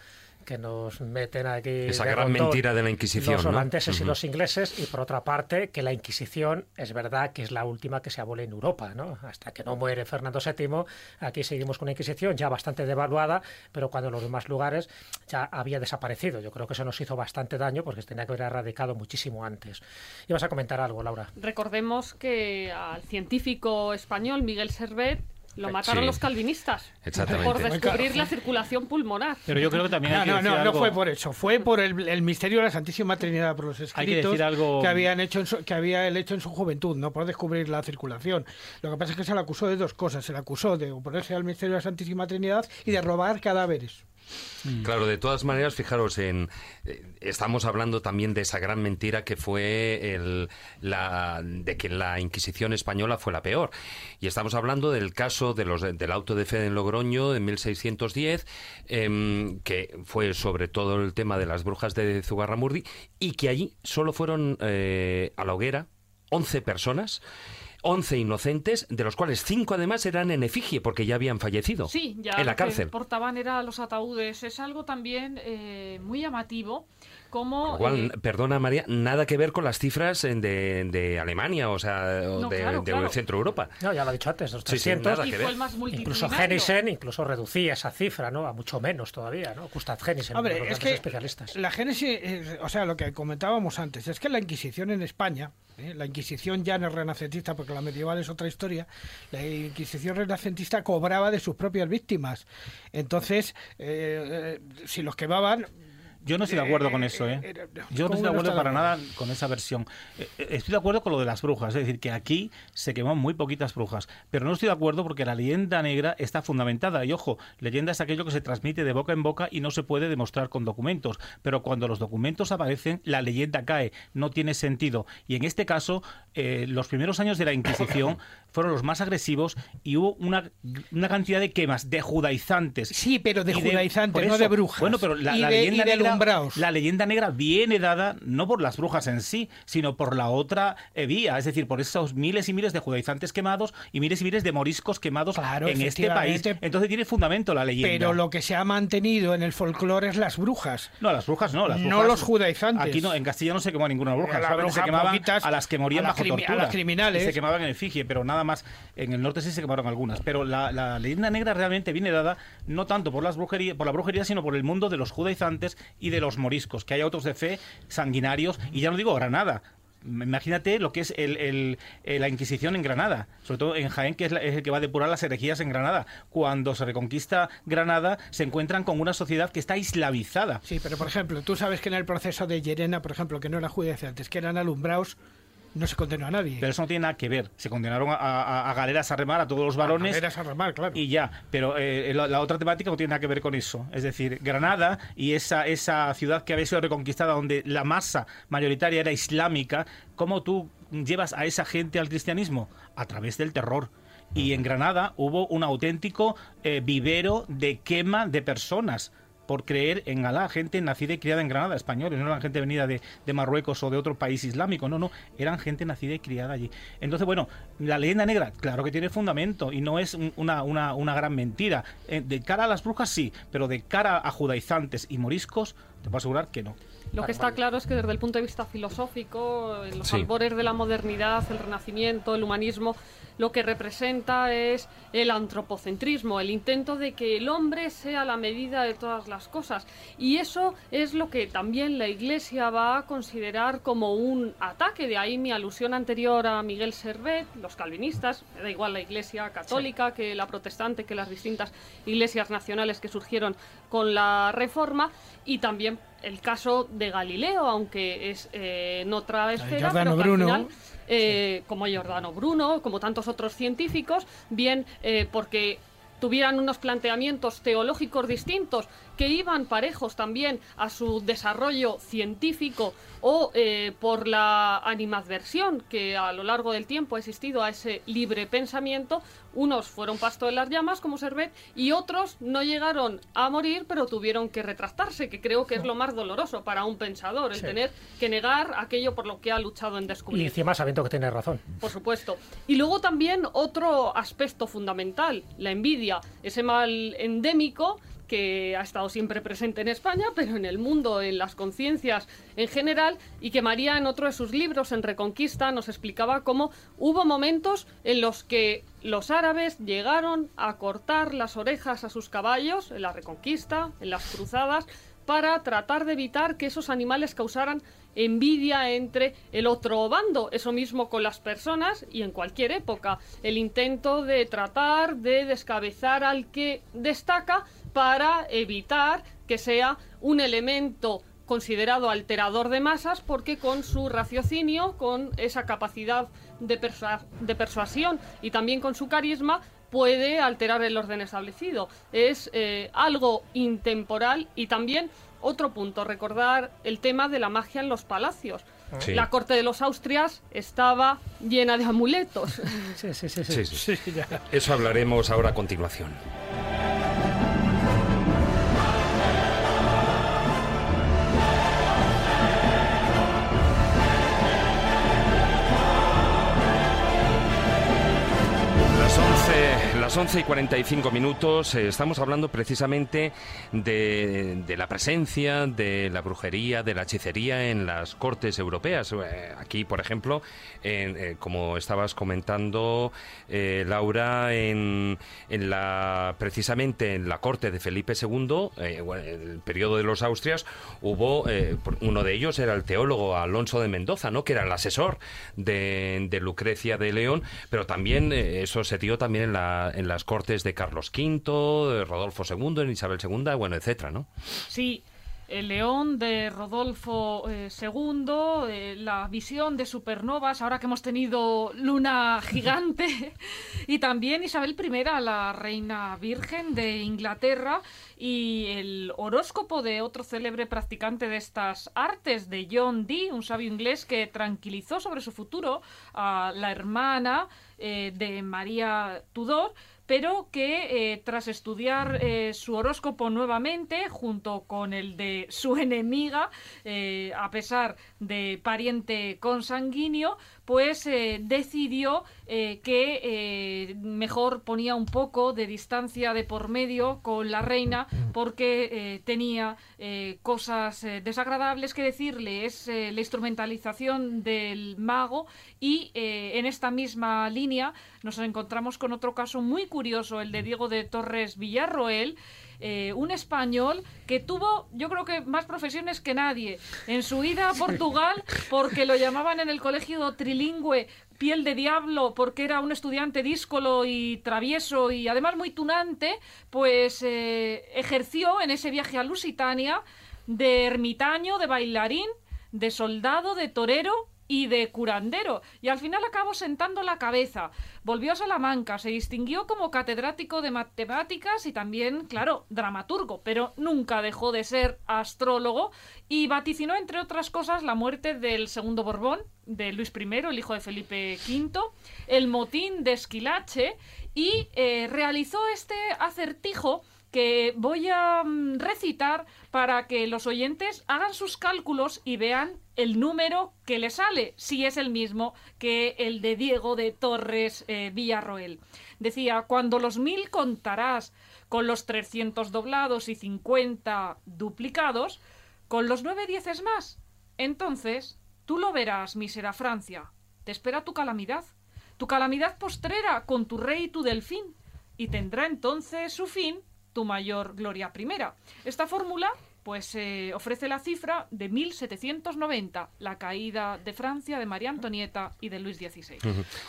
Que nos meten aquí. Esa de gran rondón mentira de la Inquisición, Los ¿no? holandeses y Ujú. los ingleses, y por otra parte, que la Inquisición es verdad que es la última que se abole en Europa, ¿no? Hasta que no muere Fernando VII, aquí seguimos con una Inquisición ya bastante devaluada, pero cuando en los demás lugares ya había desaparecido. Yo creo que eso nos hizo bastante daño porque se tenía que haber erradicado muchísimo antes. Ibas a comentar algo, Laura. Recordemos que al científico español Miguel Servet lo mataron Sí. los calvinistas Exactamente. por descubrir la circulación pulmonar. Pero yo creo que también hay No, que no, decir no, no fue por eso. Fue por el, el misterio de la Santísima Trinidad, por los escritos Hay que decir algo- que habían hecho en su- que había él hecho en su juventud, no por descubrir la circulación. Lo que pasa es que se le acusó de dos cosas. Se le acusó de oponerse al misterio de la Santísima Trinidad y de robar cadáveres. Claro, de todas maneras, fijaros, en, eh, estamos hablando también de esa gran mentira que fue el, la, de que la Inquisición española fue la peor. Y estamos hablando del caso de los, del auto de fe en Logroño en 1610, em, que fue sobre todo el tema de las brujas de Zugarramurdi, y que allí solo fueron eh, a la hoguera 11 personas. 11 inocentes, de los cuales 5 además eran en efigie porque ya habían fallecido Sí, ya en la lo que cárcel. portaban era los ataúdes. Es algo también eh, muy llamativo como... Igual, eh, perdona María, nada que ver con las cifras en de, de Alemania, o sea, No, de, claro, de claro. Centro Europa. No, ya lo he dicho antes, los Sí, sí, 300. nada y que fue ver. el más Incluso. Genisen incluso reducía esa cifra, ¿no? A mucho menos todavía, ¿no? Gustav Genisen, uno de Hombre, los es que especialistas. la génesis, eh, o sea, lo que comentábamos antes, es que la Inquisición en España, eh, la Inquisición ya no es renacentista, porque la medieval es otra historia, la Inquisición renacentista cobraba de sus propias víctimas. Entonces, eh, eh, si los quemaban... Yo no estoy de acuerdo con eso, ¿eh? Yo no ¿Cómo estoy de acuerdo para nada con esa versión. Eh, eh, Estoy de acuerdo con lo de las brujas, es decir, que aquí se quemó muy poquitas brujas, pero no estoy de acuerdo porque la leyenda negra está fundamentada. Y ojo, leyenda es aquello que se transmite de boca en boca y no se puede demostrar con documentos, pero cuando los documentos aparecen, la leyenda cae, no tiene sentido. Y en este caso, eh, los primeros años de la Inquisición (coughs) fueron los más agresivos y hubo una, una cantidad de quemas, de judaizantes. Sí, pero de judaizantes, no eso, de brujas. Bueno, pero la, de- leyenda negra, la leyenda negra viene dada no por las brujas en sí, sino por la otra vía, es decir, por esos miles y miles de judaizantes quemados y miles y miles de moriscos quemados Claro, en este país. Entonces tiene fundamento la leyenda. Pero lo que se ha mantenido en el folclore es las brujas. No, las brujas no, las No brujas- los judaizantes. Aquí no, en Castilla no se quemó ninguna bruja, la solamente se bruja quemaban poquitas, a las que morían a bajo a las criminales. Se quemaban en efigie, pero nada más. En el norte sí se quemaron algunas. Pero la, la leyenda negra realmente viene dada no tanto por las brujerías, por la brujería, sino por el mundo de los judaizantes y de los moriscos, que hay autos de fe sanguinarios, y ya no digo Granada. Imagínate lo que es el- eh, la Inquisición en Granada, sobre todo en Jaén, que es, la- es el que va a depurar las herejías en Granada. Cuando se reconquista Granada, se encuentran con una sociedad que está islamizada. Sí, pero por ejemplo, tú sabes que en el proceso de Llerena, por ejemplo, que no era judaizantes, que eran alumbrados, no se condenó a nadie. Pero eso no tiene nada que ver. Se condenaron a, a- a galeras a remar a todos los varones. Galeras a remar, claro. Y ya. Pero eh, la, la otra temática no tiene nada que ver con eso. Es decir, Granada y esa, esa ciudad que había sido reconquistada donde la masa mayoritaria era islámica, ¿cómo tú llevas a esa gente al cristianismo? A través del terror. Y en Granada hubo un auténtico eh, vivero de quema de personas por creer en Alá, gente nacida y criada en Granada, españoles, no eran gente venida de, de, Marruecos o de otro país islámico, no, no, eran gente nacida y criada allí. Entonces, bueno, la leyenda negra, claro que tiene fundamento y no es una, una, una gran mentira. Eh, de cara a las brujas sí, pero de cara a judaizantes y moriscos, te puedo asegurar que no. Lo que está claro es que desde el punto de vista filosófico, en los sí. albores de la modernidad, el renacimiento, el humanismo, lo que representa es el antropocentrismo, el intento de que el hombre sea la medida de todas las cosas. Y eso es lo que también la Iglesia va a considerar como un ataque. De ahí mi alusión anterior a Miguel Servet, los calvinistas, da igual la Iglesia católica sí. que la protestante, que las distintas iglesias nacionales que surgieron con la Reforma, y también el caso de Galileo, aunque es eh, en otra esfera, pero que Bruno. al final eh, como Giordano Bruno, como tantos otros científicos, bien eh, porque tuvieran unos planteamientos teológicos distintos que iban parejos también a su desarrollo científico o eh, por la animadversión que a lo largo del tiempo ha existido a ese libre pensamiento, unos fueron pasto de las llamas como Servet y otros no llegaron a morir pero tuvieron que retractarse, que creo que es lo más doloroso para un pensador, el Sí. tener que negar aquello por lo que ha luchado en Y descubrir. encima sabiendo que tiene razón. Por supuesto. Y luego también otro aspecto fundamental, la envidia, ese mal endémico que ha estado siempre presente en España, pero en el mundo, en las conciencias en general, y que María en otro de sus libros, en Reconquista, nos explicaba cómo hubo momentos en los que los árabes llegaron a cortar las orejas a sus caballos, en la Reconquista, en las cruzadas, para tratar de evitar que esos animales causaran envidia entre el otro bando. Eso mismo con las personas y en cualquier época. El intento de tratar de descabezar al que destaca para evitar que sea un elemento considerado alterador de masas porque con su raciocinio, con esa capacidad de, persua- de persuasión y también con su carisma, puede alterar el orden establecido. Es eh, algo intemporal y también otro punto, recordar el tema de la magia en los palacios. Sí. La corte de los Austrias estaba llena de amuletos. (laughs) Sí, sí, sí. Sí, sí. (laughs) Eso hablaremos ahora a continuación. Las 11 y 45 minutos eh, estamos hablando precisamente de, la presencia de la brujería, de la hechicería en las cortes europeas. Eh, aquí, por ejemplo, eh, como estabas comentando, eh, Laura, en, en la, precisamente en la corte de Felipe II, en el periodo de los Austrias, hubo, uno de ellos era el teólogo Alonso de Mendoza, ¿no? que era el asesor de, de Lucrecia de León, pero también eso se dio también en, la, en las cortes de Carlos V, de Rodolfo II, en Isabel II, bueno, etcétera, ¿no? Sí, el león de Rodolfo eh, II, eh, la visión de supernovas, ahora que hemos tenido luna (laughs) gigante, y también Isabel I, la reina virgen de Inglaterra, y el horóscopo de otro célebre practicante de estas artes, de John Dee, un sabio inglés que tranquilizó sobre su futuro a la hermana eh, de María Tudor, pero que eh, tras estudiar eh, su horóscopo nuevamente, junto con el de su (laughs) enemiga, eh, a pesar de pariente consanguíneo, pues eh, decidió eh, que eh, mejor ponía un poco de distancia de por medio con la reina porque eh, tenía cosas desagradables que decirle. Es la instrumentalización del mago y en esta misma línea nos encontramos con otro caso muy curioso, el de Diego de Torres Villarroel, eh, un español que tuvo, yo creo que más profesiones que nadie en su ida a Portugal, porque lo llamaban en el colegio trilingüe piel de diablo, porque era un estudiante díscolo y travieso y además muy tunante, pues eh, ejerció en ese viaje a Lusitania de ermitaño, de bailarín, de soldado, de torero y de curandero, y al final acabó sentando la cabeza. Volvió a Salamanca, se distinguió como catedrático de matemáticas y también, claro, dramaturgo, pero nunca dejó de ser astrólogo y vaticinó, entre otras cosas, la muerte del segundo Borbón, de Luis I, el hijo de Felipe V, el motín de Esquilache y eh, realizó este acertijo que voy a mm, recitar para que los oyentes hagan sus cálculos y vean el número que le sale, si es el mismo que el de Diego de Torres eh, Villarroel. Decía, cuando los mil contarás con los 300 doblados y 50 duplicados, con los nueve dieces más, entonces tú lo verás, mísera Francia. Te espera tu calamidad, tu calamidad postrera con tu rey y tu delfín, y tendrá entonces su fin tu mayor gloria primera. Esta fórmula pues eh, ofrece la cifra de 1790, la caída de Francia de María Antonieta y de Luis XVI.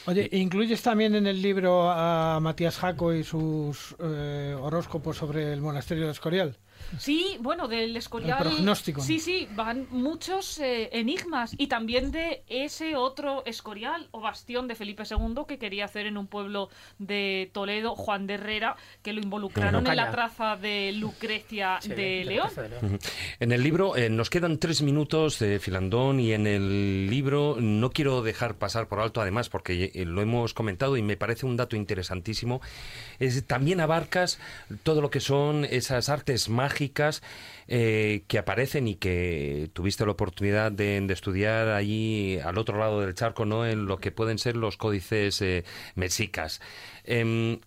Oye, ¿incluyes también en el libro a Matías Jaco y sus eh, horóscopos sobre el monasterio de Escorial? Sí, bueno, del Escorial. prognóstico. Sí, sí, van muchos eh, enigmas y también de ese otro Escorial o bastión de Felipe II que quería hacer en un pueblo de Toledo, Juan de Herrera, que lo involucraron en la traza de Lucrecia de, León. En el libro eh, nos quedan tres minutos de Filandón y en el libro no quiero dejar pasar por alto, además, porque eh, lo hemos comentado y me parece un dato interesantísimo, es también abarcas todo lo que son esas artes mágicas eh, que aparecen y que tuviste la oportunidad de, estudiar allí al otro lado del charco, ¿no? En lo que pueden ser los códices eh, mexicas. Em,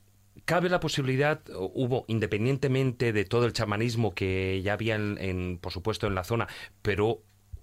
cabe la posibilidad, hubo, independientemente de todo el chamanismo que ya había, en, por supuesto, en la zona, pero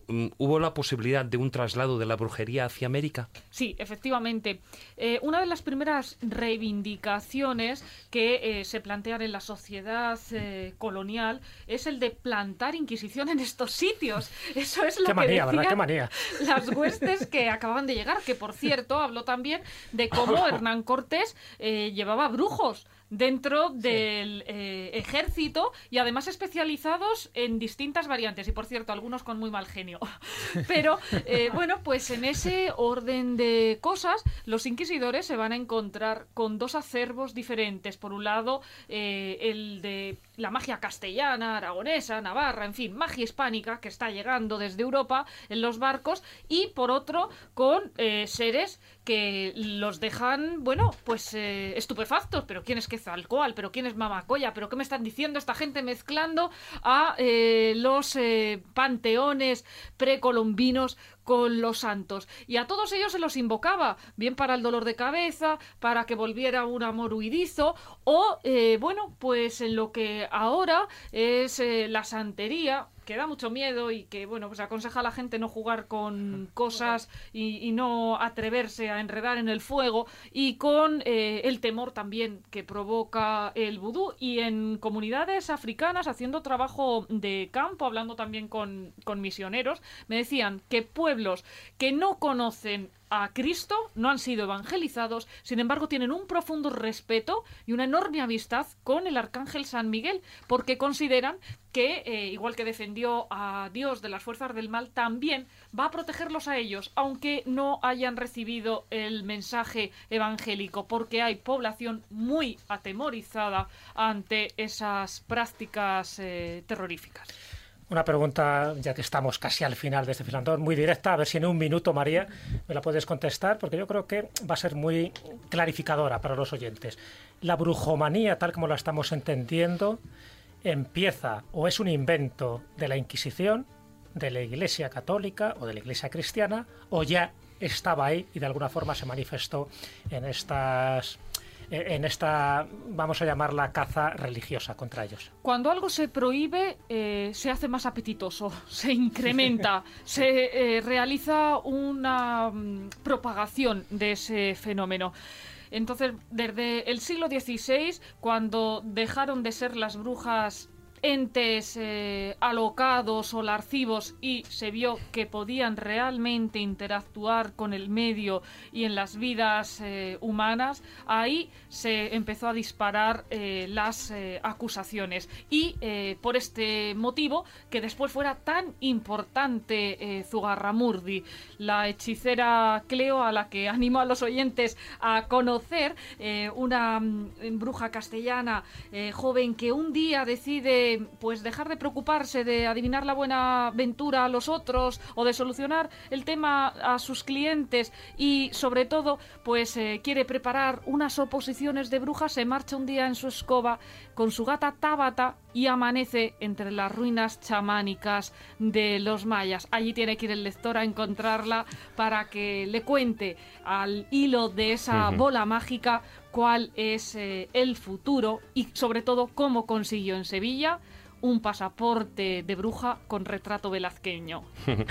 ¿Hubo la posibilidad de un traslado de la brujería hacia América? Sí, efectivamente. Eh, una de las primeras reivindicaciones que eh, se plantean en la sociedad eh, colonial es el de plantar Inquisición en estos sitios. (laughs) Eso es lo Qué que manía, decían ¿verdad? Qué manía. (laughs) las huestes que acababan de llegar, que por cierto habló también de cómo (laughs) Hernán Cortés llevaba brujos dentro del eh, ejército y además especializados en distintas variantes. Y por cierto algunos con muy mal genio. (laughs) Pero eh, bueno pues en ese orden de cosas los inquisidores se van a encontrar con dos acervos diferentes. Por un lado eh, el de la magia castellana, aragonesa, navarra, en fin, magia hispánica que está llegando desde Europa en los barcos y por otro con seres que los dejan, bueno, pues eh, estupefactos. Pero ¿quién es Quetzalcoatl? ¿Pero quién es Mamacoya? ¿Pero qué me están diciendo esta gente mezclando a eh, los eh, panteones precolombinos con los santos. Y a todos ellos se los invocaba, bien para el dolor de cabeza, para que volviera un amor huidizo, o, bueno, pues en lo que ahora es la santería, que da mucho miedo y que, bueno, pues aconseja a la gente no jugar con cosas y, no atreverse a enredar en el fuego y con eh, el temor también que provoca el vudú y en comunidades africanas haciendo trabajo de campo, hablando también con, con misioneros, me decían que pueblos que no conocen a Cristo, no han sido evangelizados, sin embargo tienen un profundo respeto y una enorme amistad con el arcángel San Miguel, porque consideran que, eh, igual que defendió a Dios de las fuerzas del mal, también va a protegerlos a ellos, aunque no hayan recibido el mensaje evangélico, porque hay población muy atemorizada ante esas prácticas eh, terroríficas. Una pregunta, ya que estamos casi al final de este filandón, muy directa, a ver si en un minuto, María, me la puedes contestar, porque yo creo que va a ser muy clarificadora para los oyentes. La brujomanía, tal como la estamos entendiendo, empieza o es un invento de la Inquisición, de la Iglesia Católica o de la Iglesia Cristiana, o ya estaba ahí y de alguna forma se manifestó en estas en esta, vamos a llamarla, caza religiosa contra ellos. Cuando algo se prohíbe, eh, se hace más apetitoso, (laughs) se incrementa, (laughs) se eh, realiza una mm, propagación de ese fenómeno. Entonces, desde el siglo XVI, cuando dejaron de ser las brujas entes eh, alocados o larcivos y se vio que podían realmente interactuar con el medio y en las vidas eh, humanas, ahí se empezó a disparar eh, las acusaciones. Y por este motivo, que después fuera tan importante Zugarramurdi, la hechicera Cleo a la que animo a los oyentes a conocer, una mm, bruja castellana joven que un día decide pues dejar de preocuparse de adivinar la buena ventura a los otros o de solucionar el tema a sus clientes y sobre todo pues eh, quiere preparar unas oposiciones de brujas, se marcha un día en su escoba con su gata Tabata y amanece entre las ruinas chamánicas de los mayas. Allí tiene que ir el lector a encontrarla para que le cuente al hilo de esa bola mágica cuál es eh, el futuro y sobre todo cómo consiguió en Sevilla un pasaporte de bruja con retrato velazqueño. (laughs)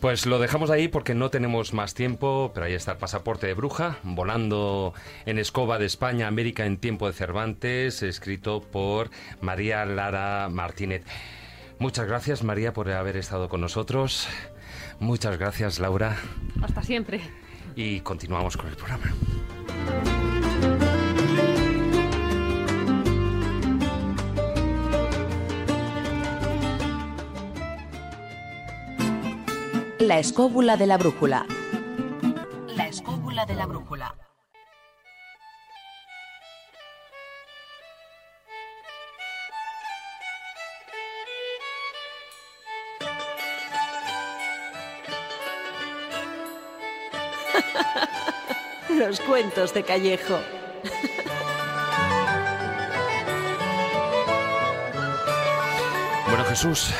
Pues lo dejamos ahí porque no tenemos más tiempo, pero ahí está el pasaporte de bruja, volando en escoba de España, América en tiempo de Cervantes, escrito por María Lara Martínez. Muchas gracias María por haber estado con nosotros. Muchas gracias Laura. Hasta siempre. Y continuamos con el programa. La escóbula de la brújula. La escóbula de la brújula. (laughs) Los cuentos de Callejo. Bueno, Jesús,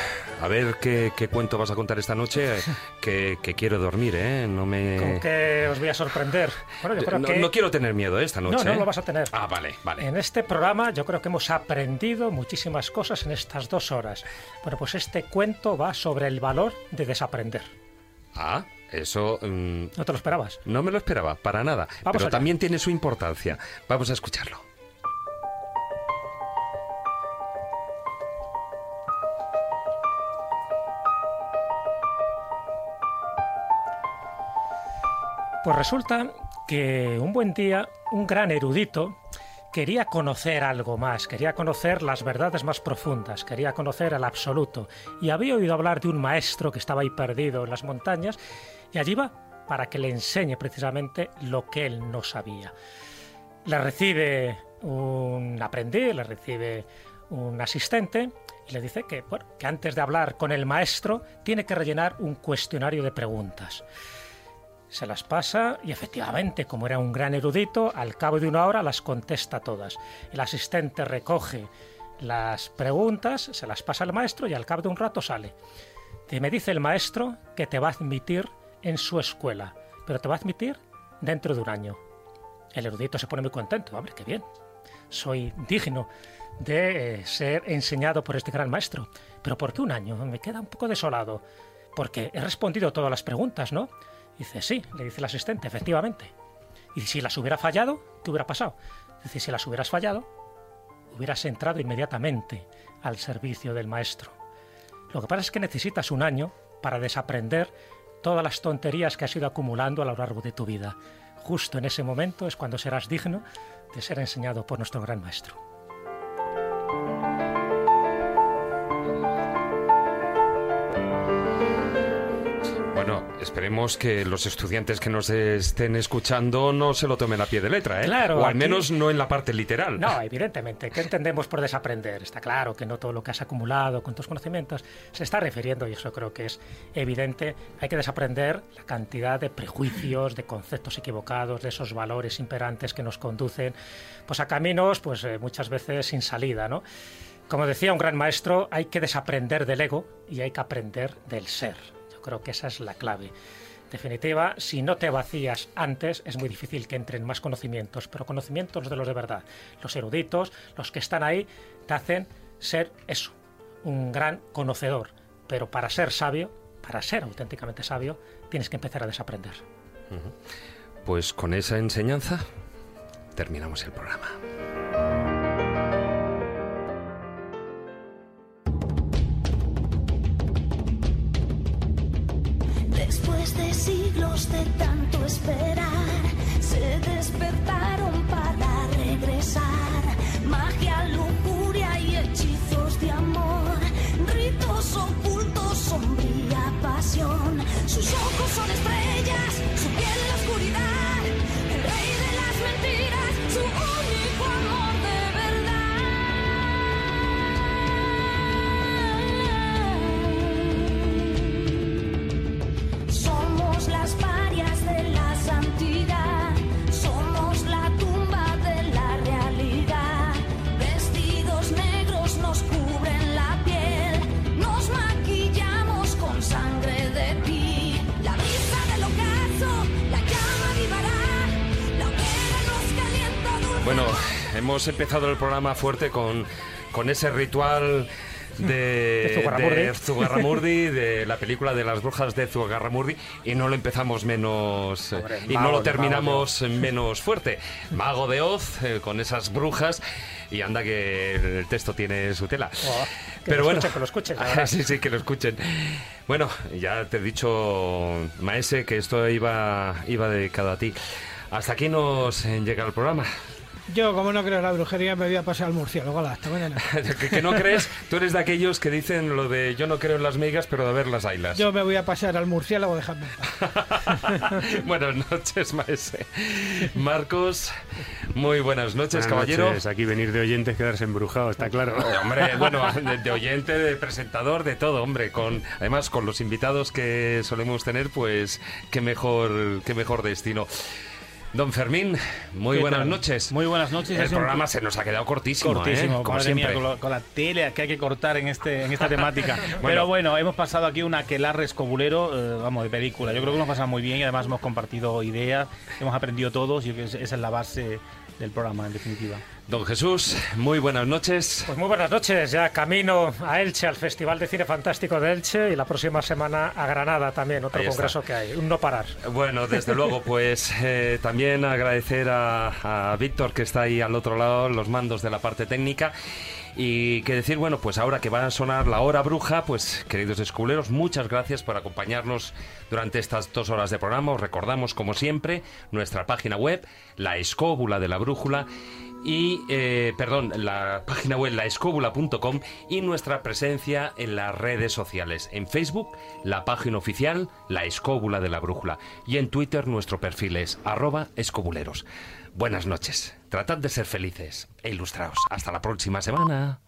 a ver qué, cuento vas a contar esta noche, que, quiero dormir, ¿eh? No me... ¿Con qué os voy a sorprender? no, quiero tener miedo esta noche. No, no ¿eh? lo vas a tener. Ah, vale, vale. En este programa yo creo que hemos aprendido muchísimas cosas en estas dos horas. Bueno, pues este cuento va sobre el valor de desaprender. Ah, eso... Mm, ¿No te lo esperabas? No me lo esperaba, para nada. pero también tiene su importancia. Vamos a escucharlo. Pues resulta que un buen día un gran erudito quería conocer algo más, quería conocer las verdades más profundas, quería conocer el absoluto y había oído hablar de un maestro que estaba ahí perdido en las montañas y allí va para que le enseñe precisamente lo que él no sabía. Le recibe un aprendiz, le recibe un asistente y le dice que, que antes de hablar con el maestro tiene que rellenar un cuestionario de preguntas se las pasa y efectivamente, como era un gran erudito, al cabo de una hora las contesta todas. El asistente recoge las preguntas, se las pasa al maestro y al cabo de un rato sale. Y me dice el maestro que te va a admitir en su escuela, pero te va a admitir dentro de un año. El erudito se pone muy contento, hombre, qué bien. Soy digno de eh, ser enseñado por este gran maestro. Pero ¿por qué un año? Me queda un poco desolado. Porque he respondido todas las preguntas, ¿no? Dice, sí, le dice el asistente, efectivamente. Y si las hubiera fallado, ¿qué hubiera pasado? Dice, si las hubieras fallado, hubieras entrado inmediatamente al servicio del maestro. Lo que pasa es que necesitas un año para desaprender todas las tonterías que has ido acumulando a lo largo de tu vida. Justo en ese momento es cuando serás digno de ser enseñado por nuestro gran maestro. Esperemos que los estudiantes que nos estén escuchando no se lo tomen a pie de letra, ¿eh? Claro. O al menos no en la parte literal. No, evidentemente. ¿Qué entendemos por desaprender? Está claro que no todo lo que has acumulado con tus conocimientos se está refiriendo, y eso creo que es evidente, hay que desaprender la cantidad de prejuicios, de conceptos equivocados, de esos valores imperantes que nos conducen pues a caminos pues eh, muchas veces sin salida, ¿no? Como decía un gran maestro, hay que desaprender del ego y hay que aprender del ser. Creo que esa es la clave. definitiva, si no te vacías antes, es muy difícil que entren más conocimientos, pero conocimientos de los de verdad. Los eruditos, los que están ahí, te hacen ser eso, un gran conocedor. Pero para ser sabio, para ser auténticamente sabio, tienes que empezar a desaprender. Pues con esa enseñanza terminamos el programa. Siglos Bueno, hemos empezado el programa fuerte con, con ese ritual de, De Zugarramurdi. de la película de las brujas de Zugarramurdi, y no lo empezamos menos eh, y no lo terminamos menos fuerte. Mago de Oz, eh, con esas brujas, y anda que el texto tiene su tela. Oh, que Pero lo bueno, escuchen, que lo escuchen, (laughs) sí, sí, que lo escuchen. Bueno, ya te he dicho, Maese, que esto iba, iba dedicado a ti. Hasta aquí nos llega el programa. Yo, como no creo en la brujería, me voy a pasar al murciélago. Hala, hasta mañana. (laughs) que, que no crees, tú eres de aquellos que dicen lo de yo no creo en las migas, pero de ver las ailas. Yo me voy a pasar al murciélago, dejadme. (laughs) buenas noches, maese. Marcos, muy buenas noches, Buenas caballero. noches. Aquí venir de oyentes quedarse embrujado, está claro. Eh, Hombre, bueno, de, de oyente, de presentador, de todo, hombre. Con, además, con los invitados que solemos tener, pues qué mejor, qué mejor destino. Don Fermín, muy ¿Qué buenas tal? noches. Muy buenas noches. El un- programa se nos ha quedado cortísimo, Cortísimo, ¿eh? como madre mía, siempre. con, lo- con la tele que hay que cortar en este en esta (laughs) temática. Bueno. Pero bueno, hemos pasado aquí un aquelarre escobulero, eh, vamos, de película. Yo creo que nos pasado muy bien y además hemos compartido ideas, hemos aprendido todos y esa es la base del programa, en definitiva. Don Jesús, muy buenas noches. Pues muy buenas noches, ya camino a Elche, al Festival de Cine Fantástico de Elche y la próxima semana a Granada también, otro Ahí está. congreso que hay, un no parar. Bueno, desde luego, (laughs) pues eh, también agradecer a, a Víctor que está ahí al otro lado, los mandos de la parte técnica. Y que decir, bueno, pues ahora que va a sonar la hora bruja, pues queridos esculeros, muchas gracias por acompañarnos durante estas dos horas de programa. Os recordamos, como siempre, nuestra página web, la escóbula de la brújula, y, eh, perdón, la página web laescóbula.com y nuestra presencia en las redes sociales. En Facebook, la página oficial, la escóbula de la brújula. Y en Twitter, nuestro perfil es arroba escobuleros. Buenas noches. Tratad de ser felices e ilustraos. Hasta la próxima semana.